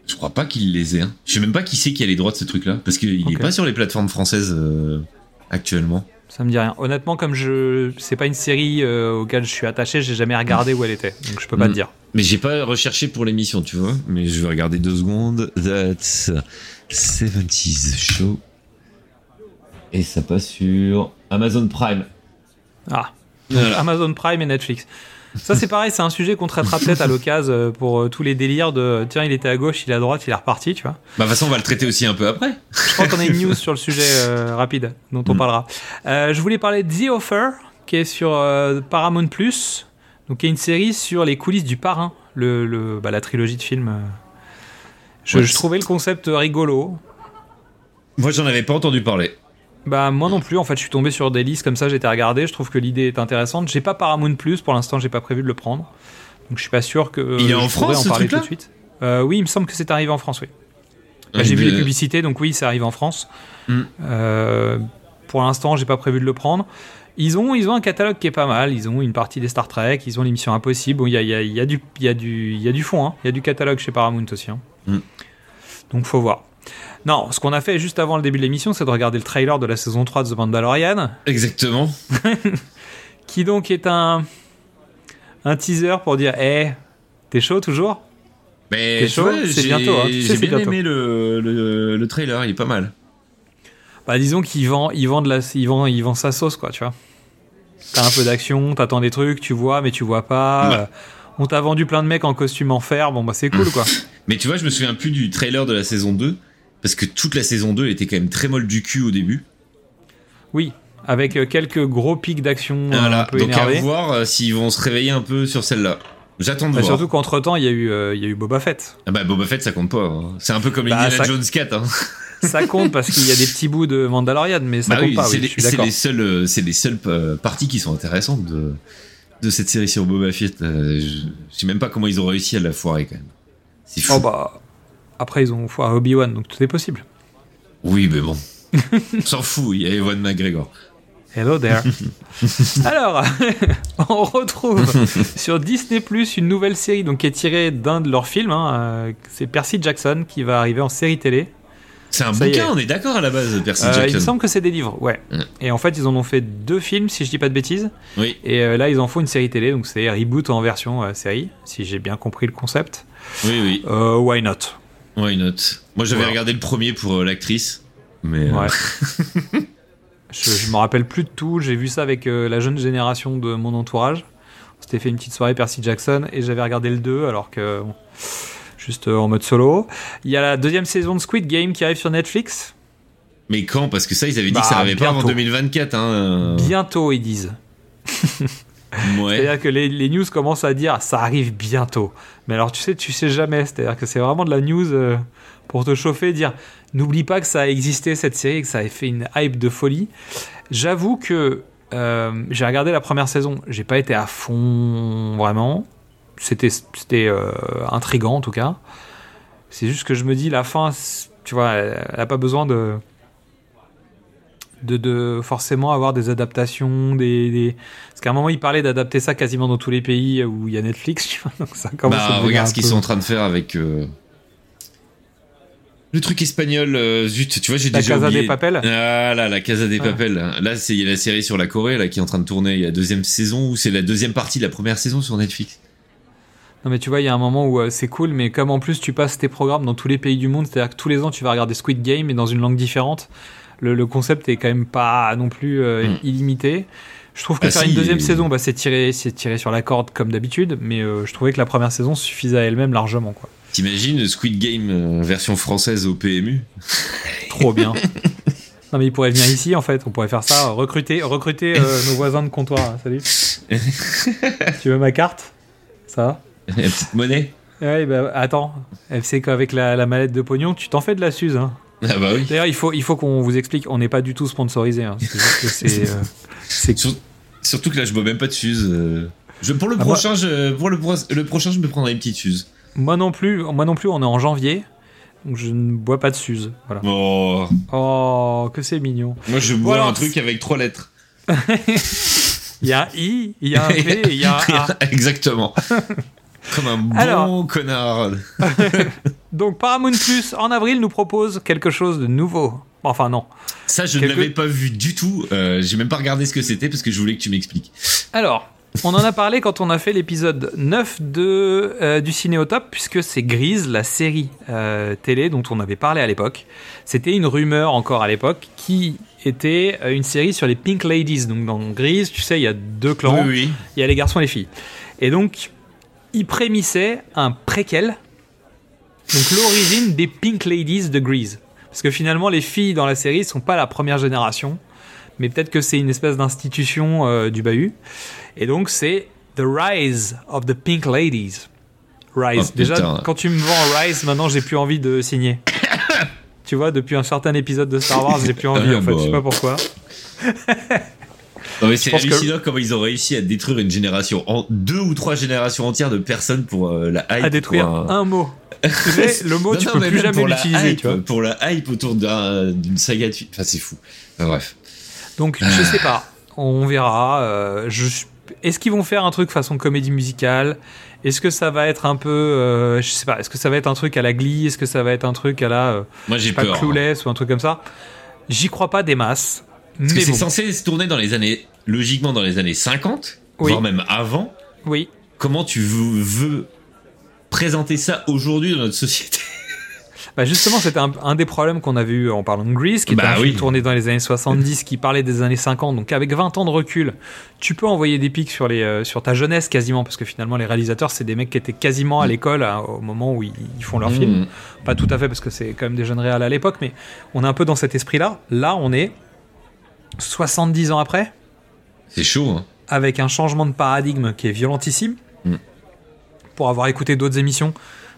Je crois pas qu'il les ait. hein. Je sais même pas qui c'est qui a les droits de ce truc-là, parce qu'il Ok. est pas sur les plateformes françaises euh, actuellement. Ça me dit rien. Honnêtement, comme je c'est pas une série euh, auquel je suis attaché, j'ai jamais regardé où elle était, donc je peux pas Mm. te dire. Mais j'ai pas recherché pour l'émission, tu vois. Mais je vais regarder deux secondes. That's 70s Show. Et ça passe sur Amazon Prime. Ah, Voilà. Amazon Prime et Netflix. Ça c'est pareil, c'est un sujet qu'on traitera peut-être à l'occasion euh, pour euh, tous les délires de tiens il était à gauche, il est à droite, il est reparti, tu vois. Bah, de toute façon, on va le traiter aussi un peu après. Je crois qu'on a une (laughs) news sur le sujet euh, rapide dont on Mm. parlera. Euh, je voulais parler de The Offer qui est sur euh, Paramount Plus, donc qui est une série sur les coulisses du Parrain, le, le- bah, la trilogie de films. euh. Je, Ouais, je trouvais le concept rigolo. Moi, j'en avais pas entendu parler. Bah moi non plus, en fait je suis tombé sur des listes comme ça, j'étais regardé, je trouve que l'idée est intéressante. J'ai pas Paramount Plus, pour l'instant j'ai pas prévu de le prendre. Donc je suis pas sûr que euh, Il est en je pourrais France, en ce parler tout de suite. Euh, oui, il me semble que c'est arrivé en France, oui. Bah, Euh, j'ai vu les publicités, donc oui, ça arrive en France. Mm. Euh, pour l'instant, j'ai pas prévu de le prendre. Ils ont, ils ont un catalogue qui est pas mal. Ils ont une partie des Star Trek, ils ont l'émission Impossible. Bon, il y a, y, a, y, a du- il y, a du- il y a du fond, hein. il y a du catalogue chez Paramount aussi. hein. Mm. Donc faut voir. Non, ce qu'on a fait juste avant le début de l'émission, c'est de regarder le trailer de la saison 3 de The Mandalorian, Exactement. (laughs) qui donc est un, un teaser pour dire Hé, t'es chaud toujours? Mais chaud? C'est bientôt, hein. Tu sais, j'ai bien bientôt. aimé le, le, le trailer, il est pas mal. Bah disons qu'il vend, il vend de la, il vend, il vend sa sauce quoi, tu vois. T'as un peu d'action, t'attends des trucs, tu vois, mais tu vois pas. Ouais. Euh, on t'a vendu plein de mecs en costume en fer, bon bah c'est cool quoi. (laughs) Mais tu vois, je me souviens plus du trailer de la saison 2, parce que toute la saison 2 était quand même très molle du cul au début. Oui, avec euh, quelques gros pics d'action euh, un Voilà, peu donc énervés. à voir euh, s'ils vont se réveiller un peu sur celle-là. J'attends de Bah, voir. surtout qu'entre temps, il y a eu, euh, il y a eu Boba Fett. Ah bah Boba Fett ça compte pas. hein. C'est un peu comme Bah, Indiana ça- Jones 4. Hein. (laughs) Ça compte parce qu'il y a des petits bouts de Mandalorian, mais ça Bah compte oui, pas. c'est Oui, les, seules, c'est les seules parties qui sont intéressantes de, de cette série sur Boba Fett. Je, je sais même pas comment ils ont réussi à la foirer quand même. C'est fou. Oh bah. Après, ils ont foiré Obi-Wan, donc tout est possible. Oui, mais bon. On s'en fout, il y a Ewan McGregor. Hello there. (laughs) Alors, (laughs) on retrouve sur Disney Plus une nouvelle série donc qui est tirée d'un de leurs films. hein, euh, c'est Percy Jackson qui va arriver en série télé. C'est un Ça bouquin, est. on est d'accord à la base, Percy Euh, il me Jackson. semble que c'est des livres, ouais. Et en fait, ils en ont fait deux films, si je dis pas de bêtises. Oui, Et euh, là, ils en font une série télé, donc c'est reboot en version euh, série, si j'ai bien compris le concept. oui, oui. Why not? Why not? Moi j'avais regardé le premier pour euh, l'actrice. Mais euh, Ouais. (laughs) je, je me rappelle plus de tout. J'ai vu ça avec euh, la jeune génération de mon entourage. On s'était fait une petite soirée Percy Jackson et j'avais regardé le 2 alors que bon, juste en mode solo. Il y a la deuxième saison de Squid Game qui arrive sur Netflix. Mais quand? Parce que ça, ils avaient dit Bah, que ça arrivait pas avant bientôt. 2024. Hein. Bientôt, ils disent. C'est-à-dire que les, les news commencent à dire ça arrive bientôt. Mais alors tu sais, tu sais jamais. C'est-à-dire que c'est vraiment de la news euh, pour te chauffer, dire n'oublie pas que ça a existé cette série, que ça a fait une hype de folie. J'avoue que euh, j'ai regardé la première saison, j'ai pas été à fond vraiment. C'était c'était euh, intrigant en tout cas. C'est juste que je me dis la fin, tu vois, elle, elle a pas besoin de de, de forcément avoir des adaptations, des, des... parce qu'à un moment il parlait d'adapter ça quasiment dans tous les pays où il y a Netflix, (laughs) tu vois, donc ça commence Bah, regarde ce qu'ils sont en train de faire avec. euh, Le truc espagnol, euh, zut, tu vois, j'ai La déjà Casa oublié. des Papel Ah là, la Casa des Ah. Papel. Là, c'est il y a la série sur la Corée là qui est en train de tourner. Il y a la deuxième saison ou c'est la deuxième partie de la première saison sur Netflix. Non mais tu vois, il y a un moment où euh, c'est cool, mais comme en plus tu passes tes programmes dans tous les pays du monde, c'est-à-dire que tous les ans tu vas regarder Squid Game et dans une langue différente, le, le concept est quand même pas non plus euh, Mm. illimité. Je trouve que Ah faire si, une deuxième et- saison, bah, c'est tiré, c'est tiré sur la corde comme d'habitude, mais euh, je trouvais que la première saison suffisait à elle-même largement, quoi. T'imagines Squid Game euh, version française au PMU (laughs) Trop bien. non mais ils pourraient venir ici en fait, on pourrait faire ça, recruter, recruter euh, (laughs) nos voisins de comptoir. Salut. tu veux ma carte? Ça va? La petite monnaie? Ouais, bah attends, FC qu'avec la, la mallette de pognon, tu t'en fais de la suze. Hein. Ah bah oui. D'ailleurs, il faut, il faut qu'on vous explique, on n'est pas du tout sponsorisé. Hein. C'est (laughs) euh, Sur- surtout que là, je bois même pas de Suze. euh. Je, pour le Ah, moi- prochain, je, pour le, pro- le prochain, je me prendrai une petite Suze. Moi non plus, moi non plus, on est en janvier, donc je ne bois pas de suze. Voilà. Oh, Oh, que c'est mignon. moi, je bois Voilà. un truc avec trois lettres. (laughs) Il y a un I, il y a un et (laughs) il y a un A. Exactement. Comme un bon Alors. connard. Donc Paramount Plus en avril nous propose quelque chose de nouveau. Enfin non. Ça, je Quelque- ne l'avais pas vu du tout. Euh, J'ai même pas regardé ce que c'était parce que je voulais que tu m'expliques. Alors, on en a parlé quand on a fait l'épisode 9 de, euh, du Ciné au Top, puisque c'est Grise, la série euh, télé dont on avait parlé à l'époque. C'était une rumeur encore à l'époque qui était une série sur les Pink Ladies. Donc dans Grise, tu sais, il y a deux clans. Oui, oui. il y a les garçons et les filles. Et donc, il prémissait un préquel, donc l'origine des Pink Ladies de Grease. Parce que finalement, les filles dans la série ne sont pas la première génération, mais peut-être que c'est une espèce d'institution euh, du bahut. Et donc, c'est The Rise of the Pink Ladies. Rise. Oh, Déjà, putain. quand tu me vends Rise, maintenant, j'ai plus envie de signer. (coughs) tu vois, depuis un certain épisode de Star Wars, j'ai plus envie, Ah, en fait. bah. Je sais pas pourquoi. (laughs) Non, mais c'est pense que- hallucinant comment ils ont réussi à détruire une génération, en deux ou trois générations entières de personnes pour euh, la hype. À détruire pour un mot. (laughs) Tu le mot, Non, tu non, peux mais plus jamais pour la l'utiliser, tu. Pour la hype autour d'un- d'une saga de films. Enfin, c'est fou. Enfin, bref. Donc je sais pas, on verra. euh, je- Est-ce qu'ils vont faire un truc façon comédie musicale? Est-ce que ça va être un peu, euh, je sais pas, est-ce que ça va être un truc à la Glee? Est-ce que ça va être un truc à la, euh, Moi, j'ai pas, peur. hein. Clueless ou un truc comme ça? J'y crois pas des masses. Parce que Mais c'est bon, censé se tourner dans les années, logiquement dans les années 50, Oui. voire même avant. oui. Comment tu veux, veux présenter ça aujourd'hui dans notre société? (laughs) Bah justement, c'était un, un des problèmes qu'on a vu en parlant de Grease, qui était Bah un film tourné dans les années 70, qui parlait des années 50. Donc avec 20 ans de recul, tu peux envoyer des pics sur, les, euh, sur ta jeunesse quasiment, parce que finalement les réalisateurs, c'est des mecs qui étaient quasiment à l'école hein, au moment où ils, ils font leur film. Mmh. Pas tout à fait, parce que c'est quand même des jeunes réals à l'époque, mais on est un peu dans cet esprit-là. Là, on est 70 ans après, C'est chaud, hein. avec un changement de paradigme qui est violentissime. Mm. Pour avoir écouté d'autres émissions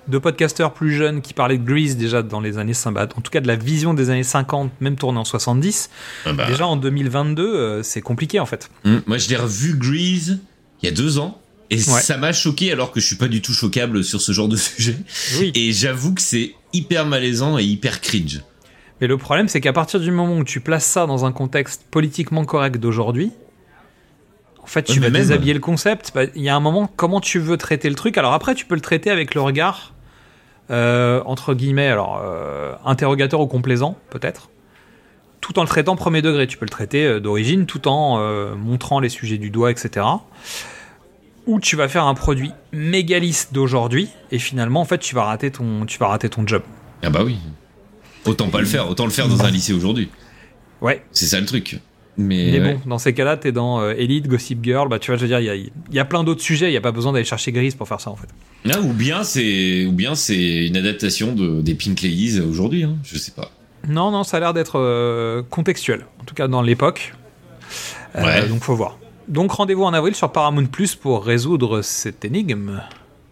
de podcasteurs plus jeunes qui parlaient de Grease déjà dans les années 50, en tout cas de la vision des années 50, même tournée en 70. Ah bah. Déjà en 2022, euh, c'est compliqué en fait. Mmh. Moi, je l'ai revu Grease il y a deux ans. Et Ouais. ça m'a choqué alors que je suis pas du tout choquable sur ce genre de sujet. Oui. Et j'avoue que c'est hyper malaisant et hyper cringe. Mais le problème, c'est qu'à partir du moment où tu places ça dans un contexte politiquement correct d'aujourd'hui, en fait, tu Ouais, vas même- déshabiller le concept. Bah, Il y a un moment, comment tu veux traiter le truc? Alors après, tu peux le traiter avec le regard, euh, entre guillemets, alors, euh, interrogateur ou complaisant, peut-être, tout en le traitant premier degré. Tu peux le traiter euh, d'origine, tout en euh, montrant les sujets du doigt, etc. Ou tu vas faire un produit mégaliste d'aujourd'hui, et finalement, en fait, tu vas rater ton, tu vas rater ton job. Ah bah oui. Autant pas le faire, autant le faire dans un lycée aujourd'hui. Ouais. C'est ça le truc. Mais, Mais ouais. bon, dans ces cas-là, t'es dans euh, Elite, Gossip Girl, bah tu vois, je veux dire, il y y a plein d'autres sujets, il n'y a pas besoin d'aller chercher Grise pour faire ça en fait. Ah, ou bien c'est ou bien c'est une adaptation de, des Pink Ladies aujourd'hui, hein. je sais pas. Non, non, ça a l'air d'être euh, contextuel, en tout cas dans l'époque. Euh, Ouais. Donc faut voir. Donc rendez-vous en avril sur Paramount Plus pour résoudre cette énigme.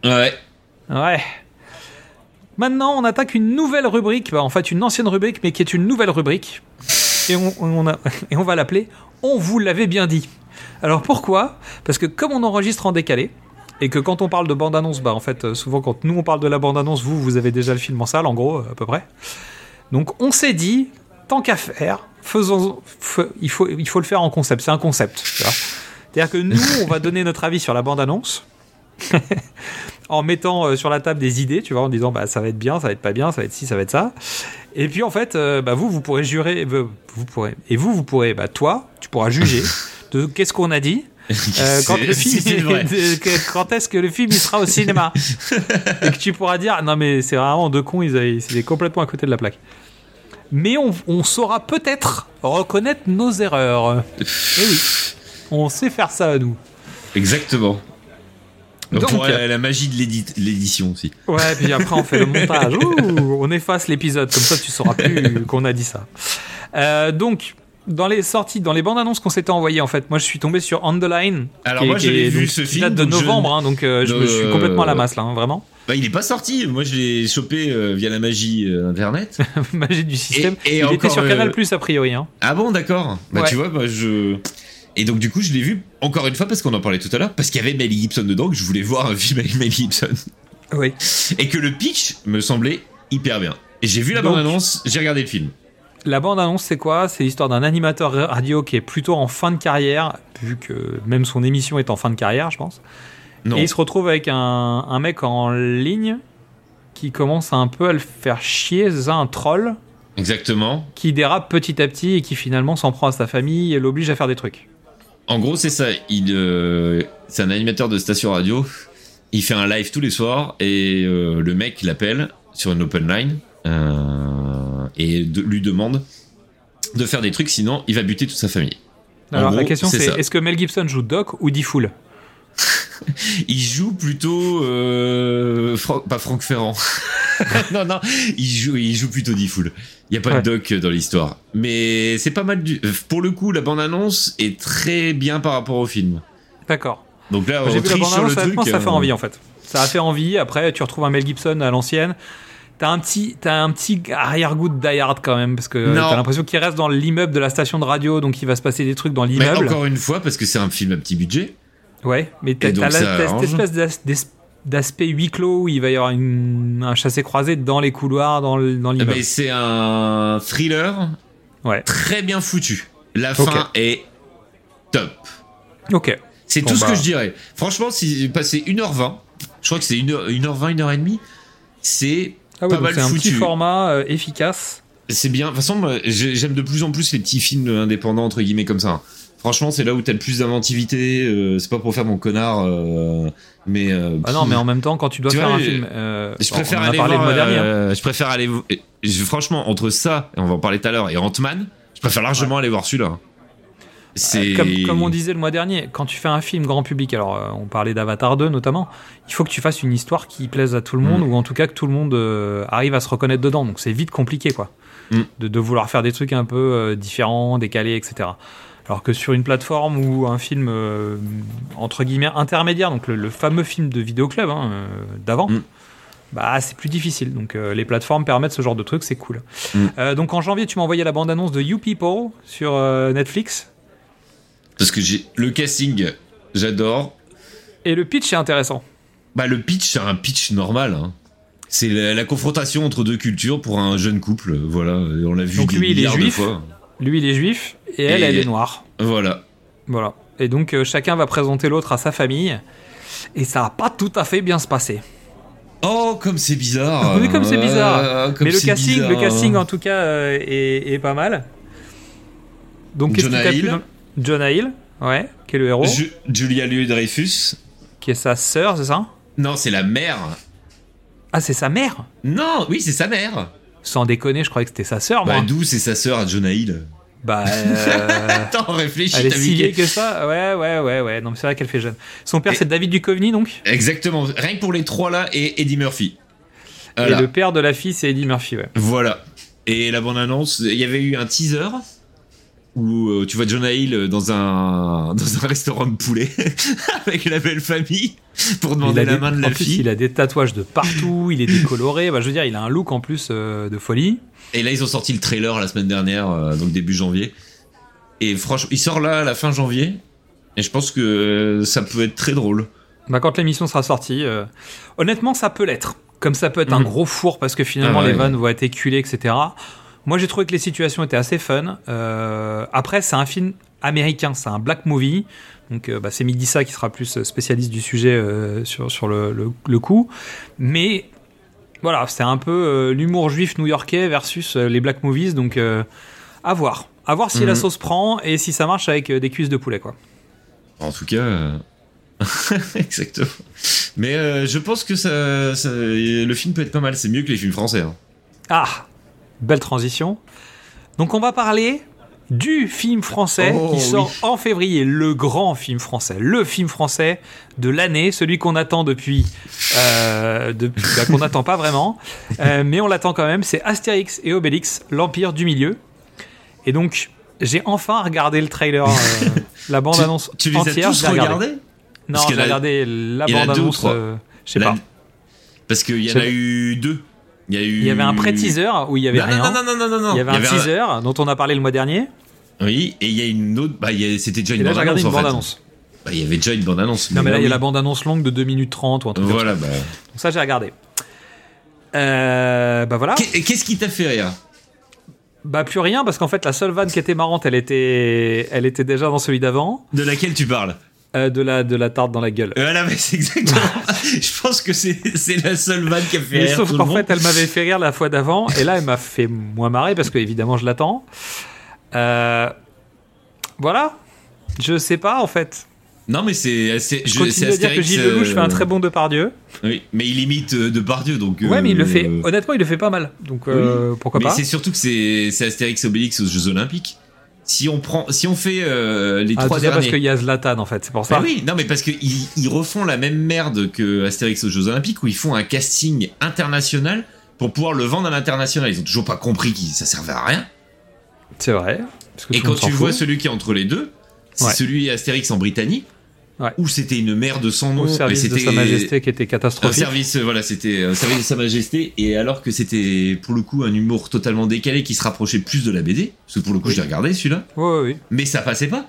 Ouais. Ouais. Maintenant, on attaque une nouvelle rubrique, bah, en fait une ancienne rubrique, mais qui est une nouvelle rubrique. Et on, (laughs) va l'appeler On vous l'avait bien dit. Alors pourquoi? Parce que comme on enregistre en décalé, et que quand on parle de bande-annonce, bah en fait, euh, souvent quand nous on parle de la bande-annonce, vous, vous avez déjà le film en salle, en gros, à peu près. Donc on s'est dit, tant qu'à faire, il, faut, le faire en concept, c'est un concept. C'est-à-dire que nous, on va donner notre avis sur la bande-annonce, (laughs) en mettant euh, sur la table des idées, tu vois, en disant bah ça va être bien, ça va être pas bien, ça va être ci, ça va être ça. Et puis en fait, euh, bah, vous, vous pourrez jurer, euh, vous pourrez, et vous, vous pourrez, bah, toi, tu pourras juger de qu'est-ce qu'on a dit. (laughs) euh, quand, le film, (laughs) quand est-ce que le film il sera au cinéma et que tu pourras dire non mais c'est vraiment deux cons ils avaient- c'était complètement à côté de la plaque mais on, on saura peut-être reconnaître nos erreurs et oui on sait faire ça à nous Exactement. Donc, Donc, pour euh, la, magie de l'édit- l'édition aussi. Ouais, puis après on fait le montage. (laughs) Ouh, on efface l'épisode, comme ça tu sauras plus qu'on a dit ça. Euh, donc, dans les sorties, dans les bandes annonces qu'on s'était envoyées, en fait, moi je suis tombé sur On the Line. Alors qui moi, j'avais est- vu donc, ce qui film, date de je- novembre, hein, donc euh, je me suis complètement à la masse là, hein, vraiment. Bah, il est pas sorti. Moi, je l'ai chopé euh, via la magie euh, internet. (laughs) Magie du système. Et- et Il était sur euh, Canal Plus a priori. Hein. Ah bon, d'accord. Bah Ouais. tu vois, moi je. Et donc du coup, je l'ai vu encore une fois parce qu'on en parlait tout à l'heure, parce qu'il y avait Mel Gibson dedans, que je voulais voir un film avec Mel Gibson, Oui. et que le pitch me semblait hyper bien. Et j'ai vu la Donc- bande annonce, j'ai regardé le film. La bande annonce, c'est quoi? C'est l'histoire d'un animateur radio qui est plutôt en fin de carrière, vu que même son émission est en fin de carrière, je pense. Non. Et il se retrouve avec un, un mec en ligne qui commence un peu à le faire chier, c'est un troll, Exactement. qui dérape petit à petit et qui finalement s'en prend à sa famille et l'oblige à faire des trucs. En gros, c'est ça. Il, euh, c'est un animateur de station radio. Il fait un live tous les soirs et euh, le mec l'appelle sur une open line euh, et de- lui demande de faire des trucs, sinon il va buter toute sa famille. Alors la question c'est est-ce que Mel Gibson joue Doc ou D-Fool Il joue plutôt euh, pas Franck Ferrand. (laughs) non non, il joue il joue plutôt D-Fool. Il y a pas Ouais. de doc dans l'histoire, mais c'est pas mal du pour le coup la bande annonce est très bien par rapport au film. D'accord. Donc là J'ai vu la bande annonce, truc. honnêtement, ça fait euh, envie en fait. Ça a fait envie. Après, tu retrouves un Mel Gibson à l'ancienne. T'as un petit, un petit arrière-goût de Die Hard quand même, parce que t'as l'impression qu'il reste dans l'immeuble de la station de radio, donc il va se passer des trucs dans l'immeuble. encore une fois parce que c'est un film à petit budget. Ouais, mais t'as cette espèce d'aspect huis clos où il va y avoir une- un chassé-croisé dans les couloirs, dans le- dans l'immeuble. Mais c'est un thriller Ouais. très bien foutu. La fin est top. Ok. C'est Bon, tout ce bah. que je dirais. Franchement, si passé 1h20, je crois que c'est 1h, 1h20, 1h30, c'est Ah ouais, pas mal c'est un petit foutu. format euh, efficace. C'est bien. De toute façon, j'aime de plus en plus les petits films indépendants, entre guillemets, comme ça. Franchement, c'est là où t'as le plus d'inventivité. euh, c'est pas pour faire mon connard, euh, mais. euh, Ah non, mais en même temps, quand tu dois Tu faire vois, un je- film, Je on préfère aller voir, hein. je préfère aller. franchement, entre ça, et on va en parler tout à l'heure, et Ant-Man, je préfère largement aller voir celui-là. C'est Euh, Comme, comme on disait le mois dernier, quand tu fais un film grand public, alors on parlait d'Avatar 2 notamment, il faut que tu fasses une histoire qui plaise à tout le monde, Mm. ou en tout cas que tout le monde arrive à se reconnaître dedans. Donc c'est vite compliqué, quoi, Mm. de, de vouloir faire des trucs un peu différents, décalés, etc. Alors que sur une plateforme ou un film euh, entre guillemets intermédiaire, donc le, le fameux film de vidéoclub hein, euh, d'avant, Mm. bah c'est plus difficile. Donc euh, les plateformes permettent ce genre de trucs, c'est cool. Mm. Euh, donc en janvier, tu m'as envoyé la bande-annonce de You People sur Netflix. Parce que j'ai le casting, j'adore. Et le pitch est intéressant. Bah, le pitch, c'est un pitch normal. hein. C'est la, la confrontation entre deux cultures pour un jeune couple. Voilà, on l'a vu Donc des lui, il est de fois. Lui, il est juif et elle, Et- elle est noire. Voilà. Voilà. Et donc, euh, chacun va présenter l'autre à sa famille. Et ça va pas tout à fait bien se passer. Oh, comme c'est bizarre. (laughs) Oui, comme c'est bizarre. Euh, comme Mais le casting, bizarre. le casting, en tout cas, euh, est, est pas mal. Donc, qu'est-ce qui Jonah Hill. Jonah Hill, ouais, qui est le héros, Ju- Julia Louis-Dreyfus. qui est sa sœur, c'est ça? Non, c'est la mère. Ah, c'est sa mère? Non, oui, c'est sa mère. Sans déconner, je croyais que c'était sa sœur, moi. Bah, d'où c'est sa sœur à Jonah Hill Bah, (laughs) euh, Attends, réfléchis, elle est si vieille que ça Ouais, ouais, ouais, ouais. Non, mais c'est vrai qu'elle fait jeune. Son père, Et- c'est David Duchovny, donc? Exactement. Rien que pour les trois là et Eddie Murphy. Voilà. Et le père de la fille, c'est Eddie Murphy, ouais. Voilà. Et la bande-annonce, il y avait eu un teaser où euh, tu vois Jonah Hill dans un, (laughs) dans un restaurant de poulet (laughs) avec la belle famille pour demander la des- main de en la plus, fille. il a des tatouages de partout, il est décoloré. Bah, je veux dire, il a un look en plus euh, de folie. Et là, ils ont sorti le trailer la semaine dernière, euh, donc début janvier. Et franchement, il sort là à la fin janvier. Et je pense que euh, ça peut être très drôle. Bah, quand l'émission sera sortie, euh, honnêtement, ça peut l'être. Comme ça peut être un Mhm. gros four parce que finalement Ah ouais. les vannes vont être éculées, etc. Moi, j'ai trouvé que les situations étaient assez fun. Euh, après, c'est un film américain, c'est un black movie. Donc, euh, bah, c'est Midissa qui sera plus spécialiste du sujet euh, sur, sur le, le- le coup. Mais Voilà, c'est un peu euh, l'humour juif new-yorkais versus euh, les black movies, donc euh, à voir. À voir si Mhm. la sauce prend et si ça marche avec euh, des cuisses de poulet, quoi. En tout cas, euh, (laughs) exactement. Mais euh, je pense que ça, ça- le film peut être pas mal. C'est mieux que les films français. hein. Ah, belle transition. Donc on va parler du film français Oh, qui sort en février, le grand film français, le film français de l'année, celui qu'on attend depuis, euh, depuis bah, qu'on n'attend pas vraiment, euh, mais on l'attend quand même. C'est Astérix et Obélix, l'Empire du milieu. Et donc j'ai enfin regardé le trailer, euh, (laughs) la bande annonce Tu les as entière. tous regardé. Non, j'ai regardé la il y en a bande deux ou annonce. trois. euh, je sais pas. Parce qu'il y en a eu deux. Il y, a eu... Il y avait un pré-teaser où il y avait non, rien. Non, non, non, non. Il y avait un teaser dont on a parlé le mois dernier. Oui, et il y a une autre. Bah, c'était déjà une bande-annonce. Bah, il y avait déjà une bande-annonce. Non, mais là, il y a la bande-annonce longue de 2 minutes 30 ou un truc Voilà, bah. Donc ça, j'ai regardé. Euh, bah voilà. Qu'est- Qu'est-ce qui t'a fait rire? Bah plus rien, parce qu'en fait, la seule vanne qui était marrante, elle était, elle était déjà dans celui d'avant. De laquelle tu parles? Euh, de, la, de la tarte dans la gueule. Voilà, mais c'est exactement. (laughs) je pense que c'est la seule vanne qui a fait Mais rire sauf qu'en fait, elle m'avait fait rire la fois d'avant, et là, elle m'a fait moins marrer, parce que évidemment, je l'attends. Euh, voilà. Je sais pas, en fait. Non, mais c'est. Je continue de dire que Gilles Lelouch euh, fait un très bon Depardieu. Oui, mais il imite euh, Depardieu, donc. Ouais, mais il le euh, fait. Honnêtement, il le fait pas mal. Donc euh, pourquoi mais pas c'est surtout que c'est Astérix Obélix aux Jeux Olympiques. Si on prend, si on fait euh, les Ah, trois ça parce derniers. qu'il y a Zlatan, en fait. C'est pour ça. Bah oui, non mais parce qu'ils ils refont la même merde que Astérix aux Jeux Olympiques où ils font un casting international pour pouvoir le vendre à l'international. Ils ont toujours pas compris que ça servait à rien. C'est vrai. parce que Et quand tu vois celui qui est entre les deux, c'est Ouais. celui Astérix en Britannie, Ouais. où c'était une merde sans nom. au mais service de c'était Sa Majesté qui était un catastrophique. service, euh, voilà, c'était un service de Sa Majesté. Et alors que c'était pour le coup un humour totalement décalé qui se rapprochait plus de la BD, parce que pour le coup Oui. je l'ai regardé celui-là, ouais, oui. mais ça passait pas.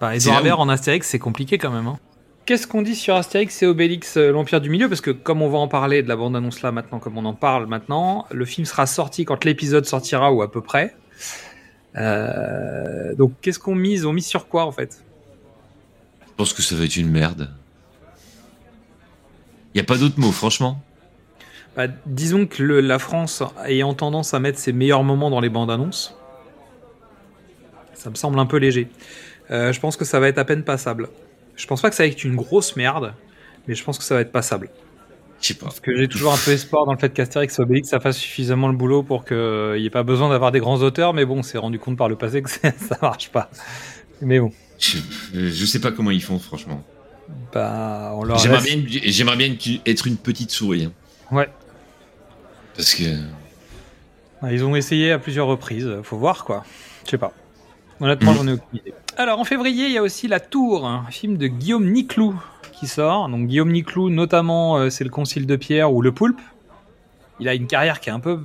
Bah, Edouard où- en Astérix, c'est compliqué quand même. hein. Qu'est-ce qu'on dit sur Astérix et Obélix, euh, l'Empire du Milieu? Parce que comme on va en parler de la bande-annonce là maintenant, comme on en parle maintenant, le film sera sorti quand l'épisode sortira ou à peu près. Euh, donc qu'est-ce qu'on mise? On mise sur quoi en fait? Je pense que ça va être une merde. Y a pas d'autre mot, franchement. Bah, Disons que le- la France ayant tendance à mettre ses meilleurs moments dans les bandes-annonces, ça me semble un peu léger. Euh, je pense que ça va être à peine passable. Je pense pas que ça va être une grosse merde, mais je pense que ça va être passable. Je sais pas. Parce que j'ai toujours un peu espoir dans le fait qu'Astérix et Obélix ça fasse suffisamment le boulot pour qu'il n'y ait pas besoin d'avoir des grands auteurs, mais bon, on s'est rendu compte par le passé que (laughs) ça marche pas. Mais bon, Je, euh, je sais pas comment ils font, franchement. bah, on leur J'aimerais laisse- bien, j'aimerais bien que- être une petite souris. hein. Ouais. Parce que. Ils ont essayé à plusieurs reprises, faut voir quoi. Je sais pas. Honnêtement, Mhm. j'en ai aucune idée. Alors, en février, il y a aussi La Tour, un film de Guillaume Niclou qui sort. Donc, Guillaume Niclou, notamment, euh, c'est le Concile de Pierre ou Le Poulpe. Il a une carrière qui est un peu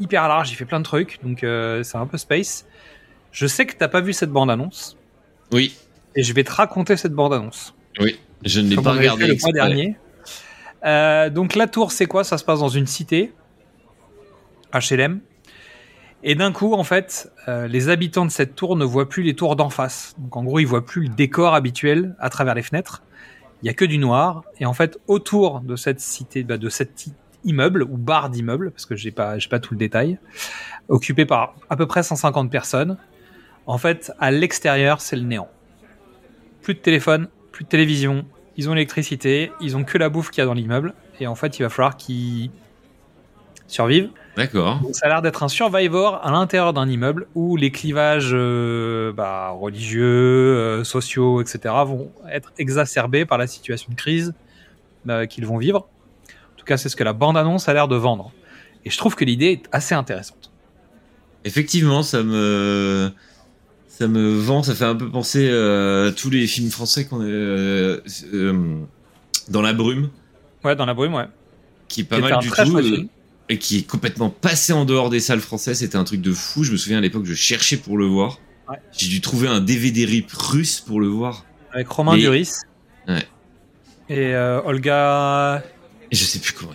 hyper large, il fait plein de trucs, donc euh, c'est un peu space. Je sais que t'as pas vu cette bande-annonce, Oui, et je vais te raconter cette bande-annonce. oui. Je ne l'ai pas on avait regardé. fait le mois dernier. Euh, donc la tour, c'est quoi? Ça se passe dans une cité, HLM. Et d'un coup, en fait, euh, les habitants de cette tour ne voient plus les tours d'en face. Donc en gros, ils voient plus le décor habituel à travers les fenêtres. Il y a que du noir. Et en fait, autour de cette cité, bah, de cet immeuble ou barre d'immeuble, parce que j'ai pas, j'ai pas tout le détail, occupé par à peu près 150 personnes. En fait, à l'extérieur, c'est le néant. Plus de téléphone, plus de télévision, ils ont l'électricité, ils ont que la bouffe qu'il y a dans l'immeuble, et en fait, il va falloir qu'ils survivent. D'accord. Ça a l'air d'être un survivor à l'intérieur d'un immeuble où les clivages euh, bah, religieux, euh, sociaux, etc. vont être exacerbés par la situation de crise euh, qu'ils vont vivre. En tout cas, c'est ce que la bande-annonce a l'air de vendre. Et je trouve que l'idée est assez intéressante. Effectivement, ça me. Ça me vend, ça fait un peu penser euh, à tous les films français qu'on est. euh, euh, dans la brume, Ouais, dans la brume, ouais. qui est pas Qui mal du tout. euh, et qui est complètement passé en dehors des salles françaises. C'était un truc de fou. Je me souviens à l'époque, je cherchais pour le voir. Ouais. J'ai dû trouver un DVD rip russe pour le voir. Avec Romain Duris. Ouais. Et euh, Olga Et je sais plus comment.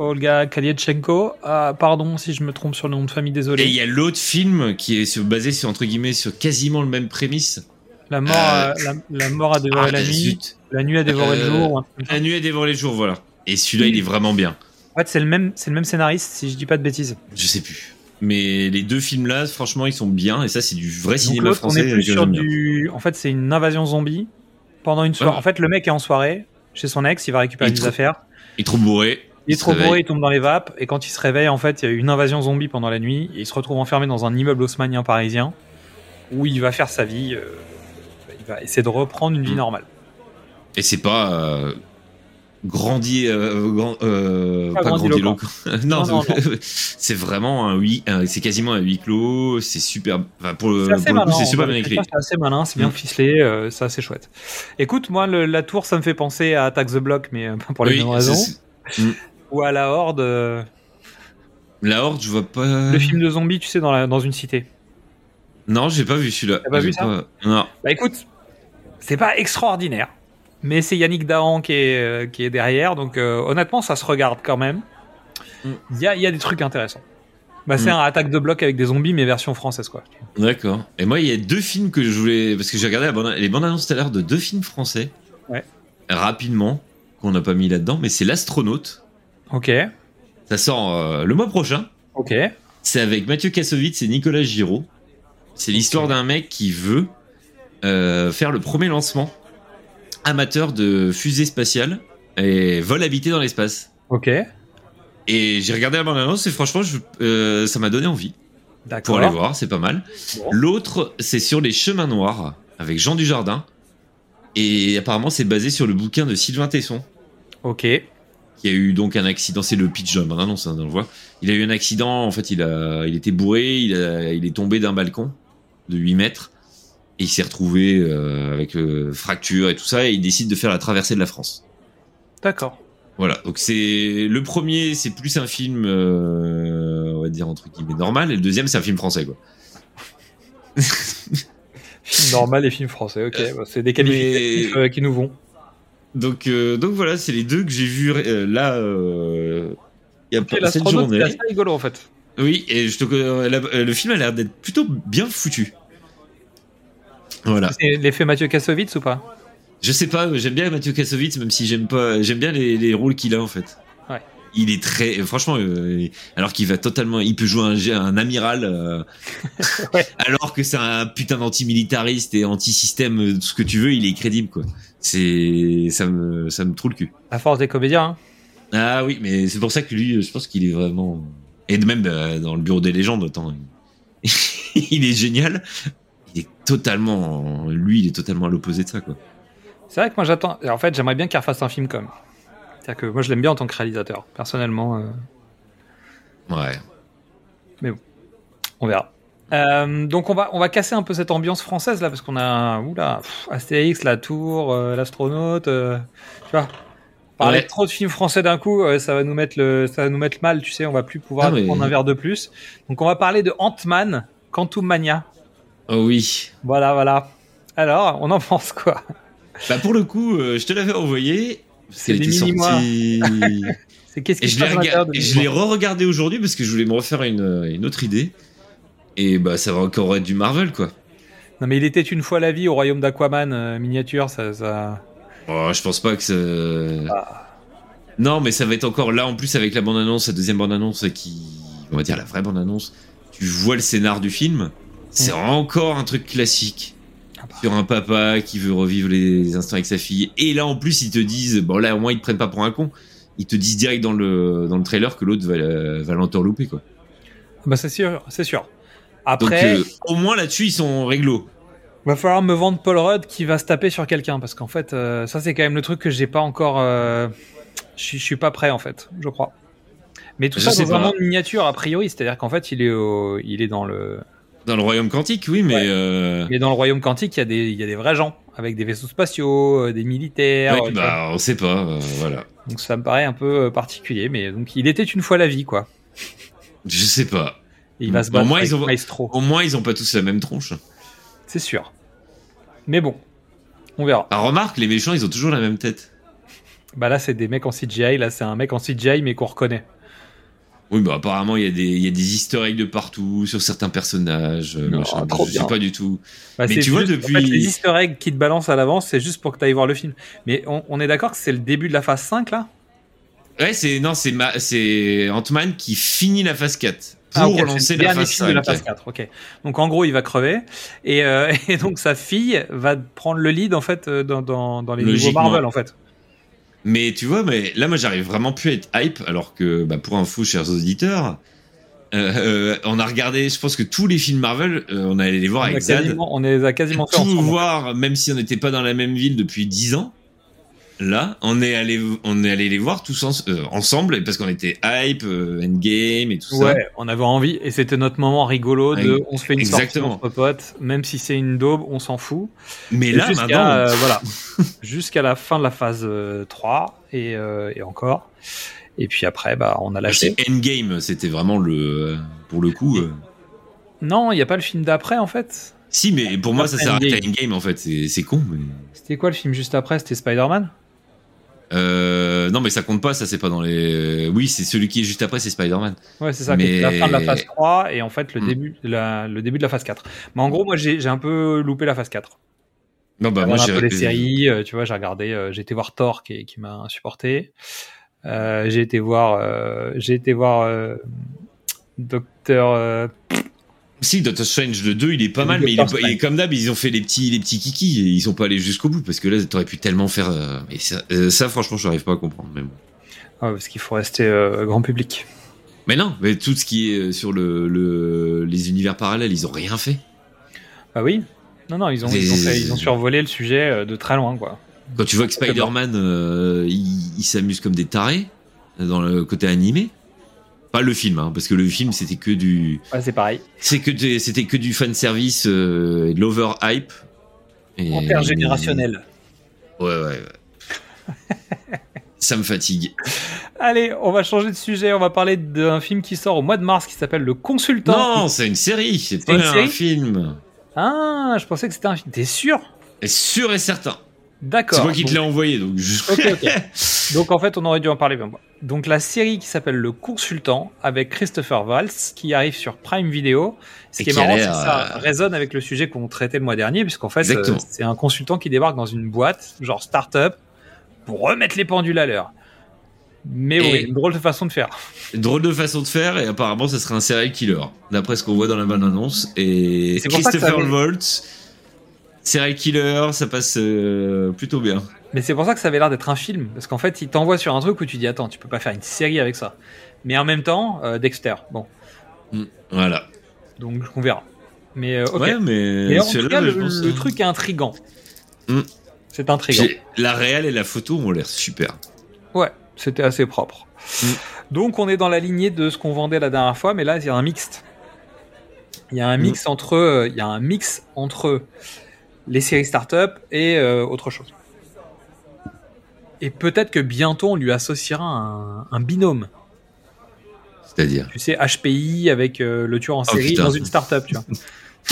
Olga Kalietchenko. Ah, pardon si je me trompe sur le nom de famille, désolé. Et il y a l'autre film qui est sur- basé sur entre guillemets sur quasiment le même prémisse. La mort, Euh, a, la, la mort a dévoré Ah, la nuit. zut. La nuit a dévoré le Euh, jour. La nuit a dévoré les jours, voilà. Et celui-là, il est vraiment bien. fait, c'est le même, c'est le même scénariste, si je dis pas de bêtises. Je sais plus. Mais les deux films-là, franchement, ils sont bien. Et ça, c'est du vrai cinéma l'autre, on français. est plus sur du. En fait, c'est une invasion zombie pendant une soirée. Ouais. En fait, le mec est en soirée chez son ex, il va récupérer Il des affaires. Il est trop bourré. Il est trop bourré, il tombe dans les vapes, et quand il se réveille, en fait, il y a eu une invasion zombie pendant la nuit, et il se retrouve enfermé dans un immeuble haussmannien parisien, où il va faire sa vie, euh, il va essayer de reprendre une vie Mm. normale. Et c'est pas euh, grandi, euh, grand- Pas pas, grandiloquent. (laughs) non, Non, non, (laughs) c'est vraiment un huis, c'est quasiment un huis clos. C'est super. Enfin, pour le, C'est coup, c'est super bien écrit. C'est assez malin, c'est bien Mm. ficelé, c'est assez chouette. Écoute, moi, le- la tour, ça me fait penser à Attack the Block, mais (laughs) pour les Oui, mêmes raisons. Ou à la Horde, euh, La Horde, je vois pas. le film de zombies, tu sais, dans, la, dans une cité. Non, j'ai pas vu celui-là. T'as pas J'ai vu ça Non. Bah écoute, c'est pas extraordinaire, mais c'est Yannick Dahan qui est, euh, qui est derrière, donc euh, honnêtement, ça se regarde quand même. Mm. Il y, a, il y a des trucs intéressants. Bah, c'est Mm. un attaque de bloc avec des zombies, mais version française, quoi. D'accord. Et moi, il y a deux films que je voulais. Parce que j'ai regardé la bande- les bandes annonces tout à l'heure de deux films français. Ouais. Rapidement, qu'on n'a pas mis là-dedans, mais c'est L'Astronaute. Ok, Ça sort euh, le mois prochain. ok. C'est avec Mathieu Kassovitz et Nicolas Giraud. C'est l'histoire d'un mec qui veut euh, faire le premier lancement amateur de fusée spatiale et vol habité dans l'espace. Ok, Et j'ai regardé la bande-annonce et franchement, je- euh, ça m'a donné envie pour aller voir, c'est pas mal. Bon. L'autre, c'est sur les chemins noirs avec Jean Dujardin. Et apparemment, c'est basé sur le bouquin de Sylvain Tesson, Ok, qui a eu donc un accident. C'est le pitch la bande-annonce, hein, on le voit. Il a eu un accident, en fait, il, a, il était bourré, il, a- il est tombé d'un balcon de 8 mètres. Et il s'est retrouvé euh, avec euh, fracture et tout ça, et il décide de faire la traversée de la France. d'accord. Voilà, donc c'est le premier, c'est plus un film, euh, on va dire entre guillemets normal, et le deuxième, c'est un film français, quoi. Film (laughs) normal et film français, ok. bah, c'est des mais- euh, qui nous vont. Donc, euh, donc voilà, c'est les deux que j'ai vus euh, là. euh, Il y a pas cette l'astronaute, c'est journée. assez rigolo, en fait. Oui, et je te, la- le film a l'air d'être plutôt bien foutu. Voilà. C'est l'effet Mathieu Kassovitz ou pas? Je sais pas, j'aime bien Mathieu Kassovitz, même si j'aime pas, j'aime bien les, les rôles qu'il a en fait. Ouais. Il est très, franchement, euh, alors qu'il va totalement, il peut jouer un, amiral, euh, (laughs) Ouais. alors que c'est un putain d'antimilitariste et anti-système, tout ce que tu veux, il est crédible quoi. C'est, ça me, ça me trouve le cul. À force des comédiens, hein. Ah oui, mais c'est pour ça que lui, je pense qu'il est vraiment. Et même euh, dans le bureau des légendes, autant. il- (laughs) il est génial. Il est totalement. Lui, il est totalement à l'opposé de ça, quoi. C'est vrai que moi j'attends. En fait, j'aimerais bien qu'il refasse un film comme. C'est-à-dire que moi je l'aime bien en tant que réalisateur. Personnellement, euh, Ouais. on verra. Euh, donc on va on va casser un peu cette ambiance française là parce qu'on a oula pff, Astérix, la Tour, euh, l'astronaute. euh, tu vois. Parler Ouais. trop de films français d'un coup, ça va nous mettre le ça va nous mettre mal. Tu sais, on va plus pouvoir Ah, prendre un verre de plus. Donc on va parler de Ant-Man, Quantum Mania. Oh oui. Voilà voilà. Alors, on en pense quoi? Bah pour le coup, je te l'avais envoyé. C'est des sortie. (laughs) C'est qu'est-ce qui je l'ai passe à l'intérieur de rega- et je l'ai l'univers re-regardé aujourd'hui parce que je voulais me refaire une, une autre idée. Et bah ça va encore être du Marvel, quoi. Non mais il était une fois la vie au royaume d'Aquaman euh, miniature, ça, ça... Oh, je pense pas que ça. Ah. Non, mais ça va être encore là en plus avec la bande-annonce, la deuxième bande-annonce qui. On va dire la vraie bande-annonce. Tu vois le scénar du film, c'est encore un truc classique. Ah bah. Sur un papa qui veut revivre les instants avec sa fille. Et là en plus, ils te disent. Bon, là au moins, ils te prennent pas pour un con. Ils te disent direct dans le, dans le trailer que l'autre va, va l'entourlouper, quoi. Bah c'est sûr, c'est sûr. Donc Après, euh, au moins là-dessus, ils sont réglo. va falloir me vendre Paul Rudd qui va se taper sur quelqu'un parce qu'en fait, euh, ça c'est quand même le truc que j'ai pas encore. euh, Je suis- pas prêt en fait, je crois. Mais tout Je ça sais dans un pas. monde miniature a priori, c'est-à-dire qu'en fait, il est au- il est dans le, Dans le royaume quantique, oui, mais. Ouais. euh, il est dans le royaume quantique. Il y a des, il y a des vrais gens avec des vaisseaux spatiaux, euh, des militaires. ouais, bah, on sait pas, euh, voilà. Donc ça me paraît un peu particulier, mais donc il était une fois la vie quoi. Je sais pas. Et il va se battre moi, avec ils ont- Maestro, Au moins, ils ont pas tous la même tronche. c'est sûr. Mais bon, on verra. Ah, remarque, les méchants, ils ont toujours la même tête. Bah là, c'est des mecs en CGI. Là, c'est un mec en CGI, mais qu'on reconnaît. Oui, bah apparemment, il y, a des- y a des easter eggs de partout, sur certains personnages. euh, Non, machin. trop je bien. sais pas du tout. Bah, Mais tu vois, juste- depuis- En fait, les easter eggs qui te balancent à l'avance, c'est juste pour que tu ailles voir le film. Mais on, on est d'accord que c'est le début de la phase 5, là? Ouais, c'est non, c'est ma- c'est Ant-Man qui finit la phase 4 pour Ah, ok, c'est lancer la phase film 5. de la phase 4. Ok. Donc en gros, il va crever et, euh, (laughs) et donc sa fille va prendre le lead en fait euh, dans, dans, dans les nouveaux. Marvel en fait. Mais tu vois, mais là, moi, j'arrive vraiment plus à être hype, alors que, bah, pour info, chers auditeurs, euh, euh, on a regardé, je pense que tous les films Marvel, on allait les voir On, avec Zad. quasiment, on les a quasiment fait Tout ensemble. voir, même si on n'était pas dans la même ville depuis 10 ans. Là, on est allé, on est allé les voir tous en- euh, ensemble, parce qu'on était hype, euh, Endgame et tout ça. Ouais, on avait envie et c'était notre moment rigolo de Ouais, on se fait une exactement. sortie entre potes, même si c'est une daube, on s'en fout. Mais Et là, maintenant, euh, voilà, (laughs) jusqu'à la fin de la phase euh, 3 et, et encore. Et puis après, bah, on a lâché. c'est Endgame, c'était vraiment le, pour le coup. Non, il n'y a pas le film d'après en fait. Si, mais pour moi, ça s'arrête à Endgame. Endgame, en fait. C'est c'est con, mais. C'était quoi le film juste après? C'était Spider-Man? Euh, non, mais ça compte pas, ça c'est pas dans les. Oui, c'est celui qui est juste après, c'est Spider-Man. Ouais, c'est ça, Mais- était la fin de la phase 3 et en fait le, Hmm. début, la- le début de la phase 4. Mais en gros, moi j'ai un peu loupé la phase 4. Non, bah moi j'ai. les séries, euh, tu vois, j'ai regardé, euh, j'ai été voir Thor qui, qui m'a supporté. Euh, j'ai été voir, j'ai été voir Docteur. Si, Doctor Strange le 2, il est pas mal, mais il est, il comme d'hab, ils ont fait les petits, les petits kikis et ils sont pas allés jusqu'au bout parce que là, t'aurais pu tellement faire. euh, mais ça, euh, ça, franchement, je n'arrive pas à comprendre. Mais, bon. ouais, parce qu'il faut rester euh, grand public. mais non, mais tout ce qui est euh, sur le, le- les univers parallèles, ils ont rien fait. Bah oui? Non, non, ils ont, ils ont, fait- ils ont survolé le sujet de très loin, quoi. Quand tu vois que Spider-Man, il, il s'amuse comme des tarés dans le côté animé. Pas le film, hein, parce que le film c'était que du, Ouais, c'est pareil. c'est que des- c'était que du fan service euh, et de l'over hype. Et- Intergénérationnel. Ouais, ouais, ouais. Ça me fatigue. Allez, on va changer de sujet. On va parler d'un film qui sort au mois de mars qui s'appelle Le Consultant. Non, c'est une série, c'est pas un film. Ah, je pensais que c'était un film. T'es sûr? Et sûr et certain. D'accord. C'est moi qui te l'ai envoyé, donc je... Ok, ok. Donc en fait, on aurait dû en parler. Donc la série qui s'appelle Le Consultant avec Christopher Waltz qui arrive sur Prime Video. Ce Et qui est marrant, c'est que ça euh, résonne avec le sujet qu'on traitait le mois dernier, puisqu'en fait, euh, c'est un consultant qui débarque dans une boîte, genre start-up, pour remettre les pendules à l'heure. Mais Et- oui, une drôle de façon de faire. Drôle de façon de faire, et apparemment, ça serait un serial killer, d'après ce qu'on voit dans la bande-annonce. Et Christopher Waltz, serial killer, ça passe euh, plutôt bien. Mais c'est pour ça que ça avait l'air d'être un film, parce qu'en fait, il t'envoie sur un truc où tu dis attends, tu peux pas faire une série avec ça. Mais en même temps, euh, Dexter. Bon, Voilà. donc on verra. Mais euh, ok. Ouais, mais, Mais en tout cas, le, je pense, le truc est intrigant. Hmm. C'est intrigant. La réelle et la photo ont l'air super. Ouais, c'était assez propre. Mm. Donc on est dans la lignée de ce qu'on vendait la dernière fois, mais là il y a un mixte. Il y a un Mm. mix entre, il y a un mix entre les séries startup et euh, autre chose. Et peut-être que bientôt on lui associera un, un binôme. C'est-à-dire. Tu sais, HPI avec euh, le tueur en Oh, série putain. dans une startup, tu vois.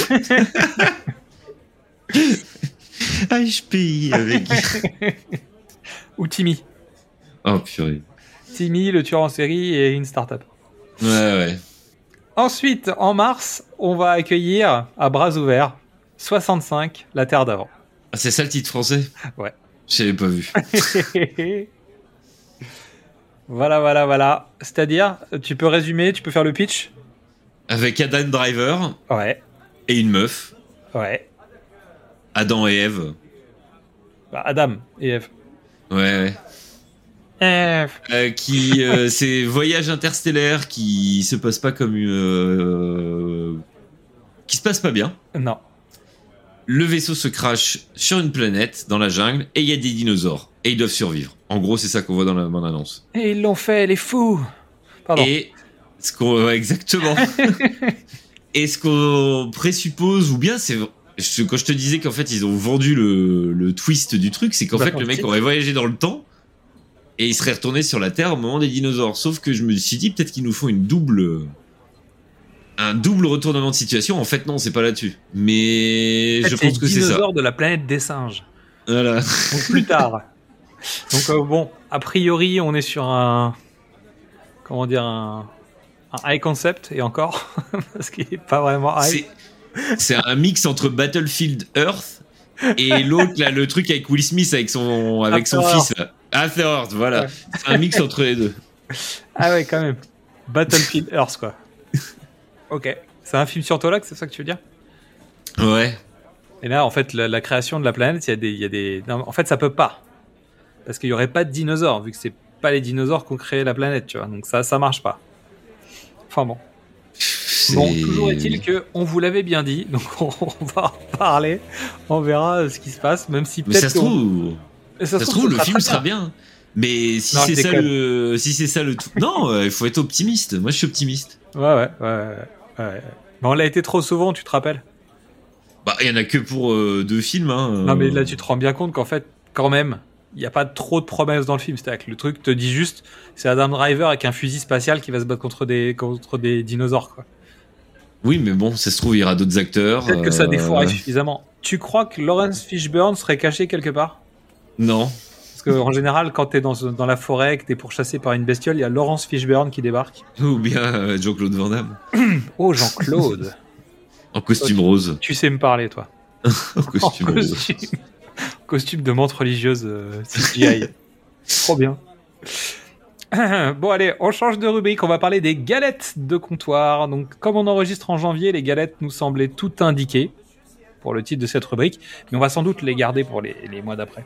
(laughs) HPI avec. (laughs) Ou Timmy. oh purée. Timmy, le tueur en série et une startup. Ouais, ouais. Ensuite, en mars, on va accueillir à bras ouverts 65, la Terre d'avant. Ah, c'est ça le titre français? Ouais. J'avais pas vu. (laughs) voilà, voilà, voilà. C'est-à-dire, tu peux résumer, tu peux faire le pitch? Avec Adam Driver Ouais, et une meuf, ouais. Adam et Eve. Bah, Adam et Eve. Ouais, ouais. Eve. Euh, qui euh, (laughs) c'est voyage interstellaire qui se passe pas comme euh, qui se passe pas bien. Non. Le vaisseau se crache sur une planète dans la jungle et il y a des dinosaures et ils doivent survivre. En gros, c'est ça qu'on voit dans la bande annonce. Et ils l'ont fait, les fous Pardon. Et ce qu'on ouais, exactement. (laughs) et ce qu'on présuppose ou bien c'est quand je te disais qu'en fait ils ont vendu le, le twist du truc, c'est qu'en Bah, fait le mec aurait voyagé dans le temps et il serait retourné sur la Terre au moment des dinosaures. Sauf que je me suis dit peut-être qu'ils nous font une double un double retournement de situation. En fait non, c'est pas là-dessus. Mais En fait, je pense que c'est ça. de la planète des singes. Voilà. Donc plus tard. Donc euh, bon, a priori, on est sur un comment dire un, un high concept et encore (laughs) parce qu'il est pas vraiment high. C'est un mix entre Battlefield Earth et (laughs) l'autre là le truc avec Will Smith avec son avec son After fils là. C'est Earth, voilà. Ouais. C'est un mix entre les deux. (laughs) Ah ouais, quand même. Battlefield Earth, quoi. Ok. C'est un film sur Tolak, c'est ça que tu veux dire? Ouais. Et là, en fait, la, la création de la planète, il y a des, y a des. non, en fait, ça peut pas, parce qu'il y aurait pas de dinosaures, vu que c'est pas les dinosaures qui ont créé la planète, tu vois. Donc ça, ça marche pas. Enfin bon. Bon, toujours est-il que on vous l'avait bien dit, (laughs) donc on, on va en parler, on verra euh, ce qui se passe, même si Mais peut-être ça se trouve, ça se trouve, le sera film sera bien. Mais si c'est ça le, si c'est ça le tout, non, euh, il faut être optimiste. Moi, je suis optimiste. Ouais, ouais, ouais, ouais. Ouais. Mais on l'a été trop souvent, tu te rappelles? Bah, il y en a que pour euh, deux films. Hein. Non, mais là, tu te rends bien compte qu'en fait, quand même, il n'y a pas trop de promesses dans le film. C'est-à-dire que le truc te dit juste, c'est Adam Driver avec un fusil spatial qui va se battre contre des, contre des dinosaures, quoi. Oui, mais bon, ça se trouve, il y aura d'autres acteurs. Peut-être que ça euh, défouraille suffisamment. Tu crois que Lawrence Fishburne serait caché quelque part? Non. Parce qu'en général, quand t'es dans, dans la forêt, que t'es pourchassé par une bestiole, il y a Lawrence Fishburne qui débarque. Ou bien euh, Jean-Claude Van Damme. (clears throat) Oh, Jean-Claude En costume rose. Tu sais me parler, toi. (laughs) En costume en rose. costume, costume de menthe religieuse euh, CGI. Trop bien. (clears throat) Bon allez, on change de rubrique, on va parler des galettes de comptoir. Donc comme on enregistre en janvier, les galettes nous semblaient tout indiquées pour le titre de cette rubrique, mais on va sans doute les garder pour les, les mois d'après.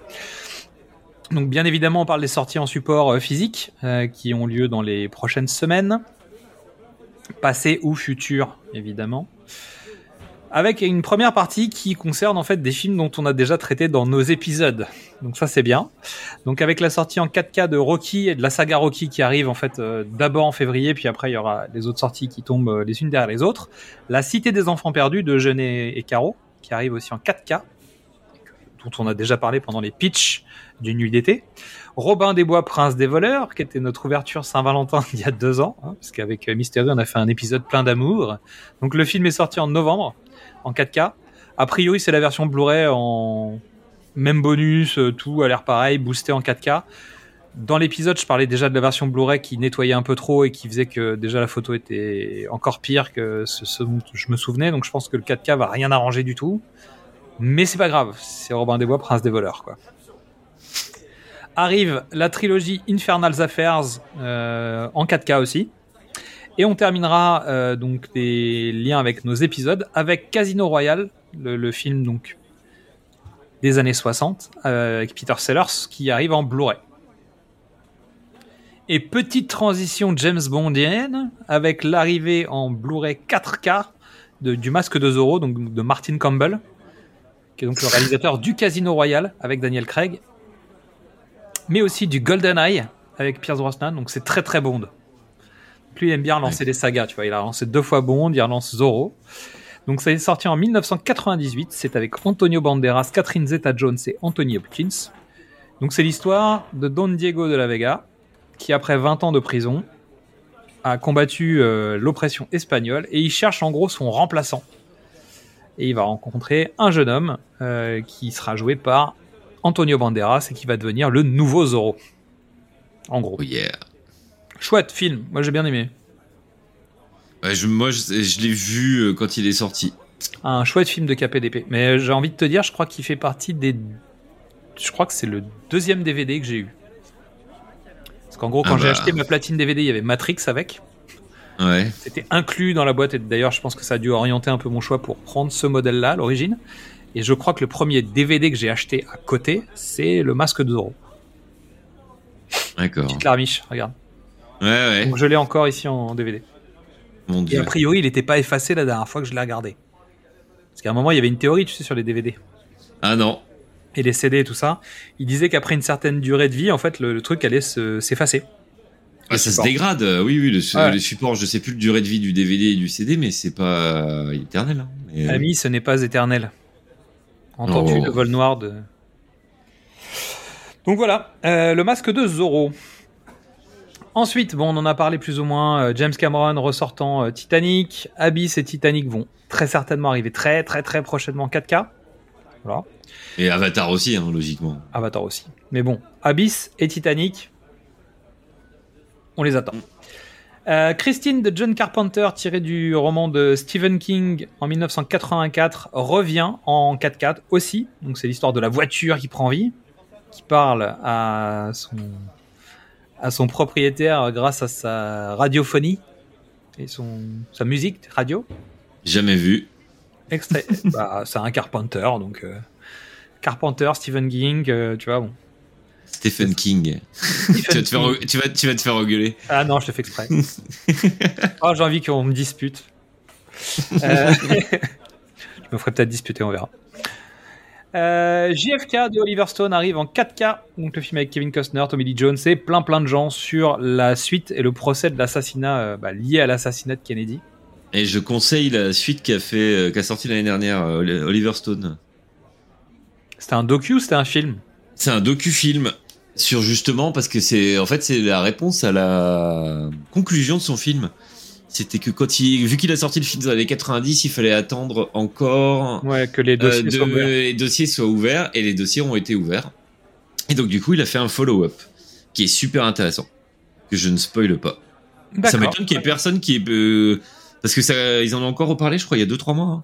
Donc bien évidemment, on parle des sorties en support euh, physique euh, qui ont lieu dans les prochaines semaines, passées ou futures évidemment avec une première partie qui concerne en fait des films dont on a déjà traité dans nos épisodes. Donc ça c'est bien. Donc avec la sortie en 4K de Rocky et de la saga Rocky qui arrive en fait euh, d'abord en février, puis après il y aura les autres sorties qui tombent les unes derrière les autres. La Cité des enfants perdus de Jeunet et Caro qui arrive aussi en 4K, dont on a déjà parlé pendant les pitchs d'une nuit d'été. Robin des Bois, Prince des voleurs, qui était notre ouverture Saint-Valentin (laughs) il y a deux ans, hein, parce qu'avec euh, Mystery on a fait un épisode plein d'amour. Donc le film est sorti en novembre en 4K. A priori, c'est la version Blu-ray en même bonus, euh, tout a l'air pareil, boosté en 4K. Dans l'épisode, je parlais déjà de la version Blu-ray qui nettoyait un peu trop et qui faisait que déjà la photo était encore pire que ce, dont je me souvenais. Donc je pense que le 4K va rien arranger du tout. Mais c'est pas grave, c'est Robin des Bois, Prince des voleurs, quoi. Arrive la trilogie Infernal Affairs euh, en 4K aussi. Et on terminera euh, donc les liens avec nos épisodes avec Casino Royale, le, film donc des années 60 euh, avec Peter Sellers qui arrive en Blu-ray. Et petite transition James Bondienne avec l'arrivée en Blu-ray 4K de- du Masque de Zorro, donc de Martin Campbell, qui est donc le réalisateur du Casino Royale avec Daniel Craig, mais aussi du GoldenEye avec Pierce Brosnan, donc c'est très très Bond. Lui, il aime bien relancer des sagas, tu vois. Il a relancé deux fois Bond, il relance Zorro. Donc ça est sorti en 1998. C'est avec Antonio Banderas, Catherine Zeta-Jones et Anthony Hopkins. Donc c'est l'histoire de Don Diego de la Vega, qui après 20 ans de prison a combattu euh, l'oppression espagnole et il cherche en gros son remplaçant. Et il va rencontrer un jeune homme euh, qui sera joué par Antonio Banderas et qui va devenir le nouveau Zorro. En gros. Oh yeah. Chouette film, moi j'ai bien aimé. Ouais, je, moi, je, je l'ai vu euh, quand il est sorti. Un chouette film de KPDP. Mais j'ai envie de te dire, je crois qu'il fait partie des. Je crois que c'est le deuxième DVD que j'ai eu. Parce qu'en gros, quand Ah j'ai bah. acheté ma platine DVD, il y avait Matrix avec. Ouais. C'était inclus dans la boîte. Et d'ailleurs, je pense que ça a dû orienter un peu mon choix pour prendre ce modèle-là à l'origine. Et je crois que le premier DVD que j'ai acheté à côté, c'est le Masque de Zorro. D'accord. Petite larmiche, regarde. Ouais, ouais. Donc je l'ai encore ici en DVD. Mon Et dieu. a priori, il n'était pas effacé la dernière fois que je l'ai regardé. Parce qu'à un moment, il y avait une théorie, tu sais, sur les DVD. Ah non. et les CD et tout ça, il disait qu'après une certaine durée de vie, en fait, le, le truc allait se- s'effacer. Ah, ça se support. dégrade. Oui, oui, le, Ouais. les supports, je sais plus le durée de vie du DVD et du CD, mais c'est pas éternel. hein. Mais, euh, Ami, ce n'est pas éternel. Entendu Oh. le vol noir de. Donc voilà, euh, le masque de Zorro. Ensuite, bon, on en a parlé plus ou moins. euh, James Cameron ressortant euh, Titanic. Abyss et Titanic vont très certainement arriver très très très prochainement en 4K. Voilà. Et Avatar aussi, hein, logiquement. Avatar aussi. Mais bon, Abyss et Titanic, on les attend. Euh, Christine de John Carpenter, tiré du roman de Stephen King en 1984, revient en 4x4 aussi. Donc c'est l'histoire de la voiture qui prend vie. qui parle à son à son propriétaire grâce à sa radiophonie et son sa musique radio. Jamais vu. Extrait. bah, c'est un Carpenter, donc euh, Carpenter, Stephen King, euh, tu vois. Bon. Stephen King. tu, vas te faire, tu, vas, tu vas te faire engueuler. Ah non, je te fais exprès. (laughs) oh, j'ai envie qu'on me dispute. Euh, (laughs) je me ferai peut-être disputer, on verra. Euh, JFK de Oliver Stone arrive en 4K, donc le film avec Kevin Costner, Tommy Lee Jones et plein plein de gens sur la suite et le procès de l'assassinat euh, bah, lié à l'assassinat de Kennedy. Et je conseille la suite qu'a fait, qu'a sorti l'année dernière Oliver Stone. C'était un docu ou c'était un film? C'est un docu-film sur justement parce que c'est en fait c'est la réponse à la conclusion de son film. C'était que quand il vu qu'il a sorti le film dans les années 90, il fallait attendre encore Ouais, que les dossiers euh, de- soient ouverts. les dossiers soient ouverts et les dossiers ont été ouverts. Et donc du coup, il a fait un follow-up qui est super intéressant que je ne spoile pas. Ça m'étonne qu'il y ait personne qui ait euh, parce que ça ils en ont encore reparlé, je crois il y a 2 3 mois hein,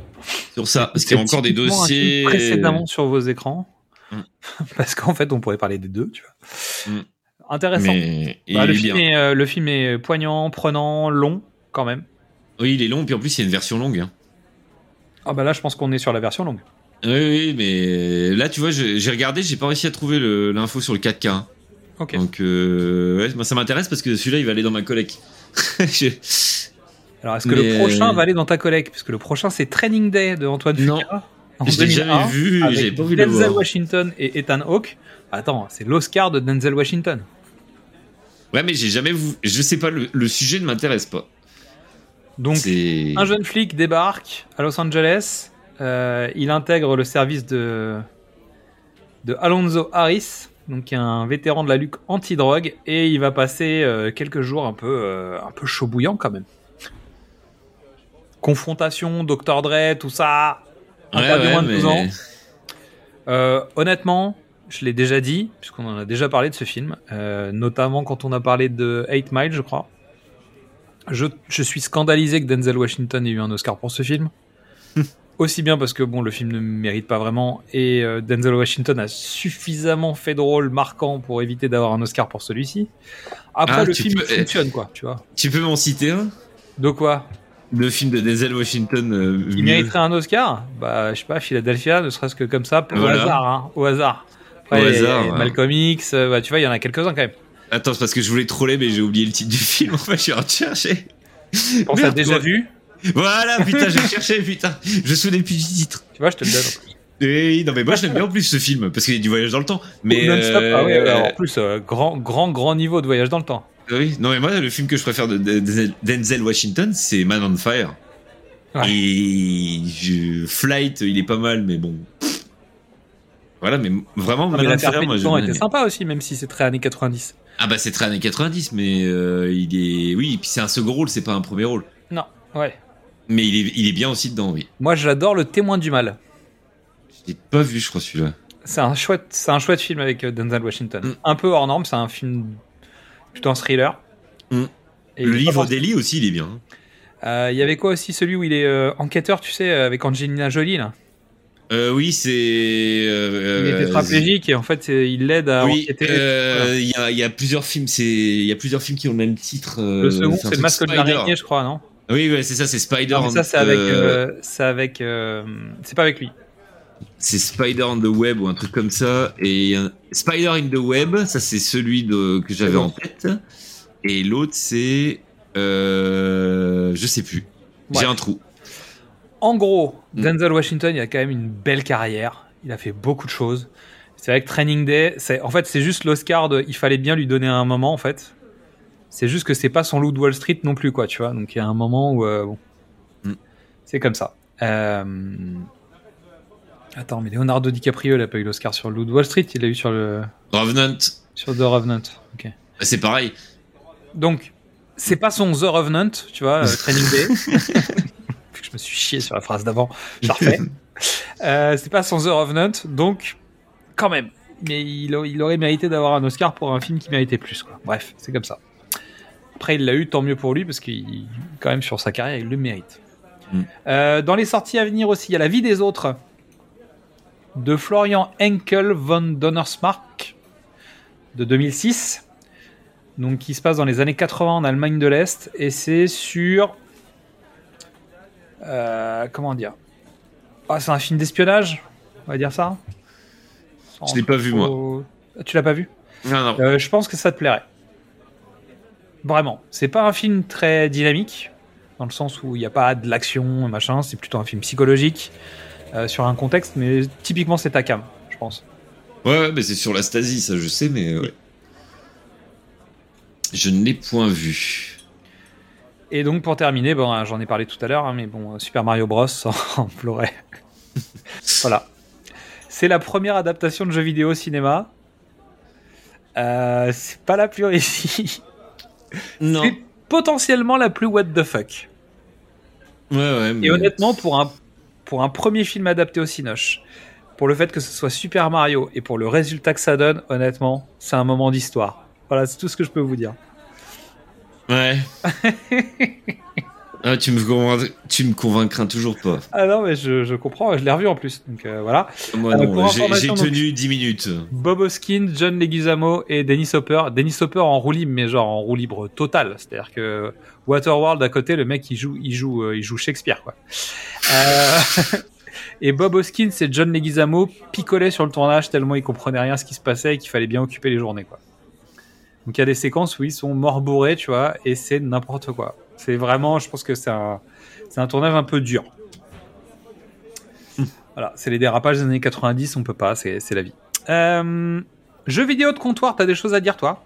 sur ça parce qu'il y a encore des dossiers précédemment sur vos écrans. Mm. (laughs) Parce qu'en fait, on pourrait parler des deux, tu vois. Mm. Intéressant. mais Bah, le, film est, euh, le film est poignant, prenant, long, quand même. Oui, il est long puis en plus il y a une version longue hein. Ah bah là, je pense qu'on est sur la version longue. Oui, oui, mais là, tu vois, j'ai regardé, j'ai pas réussi à trouver l'info sur le 4K. hein. Ok. Donc, euh, ouais, moi, ça m'intéresse parce que celui-là, il va aller dans ma collecte. (laughs) Je- Alors, est-ce que Mais- le prochain va aller dans ta collecte? Puisque le prochain, c'est Training Day de Antoine Non. Fuqua. Je l'ai 2001, jamais vu, pas le Denzel voir. Washington et Ethan Hawke. Attends, c'est l'Oscar de Denzel Washington. Ouais, mais j'ai jamais vu. Je sais pas, le, le sujet ne m'intéresse pas. Donc, un jeune flic débarque à Los Angeles. Euh, il intègre le service de, de Alonzo Harris, donc qui est un vétéran de la lutte anti-drogue, et il va passer euh, quelques jours un peu, euh, un peu chaud bouillant quand même. Confrontation, Dr. Dre, tout ça. Ouais, Interdit ouais, moins de mais- 12 ans. Euh, honnêtement, je l'ai déjà dit, puisqu'on en a déjà parlé de ce film, euh, notamment quand on a parlé de 8 Mile, je crois. Je, je suis scandalisé que Denzel Washington ait eu un Oscar pour ce film. (laughs) Aussi bien parce que bon, le film ne mérite pas vraiment, et euh, Denzel Washington a suffisamment fait de rôle marquant pour éviter d'avoir un Oscar pour celui-ci. Après, Ah, le film peux- fonctionne, quoi, tu vois. Tu peux m'en citer un? De quoi? Le film de Denzel Washington. euh, Il mériterait un Oscar Bah, je sais pas, Philadelphia, ne serait-ce que comme ça, au Voilà. hasard, hein, au hasard. Au hasard, ouais. Malcolm X, euh, bah, tu vois, il y en a quelques-uns quand même. Attends, c'est parce que je voulais troller, mais j'ai oublié le titre du film. (laughs) En fait, je suis en train de chercher. T'as Merde, déjà vu. Voilà, putain, j'ai cherché, putain. Je souvenais plus du titre. Tu vois, je te le donne. Et (laughs) non, mais moi, je l'aime bien en plus ce film, parce qu'il y a du voyage dans le temps. Mais. Non-stop, euh, ah ouais, alors, en plus, euh, grand, grand, grand niveau de voyage dans le temps. Oui, non mais moi le film que je préfère de de- de- Denzel Washington c'est Man on Fire. Ouais. Et je- Flight il est pas mal mais bon. Voilà mais vraiment Ah, Man on Fire moi j'aime était sympa aussi, même si c'est très années 90. Ah bah c'est très années 90 mais euh, il est oui et puis c'est un second rôle c'est pas un premier rôle. Non, ouais. Mais il est, il est bien aussi dedans oui. Moi, j'adore Le Témoin du Mal. Je l'ai pas vu je crois celui-là. C'est un chouette, c'est un chouette film avec euh, Denzel Washington. Mm. Un peu hors norme, c'est un film plutôt un thriller. Mm. Et le livre d'Eli aussi il est bien. Euh, Il y avait quoi aussi celui où il est euh, enquêteur, tu sais, avec Angelina Jolie là. Euh, oui c'est. Il est tétraplégique et en fait il l'aide à Oui, enquêter. il y, a, il y a plusieurs films, c'est il y a plusieurs films qui ont le même titre. Le second c'est le masque de l'araignée, je crois, non Oui, ouais, c'est ça, c'est Spider. Non, mais ça c'est avec, c'est avec, c'est pas avec lui. C'est Spider on the Web ou un truc comme ça. Et Spider in the Web, ça c'est celui de, que j'avais en tête. Et l'autre c'est, euh, je sais plus. J'ai un trou. En gros, Mm. Denzel Washington, il a quand même une belle carrière. Il a fait beaucoup de choses. C'est avec Training Day. C'est, en fait, c'est juste l'Oscar de. Il fallait bien lui donner un moment, en fait. C'est juste que c'est pas son loup de Wall Street non plus, quoi, tu vois. Donc il y a un moment où. euh, bon. Mm. C'est comme ça. Euh, Attends, mais Leonardo DiCaprio, il a pas eu l'Oscar sur de Wall Street, il l'a eu sur, le... Revenant, sur The Revenant. Ok. c'est pareil. Donc, c'est pas son The Revenant, tu vois, euh, Training Day. (laughs) (laughs) je me suis chié sur la phrase d'avant, je la refais. Euh, c'est pas son The Revenant, donc, quand même. Mais il, a- il aurait mérité d'avoir un Oscar pour un film qui méritait plus, quoi. Bref, c'est comme ça. Après, il l'a eu, tant mieux pour lui, parce qu'il, quand même, sur sa carrière, il le mérite. Mm. Euh, dans les sorties à venir aussi, il y a La vie des autres de Florian Henkel von Donnersmarck. de 2006, donc qui se passe dans les années 80 en Allemagne de l'Est, et c'est sur. euh, comment dire Ah, C'est un film d'espionnage, on va dire ça Je l'ai pas vu, moi. moi. Tu l'as pas vu? Non, non. Euh, Je pense que ça te plairait. Vraiment. C'est pas un film très dynamique, dans le sens où il n'y a pas de l'action, machin, c'est plutôt un film psychologique, sur un contexte, mais typiquement c'est ta cam, je pense. Ouais, ouais, mais c'est sur la Stasi, ça je sais, mais ouais. Je ne l'ai point vu. Et donc pour terminer, bon, hein, j'en ai parlé tout à l'heure, hein, mais bon, euh, Super Mario Bros. (laughs) en pleurait. (laughs) voilà. C'est la première adaptation de jeu vidéo au cinéma. Euh, c'est pas la plus réussie. Non. C'est potentiellement la plus what the fuck. Ouais, ouais, mais... Et honnêtement, pour un, pour un premier film adapté au Cinoche, pour le fait que ce soit Super Mario et pour le résultat que ça donne, honnêtement, c'est un moment d'histoire. Voilà, c'est tout ce que je peux vous dire. Ouais. (laughs) ah, tu me, convainc... tu me convaincras toujours pas. Ah non, mais je, je comprends, je l'ai revu en plus. Donc euh, voilà. Moi Euh, non, j'ai donc- tenu 10 minutes. Bob Hoskin, John Leguizamo et Dennis Hopper. Dennis Hopper en roue libre, mais genre en roue libre total. C'est-à-dire que Waterworld à côté, le mec il joue, il joue, euh, il joue Shakespeare quoi. Euh, (laughs) et Bob Hoskin, c'est John Leguizamo picolé sur le tournage tellement il comprenait rien à ce qui se passait et qu'il fallait bien occuper les journées quoi. Donc il y a des séquences où ils sont morts bourrés, tu vois, et c'est n'importe quoi. C'est vraiment, je pense que c'est un, c'est un tournage un peu dur. (laughs) Voilà, c'est les dérapages des années 90, on peut pas, c'est c'est la vie. Euh, jeux vidéo de comptoir, t'as des choses à dire toi?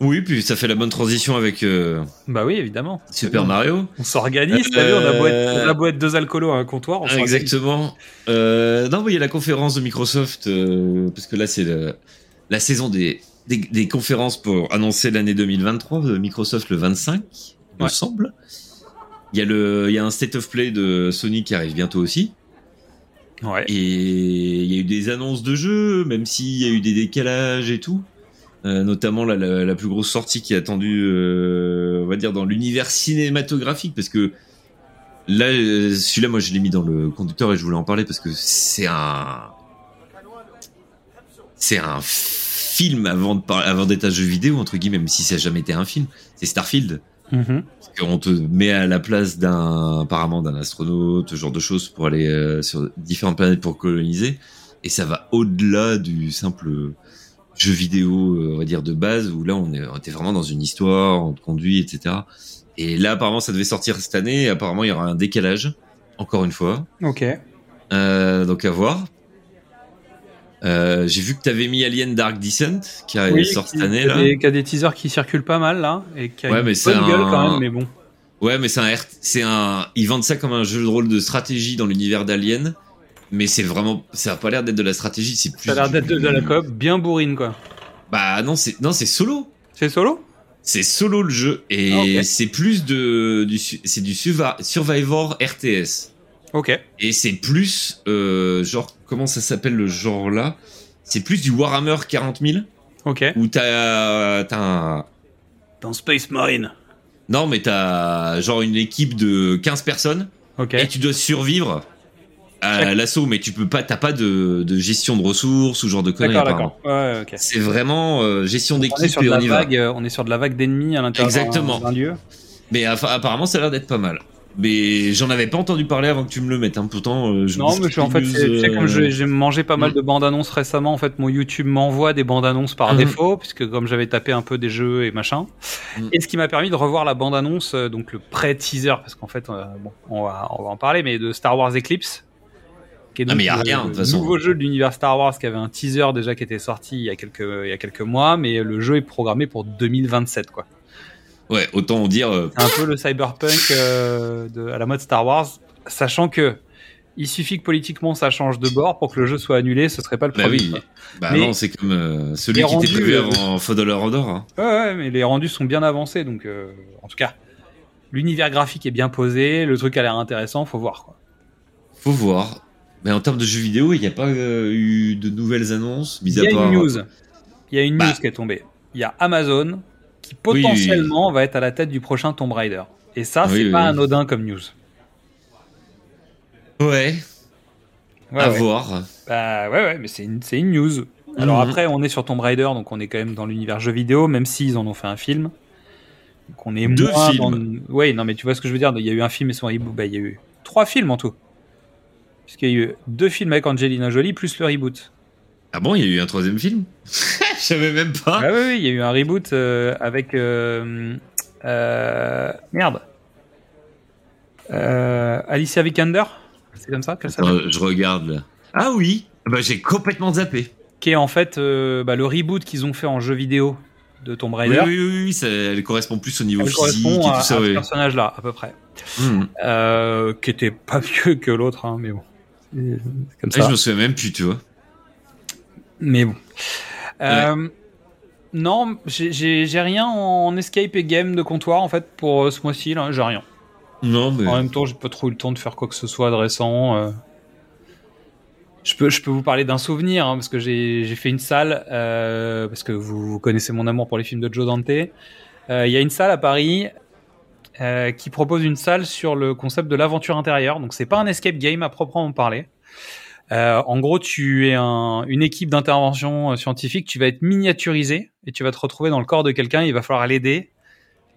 Oui, puis ça fait la bonne transition avec euh, Bah oui, évidemment. Super Mario. On s'organise, vu, on Euh, on a beau être deux alcoolos à un comptoir, on. Exactement. Euh, non, mais il y a la conférence de Microsoft, euh, parce que là, c'est la saison des, des, des conférences pour annoncer l'année 2023 de Microsoft le 25, il me Ouais. semble. Il y, a le, il y a un State of Play de Sony qui arrive bientôt aussi. Ouais. Et il y a eu des annonces de jeux, même s'il y a eu des décalages et tout. Euh, notamment la, la, la plus grosse sortie qui est attendue, euh, on va dire, dans l'univers cinématographique, parce que là, celui-là, moi, je l'ai mis dans le conducteur et je voulais en parler parce que c'est un, c'est un film avant de par- avant d'être un jeu vidéo entre guillemets, même si ça n'a jamais été un film. C'est Starfield. Parce qu'on te met à la place d'un, apparemment d'un astronaute, ce genre de choses pour aller euh, sur différentes planètes pour coloniser. Et ça va au-delà du simple jeu vidéo, euh, on va dire, de base, où là, on, est, on était vraiment dans une histoire, on te conduit, etc. Et là, apparemment, ça devait sortir cette année, et apparemment, il y aura un décalage, encore une fois. Ok. Euh, donc à voir. Euh, J'ai vu que tu avais mis Alien Dark Descent, qui a Oui, sorti qui, cette année, là. des, qui a des teasers qui circulent pas mal là, et qui a Ouais, une mais c'est bonne gueule un- quand même, mais bon. Ouais, mais c'est un, c'est un, ils vendent ça comme un jeu de rôle de stratégie dans l'univers d'Alien, mais c'est vraiment, ça a pas l'air d'être de la stratégie, c'est plus. Ça a l'air d'être de, de la coop bien bourrine quoi. Bah non, c'est non, c'est solo. C'est solo C'est solo le jeu et Ah, c'est plus de du c'est du Suva- Survivor RTS Ok. et c'est plus euh, genre comment ça s'appelle le genre là? C'est plus du Warhammer 40 000 Ok. où t'as t'as un Dans Space Marine. non mais t'as genre une équipe de 15 personnes Ok. et tu dois survivre à l'assaut, mais tu peux pas, t'as pas de, de gestion de ressources ou genre de conneries. D'accord. Ouais. C'est vraiment euh, gestion On est d'équipe et on y va. vague, euh, on est sur de la vague d'ennemis à l'intérieur d'un- lieu. Mais apparemment, ça a l'air d'être pas mal. Mais j'en avais pas entendu parler avant que tu me le mettes. Hein. Pourtant, euh, je Non, mais je- en fait, c'est- tu sais, news, comme j'ai mangé pas mal Mm. de bandes annonces récemment, en fait, mon YouTube m'envoie des bandes annonces par Mhm. défaut, puisque comme j'avais tapé un peu des jeux et machin. Mm. Et ce qui m'a permis de revoir la bande annonce, donc le pré-teaser, parce qu'en fait, euh, bon, on va, on va en parler, mais de Star Wars Eclipse. Qui est donc mais y a le- rien, le façon. nouveau jeu de l'univers Star Wars qui avait un teaser déjà qui était sorti il y a quelques, il y a quelques mois, mais le jeu est programmé pour 2027, quoi. Ouais, autant dire. euh, un peu le cyberpunk euh, de, à la mode Star Wars, sachant que il suffit que politiquement ça change de bord pour que le jeu soit annulé, ce serait pas le bah premier. oui. Bah Mais- non, c'est comme euh, celui qui était prévu euh, avant Fallen Order. Hein. Ouais, ouais, mais les rendus sont bien avancés, donc euh, en tout cas, l'univers graphique est bien posé, le truc a l'air intéressant, faut voir. Quoi. Faut voir. Mais en termes de jeux vidéo, il n'y a pas euh, eu de nouvelles annonces, Il y a part. une news, il y a une Bah. news qui est tombée. Il y a Amazon qui potentiellement va être à la tête du prochain Tomb Raider. Et ça, c'est pas anodin comme news. Ouais, Ouais, à ouais. voir. Bah ouais, ouais, mais c'est une, une news. Alors Mhm. après, on est sur Tomb Raider, donc on est quand même dans l'univers jeu vidéo, même s'ils en ont fait un film. Donc on est Deux moins films. dans... Oui, non, mais tu vois ce que je veux dire. Il y a eu un film et son reboot. Bah, il y a eu trois films en tout. Puisqu'il y a eu deux films avec Angelina Jolie plus le reboot. Ah bon, il y a eu un troisième film (laughs) Je savais même pas. Ah oui, oui, il y a eu un reboot euh, avec. euh, euh, merde. Alicia Vikander? C'est comme ça qu'elle s'appelle je regarde là. Ah oui Bah j'ai complètement zappé. Qui est en fait bah, le reboot qu'ils ont fait en jeu vidéo de Tomb Raider. oui, oui, oui, ça- elle correspond plus au niveau Elle physique correspond et à, tout ça, à ce oui. personnage-là, à peu près. Euh, qui était pas (laughs) mieux que l'autre, hein, mais bon. C'est comme Ah, ça. je me souviens même plus, tu vois. Mais bon. Euh, Non, j'ai- rien en escape et game de comptoir en fait pour euh, ce mois-ci. là, J'ai rien. Non, mais. En même temps, j'ai pas trop eu le temps de faire quoi que ce soit de récent. euh. Je peux, je peux vous parler d'un souvenir, hein, parce que j'ai fait une salle, euh, parce que vous, vous connaissez mon amour pour les films de Joe Dante. Euh, Il y a une salle à Paris euh, qui propose une salle sur le concept de l'aventure intérieure. Donc c'est pas un escape game à proprement parler. Euh, en gros, tu es un- une équipe d'intervention euh, scientifique, tu vas être miniaturisé et tu vas te retrouver dans le corps de quelqu'un. Il va falloir l'aider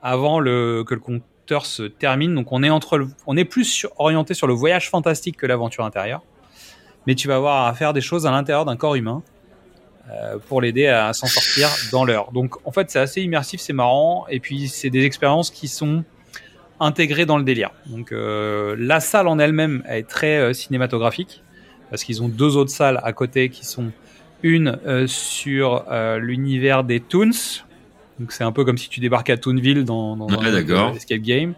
avant le, que le compteur se termine. Donc on est entre, le- on est plus orienté sur le voyage fantastique que l'aventure intérieure. Mais tu vas avoir à faire des choses à l'intérieur d'un corps humain euh, pour l'aider à s'en sortir dans l'heure. Donc en fait c'est assez immersif, c'est marrant et puis c'est des expériences qui sont intégrées dans le délire. Donc euh, la salle en elle-même elle est très euh, cinématographique parce qu'ils ont deux autres salles à côté qui sont une euh, sur l'univers des Toons. Donc c'est un peu comme si tu débarquais à Toonville dans, dans Ouais, escape game.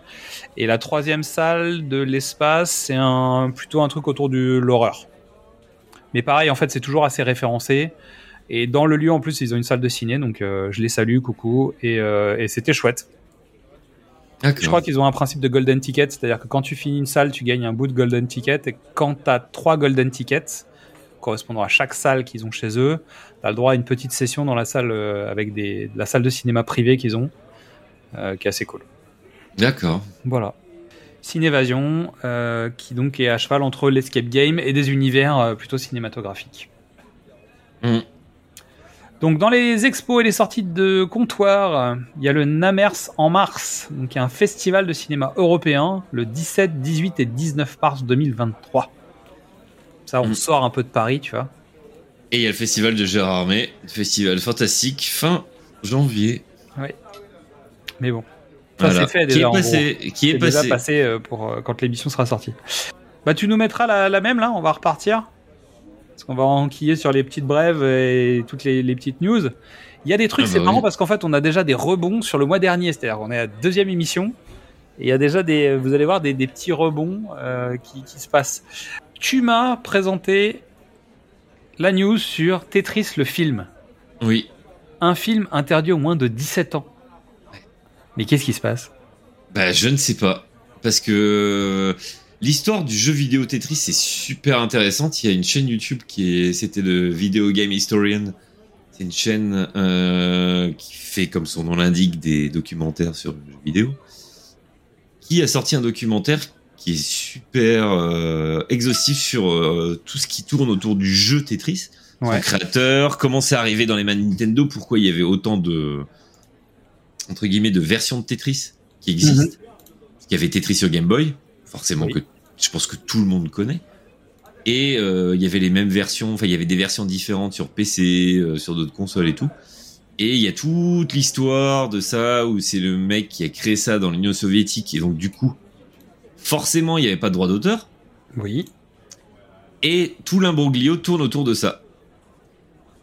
Et la troisième salle de l'espace, c'est un plutôt un truc autour de l'horreur. Mais pareil, en fait, c'est toujours assez référencé. Et dans le lieu, en plus, ils ont une salle de ciné, donc euh, je les salue, coucou, et, euh, et c'était chouette. Je crois qu'ils ont un principe de golden ticket, c'est-à-dire que quand tu finis une salle, tu gagnes un bout de golden ticket, et quand tu as trois golden tickets, correspondant à chaque salle qu'ils ont chez eux, tu as le droit à une petite session dans la salle euh, avec des, la salle de cinéma privée qu'ils ont, euh, qui est assez cool. D'accord. Voilà. Cinévasion, euh, qui donc est à cheval entre l'escape game et des univers euh, plutôt cinématographiques. Mm. Donc dans les expos et les sorties de comptoir, il y a le Namers en mars, donc qui est un festival de cinéma européen, le 17, 18 et 19 mars 2023. Ça, on Mm. sort un peu de Paris, tu vois. Et il y a le festival de Gérard Armé, festival fantastique, fin janvier. Mais bon, ça Voilà. c'est fait Qui déjà. est en passé, qui est déjà passé. euh, pour euh, quand l'émission sera sortie. Bah tu nous mettras la, la même là, on va repartir. Parce qu'on va enquiller sur les petites brèves et toutes les, les petites news. Il y a des trucs, Ah bah c'est marrant oui. parce qu'en fait on a déjà des rebonds sur le mois dernier, c'est-à-dire qu'on est à la deuxième émission. Et il y a déjà des, vous allez voir des, des petits rebonds euh, qui, qui se passent. Tu m'as présenté la news sur Tetris le film. Oui. Un film interdit au moins de 17 ans. Mais qu'est-ce qui se passe? Bah, je ne sais pas. Parce que l'histoire du jeu vidéo Tetris est super intéressante. Il y a une chaîne YouTube qui est, c'était le Video Game Historian. C'est une chaîne euh, qui fait, comme son nom l'indique, des documentaires sur le jeu vidéo. Qui a sorti un documentaire qui est super euh, exhaustif sur euh, tout ce qui tourne autour du jeu Tetris. Son créateur, comment c'est arrivé dans les mains de Nintendo, pourquoi il y avait autant de entre guillemets de versions de Tetris qui existent? Parce qu'il y avait Tetris sur Game Boy, forcément Oui. que je pense que tout le monde connaît. Et euh, il y avait les mêmes versions, enfin il y avait des versions différentes sur PC, euh, sur d'autres consoles et tout. Et il y a toute l'histoire de ça où c'est le mec qui a créé ça dans l'Union soviétique et donc du coup forcément il n'y avait pas de droit d'auteur Oui. et tout l'imbroglio tourne autour de ça.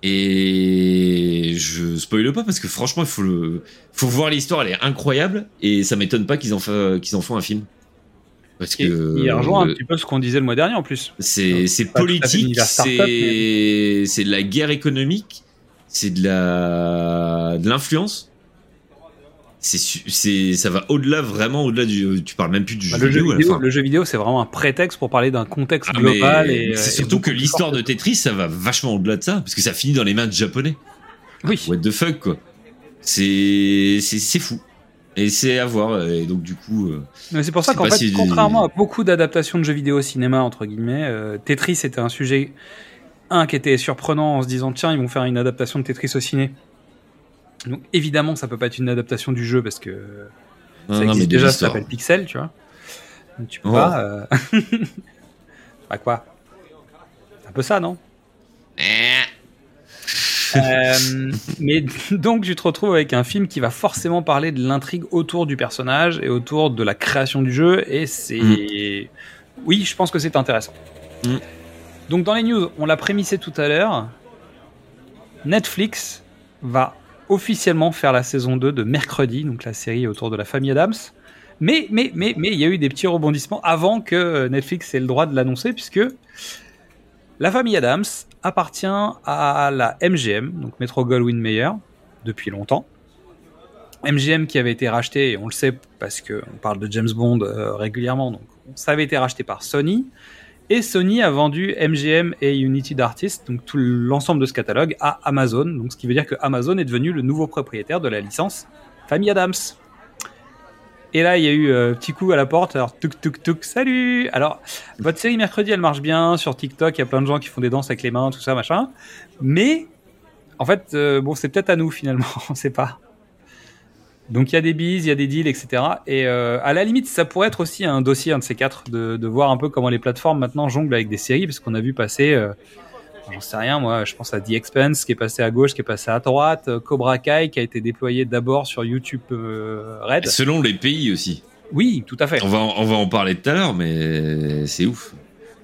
Et je spoile pas parce que franchement, il faut le, faut voir l'histoire, elle est incroyable et ça m'étonne pas qu'ils en, fa- qu'ils en font un film. Parce Et que il rejoint un petit peu ce qu'on disait le mois dernier en plus. c'est politique, c'est c'est de la guerre économique, c'est de la de l'influence. C'est ça va au-delà vraiment au-delà du tu parles même plus du jeu Bah, le, jeu vidéo. le jeu vidéo, c'est vraiment un prétexte pour parler d'un contexte Ah, mais global. et, c'est et surtout que l'histoire de Tetris, ça va vachement au-delà de ça, parce que ça finit dans les mains de japonais. Oui. What the fuck, quoi. C'est, c'est fou. Et c'est à voir. Et donc, du coup, euh, Mais c'est pour ça qu'en fait, si- contrairement à beaucoup d'adaptations de jeux vidéo au cinéma, entre guillemets, euh, Tetris était un sujet un qui était surprenant en se disant tiens ils vont faire une adaptation de Tetris au ciné. Donc évidemment ça peut pas être une adaptation du jeu parce que Non, ça non, existe déjà, ça s'appelle Pixel, tu vois. Donc, tu peux Oh. pas. euh, (laughs) bah quoi? C'est un peu ça, non? Euh, mais donc tu te retrouves avec un film qui va forcément parler de l'intrigue autour du personnage et autour de la création du jeu et c'est oui je pense que c'est intéressant. Mm. donc dans les news on l'a prémissé tout à l'heure. Netflix va officiellement faire la saison 2 de Mercredi donc la série autour de la famille Adams. Mais mais mais mais il y a eu des petits rebondissements avant que Netflix ait le droit de l'annoncer puisque la famille Adams appartient à la MGM, donc Metro Goldwyn Mayer, depuis longtemps. MGM qui avait été racheté, et on le sait parce qu'on parle de James Bond euh, régulièrement, donc ça avait été racheté par Sony. Et Sony a vendu MGM et United Artists, donc tout l'ensemble de ce catalogue, à Amazon. Donc ce qui veut dire que Amazon est devenu le nouveau propriétaire de la licence Famille Adams. Et là, il y a eu euh, petit coup à la porte. Alors, tuk tuk tuk, salut. Alors, votre série mercredi, elle marche bien sur TikTok. Il y a plein de gens qui font des danses avec les mains, tout ça, machin. Mais, en fait, euh, bon, c'est peut-être à nous finalement. (laughs) On sait pas. Donc, il y a des bises, il y a des deals, etc. Et euh, à la limite, ça pourrait être aussi un dossier, un de ces quatre, de, de voir un peu comment les plateformes maintenant jonglent avec des séries, parce qu'on a vu passer. euh, J'en sais rien, moi, je pense à The Expanse qui est passé à gauche, qui est passé à droite, euh, Cobra Kai qui a été déployé d'abord sur YouTube euh, Red. Selon les pays aussi. Oui, tout à fait. On va, en- on va en parler tout à l'heure, mais c'est ouf.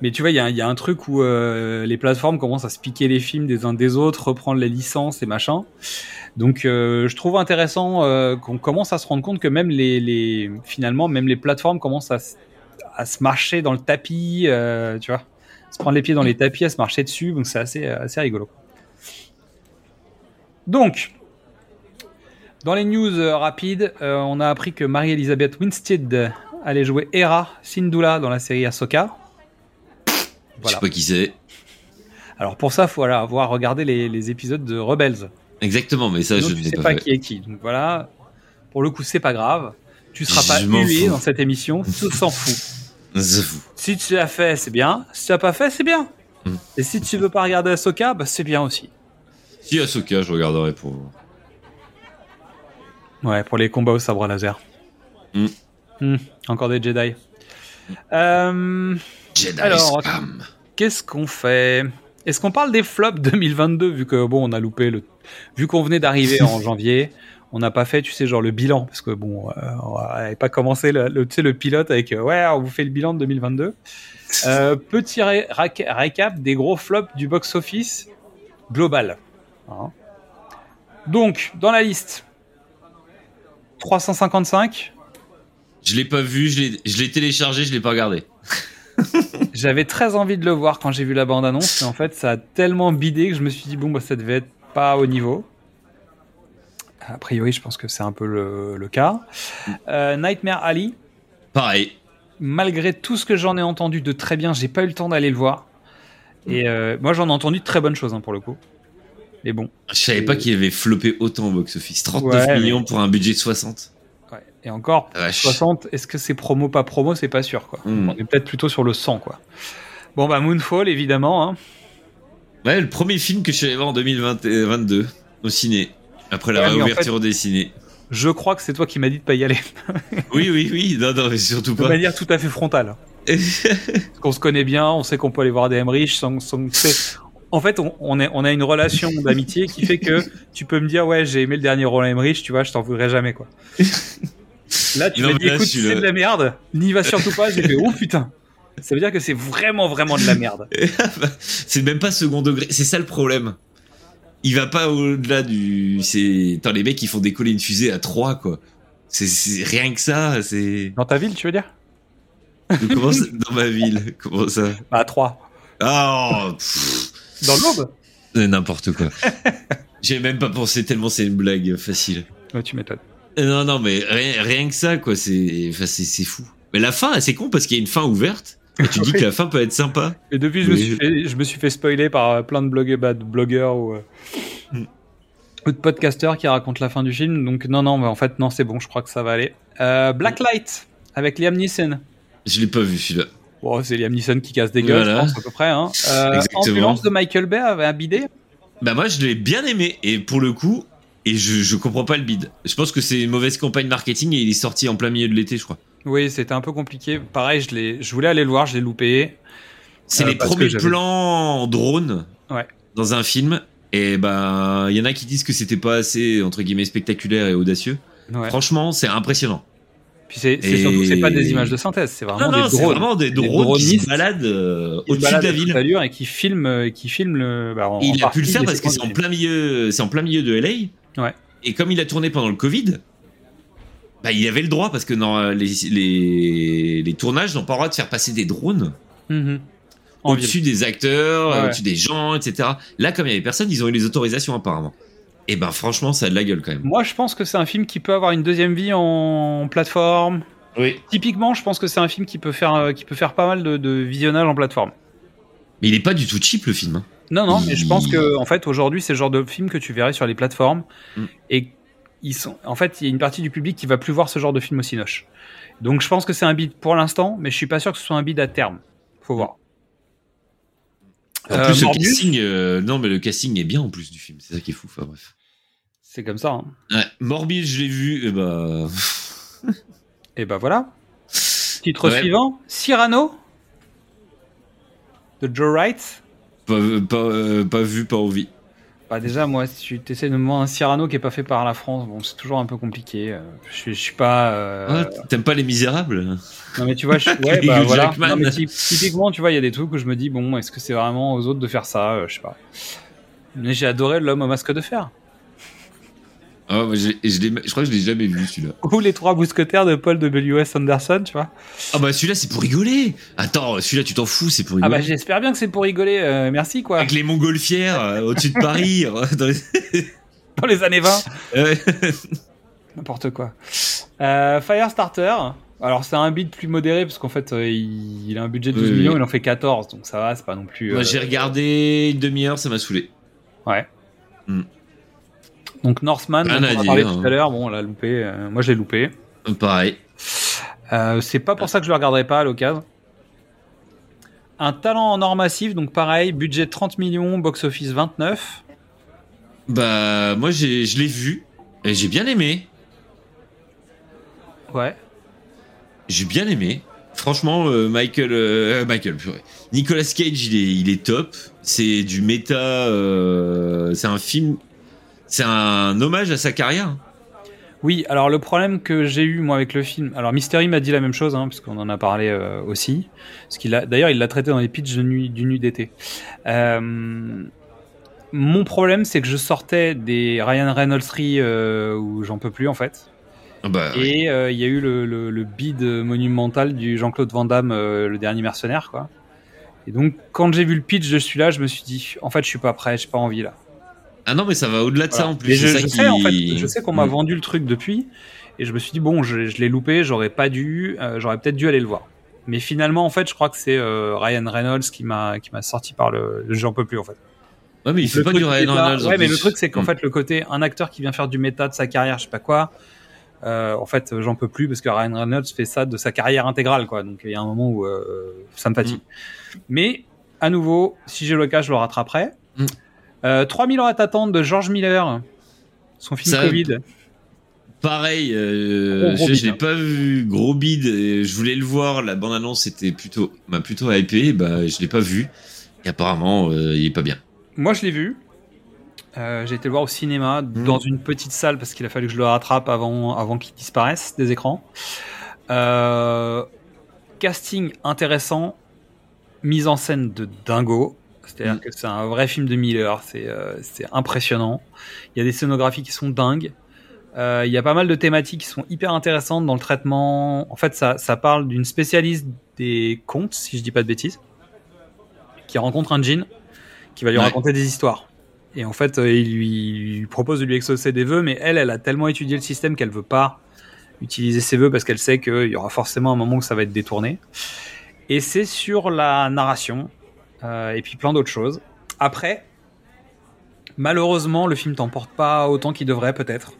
Mais tu vois, il y, a- il y a un truc où euh, les plateformes commencent à se piquer les films des uns des autres, reprendre les licences et machin. Donc, euh, je trouve intéressant qu'on commence à se rendre compte que même les, les finalement, même les plateformes commencent à, se- à se marcher dans le tapis, tu vois, se prendre les pieds dans les tapis, à se marcher dessus. Donc, c'est assez, assez rigolo. Donc, dans les news euh, rapides, euh, on a appris que Marie-Elisabeth Winstead allait jouer Hera Syndulla dans la série Ahsoka. Je sais pas qui c'est. Alors pour ça, il faut voilà, avoir regardé les, les épisodes de Rebels. Exactement, mais ça, je tu n'ai sais pas, pas, qui est qui. Donc voilà, pour le coup, c'est pas grave. Tu seras pas Je hué dans cette émission, tout s'en fout. Si tu l'as fait, c'est bien. Si tu l'as pas fait, c'est bien. Hmm. Et si tu veux pas regarder Ahsoka, bah, c'est bien aussi. Si Ahsoka, je regarderai pour vous. Ouais, pour les combats au sabre laser. Hmm. Hmm, Encore des Jedi. Euh, Jedi Alors. Qu'est-ce qu'on fait? Est-ce qu'on parle des flops 2022 vu que bon, on a loupé le, vu qu'on venait d'arriver en (laughs) janvier, on n'a pas fait, tu sais, genre le bilan parce que bon, euh, on n'avait pas commencé le, le, tu sais, le pilote avec euh, ouais, on vous fait le bilan de 2022. (laughs) Euh, petit ré- récap des gros flops du box office global. Hein. Donc, dans la liste, 355. Je l'ai pas vu, je l'ai- je l'ai téléchargé, je l'ai pas regardé. (laughs) J'avais très envie de le voir quand j'ai vu la bande-annonce, mais en fait, ça a tellement bidé que je me suis dit, bon, bah, ça devait être pas au niveau. A priori, je pense que c'est un peu le, le cas. Euh, Nightmare Alley, Pareil. malgré tout ce que j'en ai entendu de très bien, j'ai pas eu le temps d'aller le voir. Et euh, moi, j'en ai entendu de très bonnes choses, hein, pour le coup. Mais bon. Je savais pas qu'il avait floppé autant au box-office. 39 Ouais, millions mais- pour un budget de 60. Ouais. Et encore, Ah, vache. 60, est-ce que c'est promo, pas promo, c'est pas sûr, quoi. Hmm. On est peut-être plutôt sur le 100, quoi. Bon, bah, Moonfall, évidemment, hein. Ouais, le premier film que je suis allé voir en 2022 au ciné. Après la Ouais, mais en réouverture des ciné. Je crois que c'est toi qui m'as dit de pas y aller. (laughs) Oui, oui, oui. Non, non, mais surtout de pas. manière tout à fait frontale. (laughs) Qu'on se connaît bien, on sait qu'on peut aller voir des Emmerich sans, sans En fait, on, on, est, on a une relation d'amitié qui fait que tu peux me dire, ouais, j'ai aimé le dernier Roland Emmerich, tu vois, je t'en voudrais jamais, quoi. (laughs) Là, tu m'as dit, écoute, c'est le- de la merde, n'y va surtout pas, j'ai fait, oh putain. Ça veut dire que c'est vraiment, vraiment de la merde. c'est même pas second degré. C'est ça le problème. Il va pas au-delà du. C'est. Attends, les mecs, ils font décoller une fusée à 3, quoi. C'est- rien que ça. C'est. Dans ta ville, tu veux dire? Comment ça- Dans ma ville. Comment ça? Bah, à 3. Ah oh, Dans l'aube c'est N'importe quoi. (laughs) J'ai même pas pensé tellement c'est une blague facile. Ouais, tu m'étonnes. Non, non, mais rien, rien que ça, quoi. C'est enfin, fou. Mais la fin, c'est con parce qu'il y a une fin ouverte. Et tu dis (laughs) que la fin peut être sympa. Et depuis, je me, suis fait, je me suis fait spoiler par euh, plein de blogueurs, bah, de blogueurs ou, euh, Hmm. ou de podcasteurs qui racontent la fin du film. Donc, non, non, mais en fait, non, c'est bon, je crois que ça va aller. Euh, Blacklight avec Liam Neeson. Je l'ai pas vu celui-là. Bon, c'est Liam Neeson qui casse des gueules, Voilà. je pense, à peu près. Hein. Euh. Ambulance de Michael Bay avait un bidet Bah moi je l'ai bien aimé et pour le coup et je, je comprends pas le bid. Je pense que c'est une mauvaise campagne marketing et il est sorti en plein milieu de l'été je crois. Oui, c'était un peu compliqué. Pareil, je, l'ai- je voulais aller le voir, je l'ai loupé. C'est Euh, les premiers plans en drone Ouais. dans un film et ben il y en a qui disent que c'était pas assez entre guillemets spectaculaire et audacieux. Ouais. Franchement c'est impressionnant. Puis c'est Et- surtout, c'est pas des images de synthèse, c'est vraiment Non non des c'est drones. vraiment des Des drones qui se baladent euh, au-dessus de la ville. allure et qui filment, euh, qui filment le. bah, en- Et en il a pu le faire parce que c'est en plein milieu, c'est en plein milieu de LA. Ouais. Et comme il a tourné pendant le Covid, bah il avait le droit parce que dans les, les, les tournages n'ont pas le droit de faire passer des drones. Mhm. En au-dessus des acteurs, Ouais, ouais. au-dessus des gens, etc. Là, comme il y avait personne, ils ont eu les autorisations apparemment. Et ben franchement, ça a de la gueule quand même. Moi, je pense que c'est un film qui peut avoir une deuxième vie en plateforme. Oui. Typiquement, je pense que c'est un film qui peut faire, euh, qui peut faire pas mal de, de visionnage en plateforme. Mais il est pas du tout cheap le film. hein. Non, non, mais je pense que en fait aujourd'hui c'est le genre de film que tu verrais sur les plateformes Mm. et ils sont, en fait, il y a une partie du public qui va plus voir ce genre de film au cinoche. Donc je pense que c'est un bid pour l'instant, mais je suis pas sûr que ce soit un bid à terme. Faut voir. En Euh, plus, le Morbius casting, euh, non, mais le casting est bien en plus du film. C'est ça qui est fou. Enfin bref. C'est comme ça. Hein. Ouais, Morbius, je l'ai vu. Et bah, (laughs) Et ben voilà. Titre Ouais. suivant Cyrano de Joe Wright. pas, pas, euh, pas vu, pas envie. Bah déjà, moi, si tu essaies de me voir un Cyrano qui est pas fait par la France, bon, c'est toujours un peu compliqué. Euh, Je, suis- je suis pas. euh, Ah, T'aimes pas les Misérables? Non mais tu vois, je... ouais, (laughs) bah voilà. Non, mais typiquement, tu vois, il y a des trucs où je me dis bon, est-ce que c'est vraiment aux autres de faire ça? Euh, Je sais pas. Mais j'ai adoré l'homme au masque de fer. Ah, je, crois que je l'ai jamais vu celui-là. Ou les trois mousquetaires de Paul W.S. Anderson, tu vois. Ah bah celui-là c'est pour rigoler. Attends, celui-là tu t'en fous, c'est pour Ah rigoler. bah j'espère bien que c'est pour rigoler. euh, merci quoi. Avec les montgolfières euh, au-dessus de Paris. (laughs) dans les- Dans les années 20, (laughs) Ouais. n'importe quoi. Euh, Firestarter. Alors c'est un bid plus modéré parce qu'en fait il, il a un budget de 12 Oui, millions, oui. il en fait 14, donc ça va, c'est pas non plus. Moi j'ai regardé une demi-heure, ça m'a saoulé. Ouais. Hmm. Donc Northman, on a dire, parlé hein. tout à l'heure, bon on l'a loupé. euh, moi je l'ai loupé. Pareil. Euh, c'est pas pour ça que je le regarderai pas à l'occasion. Un talent en or massif, donc pareil, budget 30 millions, box-office 29. Bah moi j'ai, je l'ai vu et j'ai bien aimé. Ouais. J'ai bien aimé. Franchement, euh, Michael, euh, Michael, purée. Nicolas Cage, il est, il est top. C'est du méta. euh, c'est un film. C'est un hommage à sa carrière. hein. Oui, alors le problème que j'ai eu moi avec le film, alors Mystery m'a dit la même chose, hein, puisqu'on en a parlé euh, aussi. Parce qu'il a, d'ailleurs, il l'a traité dans les pitchs de du nu d'été. Euh, mon problème, c'est que je sortais des Ryan Reynolds 3 euh, où j'en peux plus en fait. Ah Bah. Et il y a eu le, le, le bid monumental du Jean-Claude Van Damme, le dernier mercenaire, quoi. Et donc, quand j'ai vu le pitch de celui-là, je me suis dit, en fait, je suis pas prêt, j'ai pas envie là. Ah non, mais ça va au-delà de ça en plus. Et je, ça sais, en fait, je sais qu'on m'a Mm. vendu le truc depuis, et je me suis dit, bon, je, je l'ai loupé, j'aurais pas dû, euh, j'aurais peut-être dû aller le voir. Mais finalement, en fait, je crois que c'est euh, Ryan Reynolds qui m'a sorti par le, le j'en peux plus en fait. Ouais, mais il fait Le pas truc du Ryan Reynolds. en Ouais, mais le truc, c'est qu'en Mm. fait, le côté un acteur qui vient faire du méta de sa carrière, je sais pas quoi. euh, en fait, j'en peux plus parce que Ryan Reynolds fait ça de sa carrière intégrale, quoi. Donc il y a un moment où ça me fatigue. Mais à nouveau, si j'ai l'occasion, je le rattraperai. Euh, 3000 heures à t'attendre de George Miller, son film Ça- Covid. Pareil, euh, Gros, gros je, l'ai hein. pas vu, gros bide. et je voulais le voir, la bande annonce était plutôt, m'a plutôt hypé. Bah, je l'ai pas vu. Et apparemment, euh, il est pas bien. Moi, je l'ai vu. Euh, j'ai été le voir au cinéma dans une petite salle parce qu'il a fallu que je le rattrape avant, avant qu'il disparaisse des écrans. Euh, casting intéressant, mise en scène de dingo. C'est-à-dire Mm. que c'est un vrai film de Miller, c'est euh, c'est impressionnant. Il y a des scénographies qui sont dingues. Euh, il y a pas mal de thématiques qui sont hyper intéressantes dans le traitement. En fait, ça, ça parle d'une spécialiste des contes, si je dis pas de bêtises, qui rencontre un djinn qui va lui Ouais. raconter des histoires. Et en fait, euh, il lui, propose de lui exaucer des vœux, mais elle, elle a tellement étudié le système qu'elle veut pas utiliser ses vœux parce qu'elle sait qu'il y aura forcément un moment où ça va être détourné. Et c'est sur la narration et puis plein d'autres choses. Après, malheureusement, le film t'emporte pas autant qu'il devrait peut-être.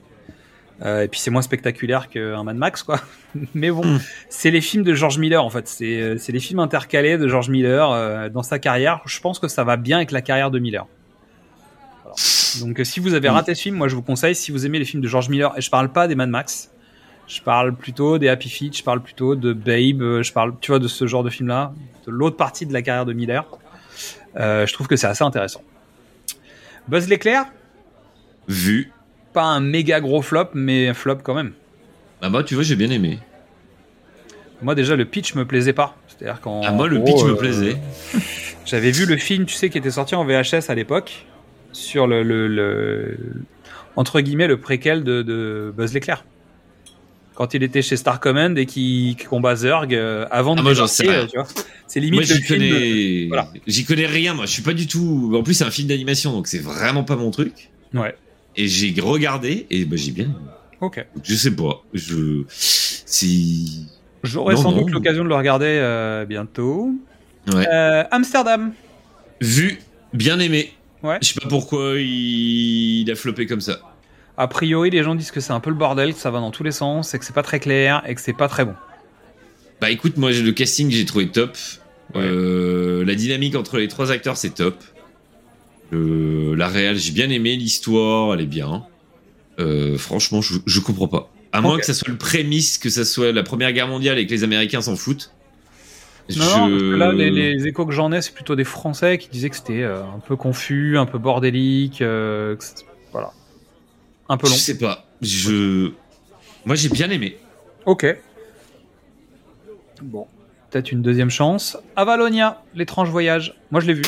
Euh, et puis c'est moins spectaculaire qu'un Mad Max, quoi. (laughs) Mais bon, Mm. c'est les films de George Miller, en fait. C'est euh, c'est les films intercalés de George Miller euh, dans sa carrière. Je pense que ça va bien avec la carrière de Miller. Voilà. Donc euh, si vous avez Mm. raté ce film, moi je vous conseille, si vous aimez les films de George Miller, et je parle pas des Mad Max, je parle plutôt des Happy Feet, je parle plutôt de Babe, euh, je parle, tu vois, de ce genre de film-là, de l'autre partie de la carrière de Miller. Euh, je trouve que c'est assez intéressant. Buzz l'éclair, Vu. pas un méga gros flop, mais un flop quand même. Ah bah tu vois, j'ai bien aimé. Moi déjà le pitch me plaisait pas. C'est-à-dire qu'en Ah moi le gros, pitch me euh, plaisait. (laughs) J'avais vu le film, tu sais, qui était sorti en VHS à l'époque, sur le, le, le- entre guillemets le préquel de, de Buzz l'éclair. Quand il était chez Star Command et qu'il combat Zurg euh, avant de Ah, moi, j'en sais rien. tu vois. C'est limite Moi le j'y film. connais, voilà. j'y connais rien. Moi je suis pas du tout. En plus c'est un film d'animation donc c'est vraiment pas mon truc. Ouais. Et j'ai regardé et bah j'ai bien. Ok. Je sais pas. Je. Si. J'aurai sans non. doute l'occasion de le regarder euh, bientôt. Ouais. Euh, Amsterdam. Vu, bien aimé. Ouais. Je sais pas pourquoi il... il a floppé comme ça. A priori, les gens disent que c'est un peu le bordel, que ça va dans tous les sens, et que c'est pas très clair, et que c'est pas très bon. Bah écoute, moi le casting j'ai trouvé top. Ouais. Euh, la dynamique entre les trois acteurs c'est top. Euh, la réal j'ai bien aimé, l'histoire elle est bien. Euh, franchement je, je comprends pas. À moins que ça soit le prémisse, que ça soit la première guerre mondiale et que les Américains s'en foutent. Non, non, parce que là, les, les échos que j'en ai, c'est plutôt des Français qui disaient que c'était euh, un peu confus, un peu bordélique, que. Un peu long. Je sais pas. Je. Moi j'ai bien aimé. Ok. Bon. Peut-être une deuxième chance. Avalonia, l'étrange voyage. Moi, je l'ai vu.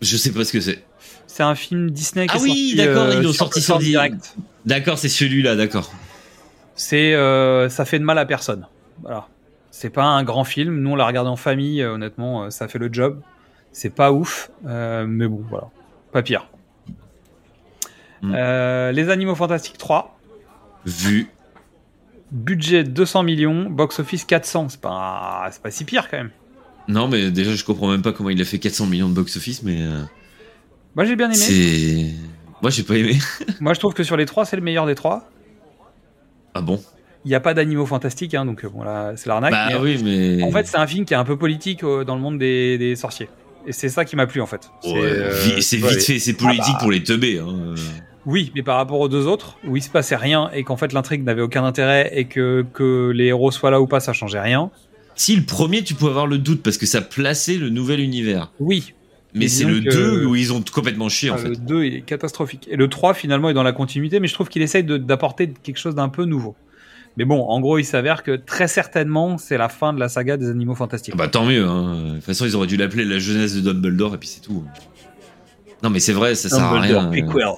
Je sais pas ce que c'est. C'est un film Disney qui Ah est oui, sorti, d'accord, euh, ils l'ont sur sorti sur direct. D'accord, c'est celui-là, d'accord. C'est, euh, ça fait de mal à personne. Voilà. C'est pas un grand film. Nous, on l'a regardé en famille. euh, honnêtement, euh, ça fait le job. C'est pas ouf, euh, mais bon, voilà. Pas pire. Mm. Euh, Les Animaux Fantastiques 3. Vu. Budget 200 millions, box office 400. C'est pas, c'est pas si pire quand même. Non, mais déjà je comprends même pas comment il a fait 400 millions de box-office, mais. euh, Moi, j'ai bien aimé. c'est. Moi j'ai pas aimé. (laughs) Moi, je trouve que sur les trois, c'est le meilleur des trois. Ah bon? Il n'y a pas d'animaux fantastiques, hein, donc euh, bon, là, c'est l'arnaque. Bah mais, euh, oui, mais. En fait, c'est un film qui est un peu politique euh, dans le monde des, des sorciers. Et c'est ça qui m'a plu, en fait. C'est, Ouais, euh, c'est ouais, vite fait, c'est politique Ah bah. pour les teubés. Hein. Oui, mais par rapport aux deux autres, où il se passait rien et qu'en fait l'intrigue n'avait aucun intérêt et que, que les héros soient là ou pas, ça changeait rien. Si le premier, tu peux avoir le doute parce que ça plaçait le nouvel univers. Oui. Mais c'est le que- 2 où ils ont complètement chié en Ah, fait. Le 2 il est catastrophique. Et le 3 finalement est dans la continuité, mais je trouve qu'il essaye d'apporter quelque chose d'un peu nouveau. Mais bon, en gros, il s'avère que très certainement, c'est la fin de la saga des animaux fantastiques. Ah bah tant mieux. Hein. De toute façon, ils auraient dû l'appeler la jeunesse de Dumbledore et puis c'est tout. Non mais c'est vrai, ça sert à Dumbledore, rien. prequel.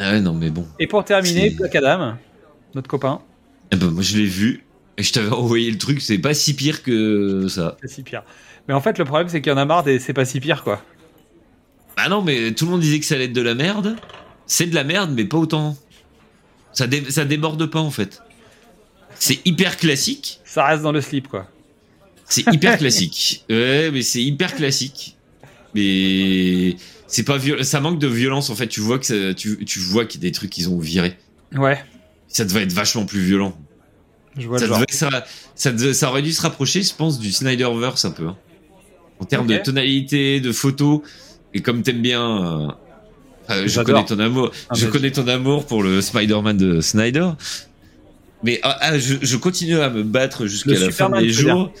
Ah ouais, non mais bon. Et pour terminer, Black Adam, notre copain, Eh ben, moi je l'ai vu et je t'avais envoyé le truc, c'est pas si pire que ça. c'est si pire. Mais en fait, le problème, c'est qu'il y en a marre des c'est pas si pire, quoi. Ah non, mais tout le monde disait que ça allait être de la merde. C'est de la merde, mais pas autant. Ça, dé- ça déborde pas en fait. C'est hyper classique. Ça reste dans le slip, quoi. C'est hyper classique. (laughs) Ouais, mais c'est hyper classique. Mais c'est pas viol- ça manque de violence en fait. Tu vois que ça- tu, tu vois qu'il y a des trucs qu'ils ont virés. Ouais, Ça devait être vachement plus violent. je vois Ça, le genre. devait- ça, ça devait- ça aurait dû se rapprocher, je pense, du Snyderverse un peu. hein. En termes de tonalité, de photos, et comme t'aimes bien, euh, je connais ton amour, Ah, je connais ton amour pour le Spider-Man de Snyder. Mais ah, ah, je, je continue à me battre jusqu'à la fin Superman, des tu veux jours.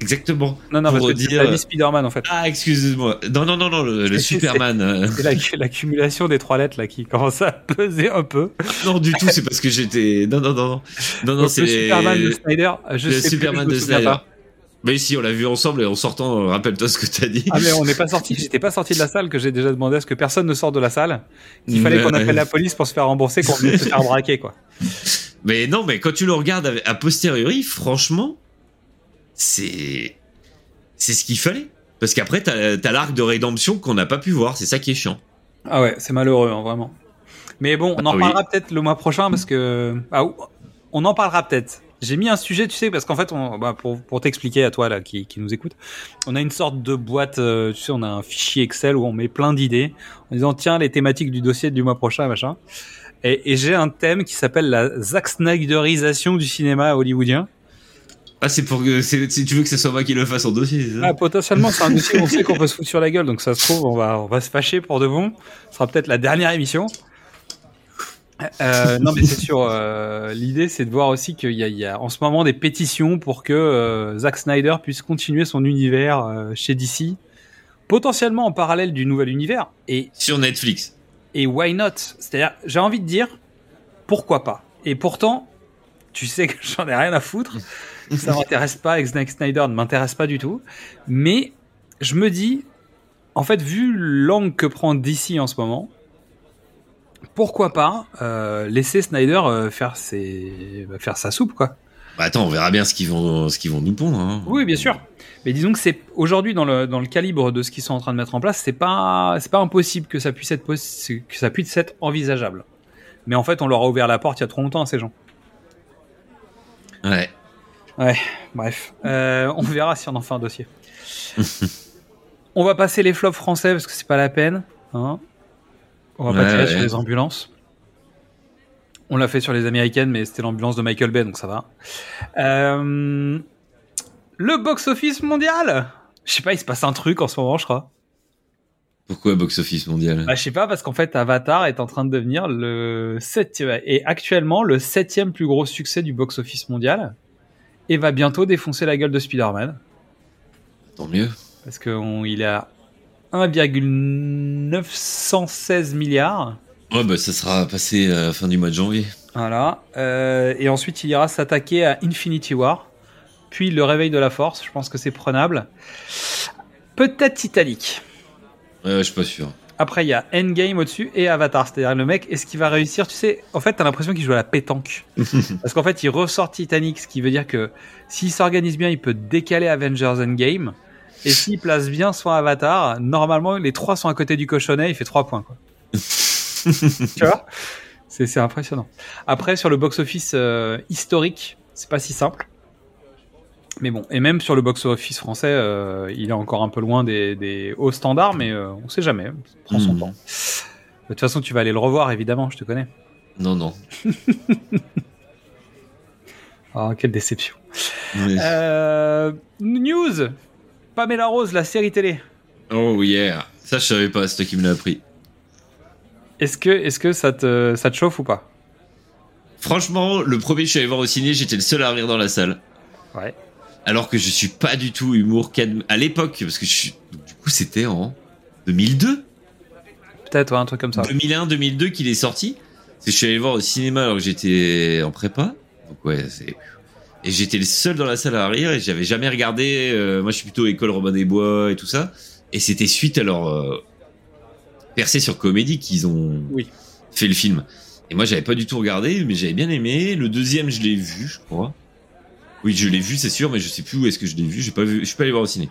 Exactement. Non, non, pour parce que dire- dit Spider-Man, en fait. Ah, excusez-moi. Non, non, non, non, le, (laughs) Superman. euh, (laughs) C'est la- l'accumulation des trois lettres, là, qui commence à peser un peu. Non, du tout, c'est parce que j'étais. Non, non, non, non. Non, c'est le Superman de Snyder, je le sais plus, Superman je de Snyder. pas. Mais si, on l'a vu ensemble et en sortant, euh, rappelle-toi ce que t'as dit. Ah mais on n'est pas (laughs) sorti, j'étais pas sorti de la salle que j'ai déjà demandé à ce que personne ne sorte de la salle. Il fallait qu'on appelle la police pour se faire rembourser, qu'on se faire braquer quoi. Mais non, mais quand tu le regardes a posteriori, franchement, c'est c'est ce qu'il fallait. Parce qu'après, t'as as, l'arc de rédemption qu'on n'a pas pu voir. C'est ça qui est chiant. Ah ouais, c'est malheureux hein, vraiment. Mais bon, on en Ah oui. parlera peut-être le mois prochain parce que ah, on en parlera peut-être. J'ai mis un sujet, tu sais, parce qu'en fait, on, bah, pour, pour t'expliquer à toi là qui, qui nous écoute, on a une sorte de boîte, euh, tu sais, on a un fichier Excel où on met plein d'idées en disant tiens les thématiques du dossier du mois prochain machin. Et, et j'ai un thème qui s'appelle la Zack Snyderisation du cinéma hollywoodien. Ah, c'est pour que si tu veux que ce soit moi qui le fasse en dossier, c'est ça Ah, potentiellement, c'est un dossier on sait qu'on peut se foutre sur la gueule, donc ça se trouve, on va, on va se fâcher pour de bon. Ce sera peut-être la dernière émission. Euh, non, mais c'est sûr. euh, L'idée, c'est de voir aussi qu'il y, a- il y a en ce moment des pétitions pour que euh, Zack Snyder puisse continuer son univers euh, chez DC, potentiellement en parallèle du nouvel univers. Et Sur Netflix. Et why not? C'est-à-dire, j'ai envie de dire, pourquoi pas? Et pourtant, tu sais que j'en ai rien à foutre. Ça m'intéresse pas, et Zack Snyder ne m'intéresse pas du tout. Mais je me dis, en fait, vu l'angle que prend DC en ce moment, pourquoi pas euh, laisser Snyder euh, faire, ses... faire sa soupe, quoi? Bah attends, on verra bien ce qu'ils vont, ce qu'ils vont nous pondre. Hein. Oui, bien sûr. Mais disons que c'est aujourd'hui dans le, dans le calibre de ce qu'ils sont en train de mettre en place, c'est pas c'est pas impossible que ça puisse être possi- que ça puisse être envisageable. Mais en fait, on leur a ouvert la porte il y a trop longtemps à ces gens. Ouais. Ouais, bref. Euh, on verra si on en fait un dossier. (laughs) on va passer les flops français parce que c'est pas la peine. Hein on va pas Ouais, tirer ouais. sur les ambulances. On l'a fait sur les américaines, mais c'était l'ambulance de Michael Bay, donc ça va. Euh, le box-office mondial Je sais pas, il se passe un truc en ce moment, je crois. Pourquoi box-office mondial? Bah, je sais pas, parce qu'en fait, Avatar est en train de devenir le septième, et actuellement le septième plus gros succès du box-office mondial, et va bientôt défoncer la gueule de Spider-Man. Tant mieux. Parce qu'il est à 1,916 milliards. Ouais, bah ça sera passé à la fin du mois de janvier. Voilà. Euh, et ensuite, il ira s'attaquer à Infinity War. Puis le réveil de la force. Je pense que c'est prenable. Peut-être Titanic. Ouais, ouais, je suis pas sûr. Après, il y a Endgame au-dessus et Avatar. C'est-à-dire, le mec, est-ce qu'il va réussir? Tu sais, en fait, t'as l'impression qu'il joue à la pétanque. (laughs) Parce qu'en fait, il ressort Titanic, ce qui veut dire que s'il s'organise bien, il peut décaler Avengers Endgame. Et s'il place bien son Avatar, normalement, les trois sont à côté du cochonnet, il fait trois points. Quoi. (laughs) tu vois? C'est, c'est impressionnant. Après, sur le box-office euh, historique, c'est pas si simple. Mais bon, et même sur le box-office français, euh, il est encore un peu loin des, des hauts standards, mais euh, on sait jamais. Prends son Mhm. temps. De toute façon, tu vas aller le revoir, évidemment, je te connais. Non, non. (laughs) Ah, quelle déception. Euh, news Pamela Rose, la série télé. Oh yeah. Ça, je savais pas, c'est toi qui me l'as appris. Est-ce que, est-ce que ça, te, ça te chauffe ou pas? Franchement, le premier que je suis allé voir au ciné, j'étais le seul à rire dans la salle. Ouais. Alors que je suis pas du tout humour à l'époque, parce que je suis. Du coup, c'était en 2002 Peut-être, ouais, un truc comme ça. 2001-2002 qu'il est sorti. Que je suis allé le voir au cinéma alors que j'étais en prépa. Donc ouais, c'est. Et j'étais le seul dans la salle à rire et j'avais jamais regardé. euh, moi, je suis plutôt école Robin des Bois et tout ça. Et c'était suite à leur euh, percée sur comédie qu'ils ont Oui. fait le film. Et moi, j'avais pas du tout regardé, mais j'avais bien aimé. Le deuxième, je l'ai vu, je crois. Oui, je l'ai vu, c'est sûr, mais je sais plus où est-ce que je l'ai vu. J'ai pas vu. Je suis pas allé voir au ciné.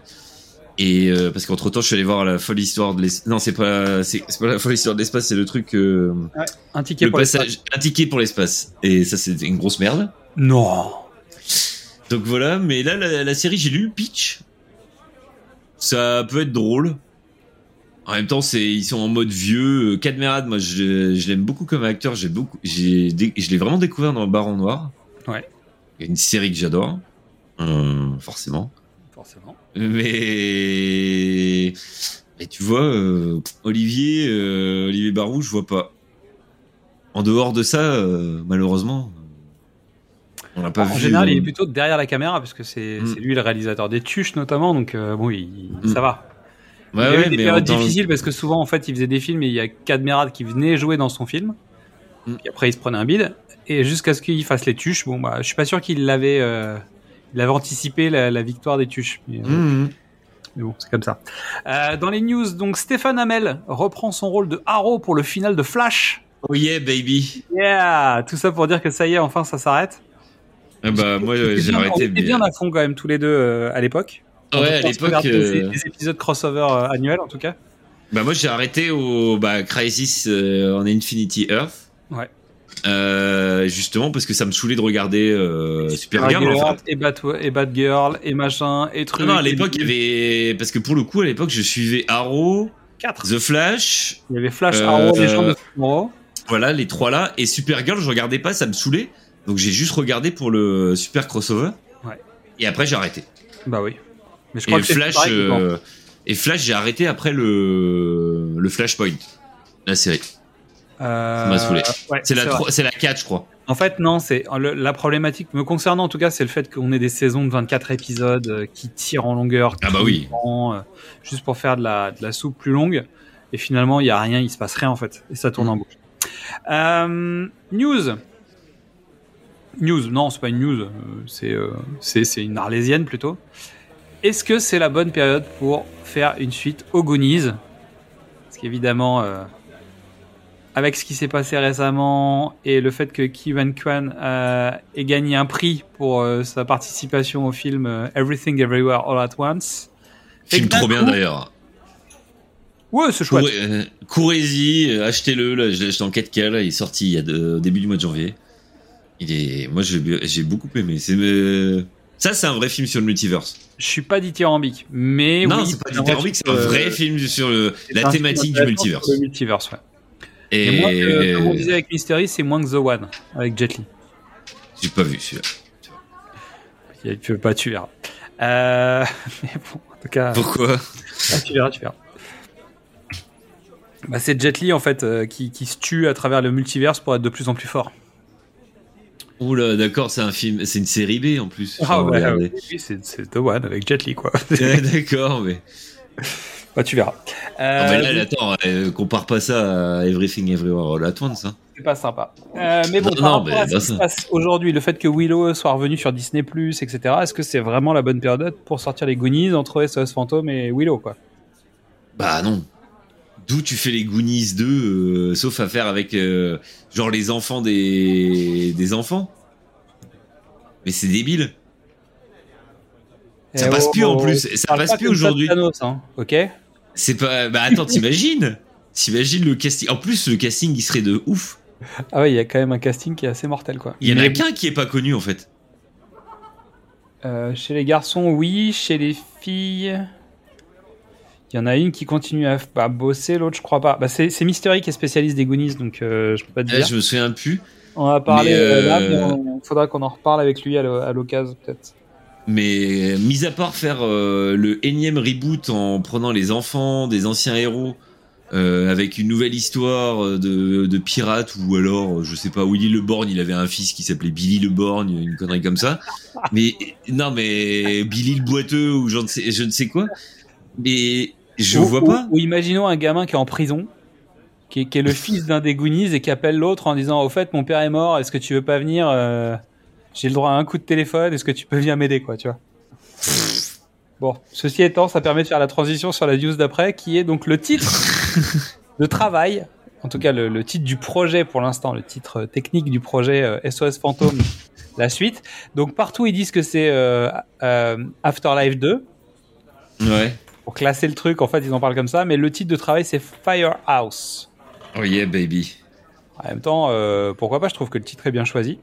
Et euh, parce qu'entre temps, je suis allé voir la folle histoire de l'espace. Non, c'est pas, c'est pas la folle histoire de l'espace, c'est le truc. euh, Un ticket le pour passage, un ticket pour l'espace. Et ça, c'est une grosse merde. Non Donc voilà, mais là, la, la série, j'ai lu pitch. Ça peut être drôle. En même temps, c'est ils sont en mode vieux. Euh, Cadmerade, moi, je, je l'aime beaucoup comme acteur. J'ai beaucoup, j'ai, je l'ai vraiment découvert dans le Baron Noir. Ouais. Il y a une série que j'adore, Euh, forcément. Forcément. Mais, mais tu vois, euh, Olivier, euh, Olivier Barou, je vois pas. En dehors de ça, malheureusement, on l'a pas en vu. général, il est plutôt derrière la caméra parce que c'est Mm. c'est lui le réalisateur des tuches notamment, donc bon, il- Mm. ça va. Ouais, il y a ouais, des mais périodes en temps- difficiles parce que souvent, en fait, il faisait des films et il y a Cadmerade qui venait jouer dans son film. Mm. Puis après, il se prenait un bide. Et jusqu'à ce qu'il fasse les tuches, bon, bah, je suis pas sûr qu'il l'avait euh, il avait anticipé la, la victoire des tuches. Mais, euh, Mhm. mais bon, c'est comme ça. Euh, dans les news, donc Stéphane Hamel reprend son rôle de Arrow pour le final de Flash. Oh yeah, baby. Yeah Tout ça pour dire que ça y est, enfin, ça s'arrête. Ah bah, moi, On j'ai bien- arrêté. On était bien à fond quand même tous les deux euh, à l'époque. Ouais, à On l'époque, des, des épisodes crossover annuels en tout cas. bah, moi, j'ai arrêté au bah, Crisis en Infinity Earth. Ouais. Euh, justement, parce que ça me saoulait de regarder euh, Supergirl. en Supergirl, fait. et, Bat et Batgirl et machin et truc. Non, non, à l'époque, il y avait. Parce que pour le coup, à l'époque, je suivais Arrow, 4. The Flash, Il y avait Flash, Euh, Arrow, euh, Légende de Tomorrow. Voilà, les trois là. Et Supergirl, je regardais pas, ça me saoulait. Donc j'ai juste regardé pour le super crossover. Ouais. Et après, j'ai arrêté. Bah oui. Mais je Et crois que c'est Flash, pareil, euh, et Flash, j'ai arrêté après le le Flashpoint, la série. Euh, ouais, C'est la c'est la 4 je crois. En fait, non, c'est la problématique me concernant en tout cas, c'est le fait qu'on ait des saisons de 24 épisodes euh, qui tirent en longueur. Ah bah oui. temps, euh, juste pour faire de la, de la soupe plus longue. Et finalement, il y a rien, il se passe rien en fait, et ça tourne en boucle. Euh, news. News, non, c'est pas une news, c'est une arlésienne plutôt. Est-ce que c'est la bonne période pour faire une suite aux Goonies? Parce qu'évidemment, euh, avec ce qui s'est passé récemment et le fait que Kevin Kwan euh, ait gagné un prix pour euh, sa participation au film euh, Everything Everywhere All at Once. Film trop bien d'ailleurs. Ouais, c'est chouette. Courez- Courez-y, achetez-le. Je l'ai en 4K. Là, il est sorti il y a de- au début du mois de janvier. Il est, moi, j'ai beaucoup aimé. C'est ça, c'est un vrai film sur le multiverse. Je suis pas dithyrambique, mais non, oui, c'est pas dithyrambique, c'est un vrai film sur le, la thématique du multiverse. sur Le multiverse, ouais. Et, Et, moi, que, comme on disait avec Mystery, c'est moins que The One avec Jet Li. j'ai pas vu celui-là. Il peut pas, tu verras. Euh, (laughs) mais bon, en tout cas. Pourquoi? Ah, tu verras, tu verras. Bah, c'est Jet Li en fait euh, qui, qui se tue à travers le multiverse pour être de plus en plus fort. Oula, d'accord, c'est un film, c'est une série B en plus. Ah ouais, oui, c'est c'est The One avec Jet Li quoi. Ouais, d'accord, mais. (laughs) bah, tu verras. Euh, Ah, mais là, attends, euh, compare pas ça à Everything Everywhere All at Once. Hein. c'est pas sympa. Euh, mais bon, Non, par non, rapport mais à ce qui se passe aujourd'hui, le fait que Willow soit revenu sur Disney+, etc., est-ce que c'est vraiment la bonne période pour sortir les Goonies entre SOS Fantôme et Willow quoi? Bah non. D'où tu fais les Goonies 2, euh, sauf à faire avec euh, genre les enfants des, des enfants. Mais c'est débile. Ça Eh passe plus en plus, ça passe pas plus aujourd'hui. Hein, ok? C'est pas. Bah attends, t'imagines? T'imagines le casting? En plus, le casting il serait de ouf. Ah ouais, il y a quand même un casting qui est assez mortel quoi. Il y en a Mais- qu'un qui est pas connu en fait. Euh, chez les garçons, oui. Chez les filles, il y en a une qui continue à, à bosser, l'autre, je crois pas. Bah, c'est c'est Mystery qui est spécialiste des Goonies, donc euh, je peux pas te Ah, dire. je me souviens plus. On va parler Mais, euh, là, euh, mais on- faudra qu'on en reparle avec lui à l'occasion, peut-être. Mais mis à part faire euh, le énième reboot en prenant les enfants des anciens héros euh, avec une nouvelle histoire euh, de, de pirates ou alors je sais pas Willy le Borgne il avait un fils qui s'appelait Billy le Borgne une connerie comme ça. Mais non mais Billy le boiteux ou je ne sais je ne sais quoi. Mais je ou, vois ou- pas. Ou imaginons un gamin qui est en prison, qui est, qui est le fils d'un des Goonies et qui appelle l'autre en disant Au fait, mon père est mort, est-ce que tu veux pas venir euh, J'ai le droit à un coup de téléphone, est-ce que tu peux venir m'aider, quoi, tu vois? Bon, ceci étant, ça permet de faire la transition sur la news d'après, qui est donc le titre de travail, en tout cas le, le titre du projet pour l'instant, le titre technique du projet euh, SOS Fantôme, la suite. Donc partout, ils disent que c'est euh, euh, Afterlife 2 ouais pour classer le truc, en fait, ils en parlent comme ça, mais le titre de travail, c'est Firehouse. oh yeah baby En même temps, euh, pourquoi pas, je trouve que le titre est bien choisi.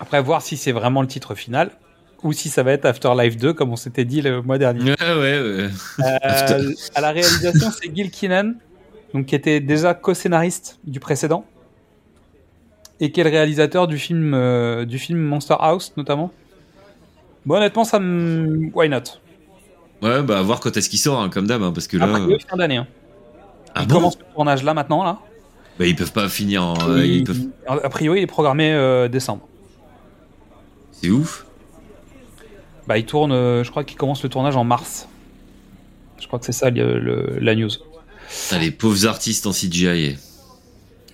Après, voir si c'est vraiment le titre final, ou si ça va être Afterlife 2, comme on s'était dit le mois dernier. ouais ouais, ouais. Euh, (laughs) à la réalisation, c'est Gil Kinnan, donc, qui était déjà co-scénariste du précédent, et qui est le réalisateur du film, euh, du film Monster House, notamment. Bon, honnêtement, ça me... Why not? Ouais bah à voir quand est-ce qu'il sort hein, comme d'hab hein, parce que là Après, euh, fin d'année. Hein. ah Il bon? commence le tournage là, maintenant, là. bah ils peuvent pas finir en, euh, Il- ils peuvent A priori, il est programmé décembre. C'est ouf Bah, il tourne, euh, je crois qu'il commence le tournage en mars. Je crois que c'est ça le- le- la news. Les pauvres artistes en CGI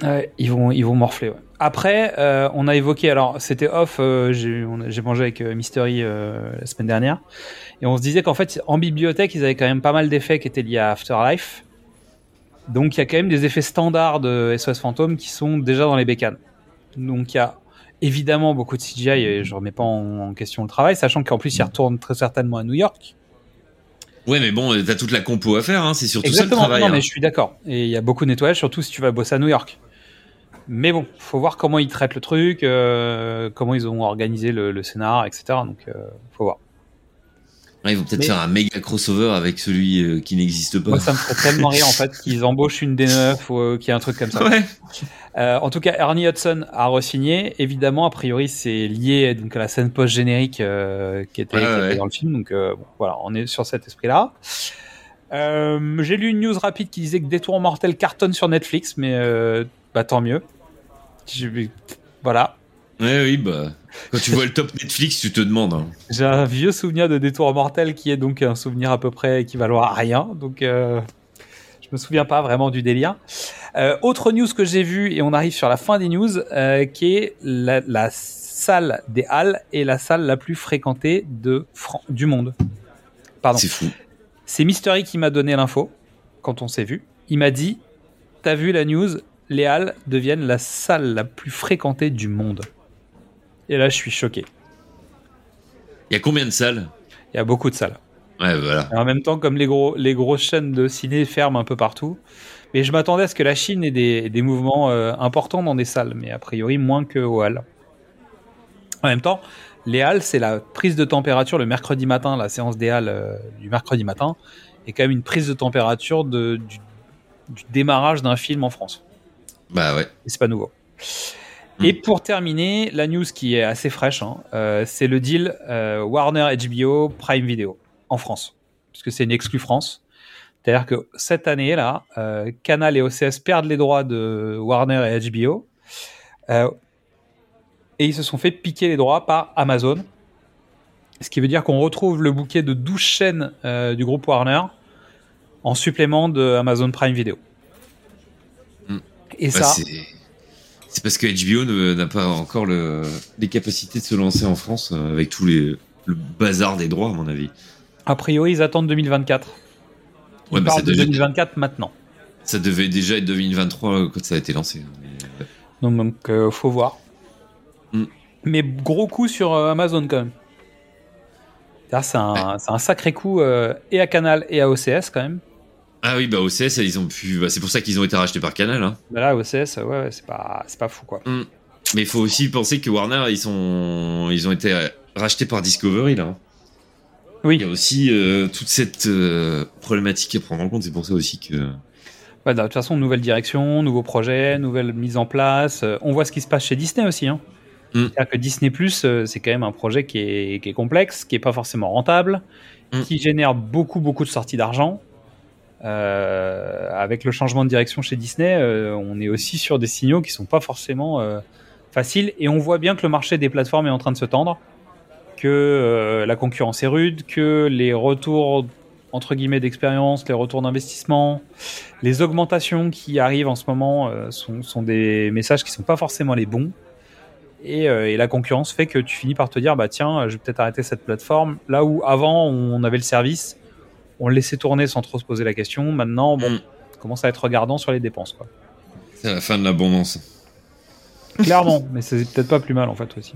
Ouais, ils vont, ils vont morfler. ouais. Après, euh, on a évoqué, alors c'était off, euh, j'ai mangé avec euh, Mystery la semaine dernière, et on se disait qu'en fait, en bibliothèque, ils avaient quand même pas mal d'effets qui étaient liés à Afterlife. Donc il y a quand même des effets standards de SOS Phantom qui sont déjà dans les bécanes. Donc il y a évidemment beaucoup de CGI, et je remets pas en, en question le travail, sachant qu'en plus, ils retournent très certainement à New York. Ouais, mais bon, t'as toute la compo à faire, hein, c'est surtout ça le Exactement, travail. non, hein. mais je suis d'accord. Et il y a beaucoup de nettoyage, surtout si tu vas bosser à New York. Mais bon, faut voir comment ils traitent le truc, euh, comment ils ont organisé le, le scénar, etc. Donc, euh, faut voir. Ouais, ils vont peut-être Mais- faire un méga crossover avec celui euh, qui n'existe pas. Moi, ça me ferait tellement rire en fait qu'ils embauchent une des neuf ou euh, qu'il y ait un truc comme ça. Ouais. Euh, en tout cas, Ernie Hudson a re-signé. Évidemment, a priori, c'est lié donc à la scène post-générique qui était, qui dans le film. Donc bon, voilà, on est sur cet esprit-là. J'ai lu une news rapide qui disait que Détour mortel cartonne sur Netflix, mais bah tant mieux. Voilà. Ouais, oui, bah. Quand tu vois le top Netflix, tu te demandes. hein. J'ai un vieux souvenir de Détour mortel qui est donc un souvenir à peu près équivalent à rien. Donc, euh, je me souviens pas vraiment du délire. Euh, autre news que j'ai vue, et on arrive sur la fin des news, euh, qui est la, la salle des Halles est la salle la plus fréquentée de Fran- du monde. Pardon. C'est fou. C'est Mystery qui m'a donné l'info quand on s'est vu. Il m'a dit T'as vu la news? Les Halles deviennent la salle la plus fréquentée du monde. Et là, je suis choqué. Il y a combien de salles Il y a beaucoup de salles. Ouais, voilà. Et en même temps, comme les, gros, les grosses chaînes de ciné ferment un peu partout. Mais je m'attendais à ce que la Chine ait des, des mouvements euh, importants dans des salles, mais a priori moins qu'aux Halles. En même temps, les Halles, c'est la prise de température le mercredi matin, la séance des Halles euh, du mercredi matin, est quand même une prise de température de, du, du démarrage d'un film en France. Bah ouais. Et c'est pas nouveau. Et pour terminer, la news qui est assez fraîche, hein, euh, c'est le deal euh, Warner HBO Prime Video en France, puisque c'est une exclue France. C'est-à-dire que cette année là, euh, Canal et OCS perdent les droits de Warner et HBO, et ils se sont fait piquer les droits par Amazon. Ce qui veut dire qu'on retrouve le bouquet de 12 chaînes du groupe Warner en supplément de Amazon Prime Video. Mm. Et Bah, ça, c'est- parce que HBO n'a pas encore le, les capacités de se lancer en France euh, avec tous les le bazar des droits, à mon avis. A priori, ils attendent 2024. Ils Ouais, ça de devait- 2024 maintenant. Ça devait déjà être 2023 quand ça a été lancé. mais- Donc, euh, faut voir. Mm. Mais gros coup sur euh, Amazon quand même. C'est-à-dire, C'est un, sacré coup euh, et à Canal et à OCS quand même. Ah oui, bah OCS, ils ont pu. bah, c'est pour ça qu'ils ont été rachetés par Canal. Hein. Bah là, OCS, ouais, ouais, c'est pas, c'est pas fou quoi. Mais il faut aussi penser que Warner, ils sont, ils ont été rachetés par Discovery là. hein. Oui. Il y a aussi euh, toute cette euh, problématique à prendre en compte. C'est pour ça aussi que. Ouais, de toute façon, nouvelle direction, nouveau projet, nouvelle mise en place. Euh, on voit ce qui se passe chez Disney aussi. Hein. Mm. C'est-à-dire que Disney Plus, euh, c'est quand même un projet qui est, qui est complexe, qui est pas forcément rentable, Mm. qui génère beaucoup, beaucoup de sorties d'argent. Euh, avec le changement de direction chez Disney, euh, on est aussi sur des signaux qui sont pas forcément euh, faciles. Et on voit bien que le marché des plateformes est en train de se tendre, que la concurrence est rude, que les retours entre guillemets d'expérience, les retours d'investissement, les augmentations qui arrivent en ce moment sont, des messages qui sont pas forcément les bons. Et, et la concurrence fait que tu finis par te dire bah tiens, je vais peut-être arrêter cette plateforme. Là où avant on avait le service, on le laissait tourner sans trop se poser la question. Maintenant, bon, Mm. on commence à être regardant sur les dépenses quoi. C'est la fin de l'abondance. Clairement, mais c'est peut-être pas plus mal en fait aussi.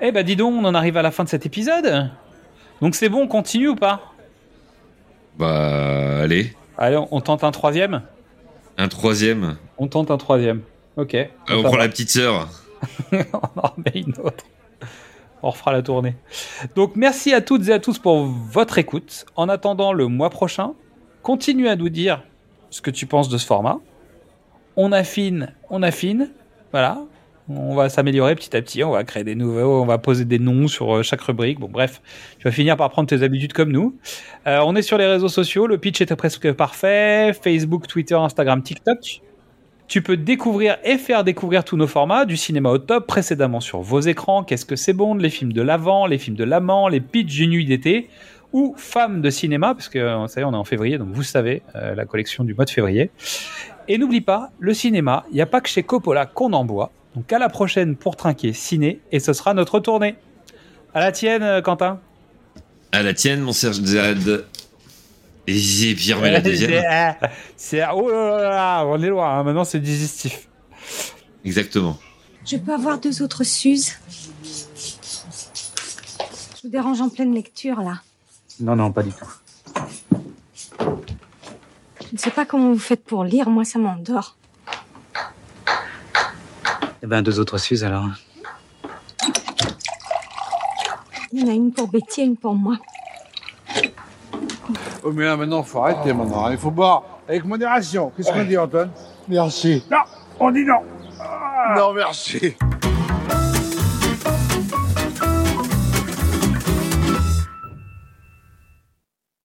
Eh bah dis donc, on en arrive à la fin de cet épisode. Donc c'est bon, on continue ou pas? Bah allez, Allez, on- on tente un troisième? Un troisième. On tente un troisième. Ok. Ah, on prend va. la petite sœur. (laughs) on en remet une autre. On refera la tournée. Donc merci à toutes et à tous pour votre écoute. En attendant le mois prochain, continue à nous dire ce que tu penses de ce format. On affine, on affine. Voilà. On va s'améliorer petit à petit. On va créer des nouveaux. On va poser des noms sur euh, chaque rubrique. Bon, bref, tu vas finir par prendre tes habitudes comme nous. Euh, on est sur les réseaux sociaux. Le pitch était presque parfait. Facebook, Twitter, Instagram, TikTok. Tu peux découvrir et faire découvrir tous nos formats, du cinéma au top, précédemment sur vos écrans, Qu'est-ce que c'est bon, les films de l'avant, les films de l'amant, les pitchs d'une nuit d'été, ou Femmes de cinéma, parce que ça y est, on est en février, donc vous savez, euh, la collection du mois de février. Et n'oublie pas, le cinéma, il n'y a pas que chez Coppola qu'on en boit. Donc à la prochaine pour trinquer ciné, et ce sera notre tournée. À la tienne, euh, Quentin. À la tienne, mon Serge Z. Et j'ai remis la deuxième. (laughs) C'est oh là là là, on est loin. hein. Maintenant, c'est digestif. Exactement. Je peux avoir deux autres Suzes Je vous dérange en pleine lecture, là. Non, non, pas du tout. Je ne sais pas comment vous faites pour lire, moi ça m'endort. Eh ben, deux autres Suzes alors. Il y en a une pour Betty et une pour moi. Oh, mais là, maintenant, faut arrêter maintenant. Il faut boire avec modération. Qu'est-ce qu'on dit, Antoine? Merci. Non, on dit non. Non, merci.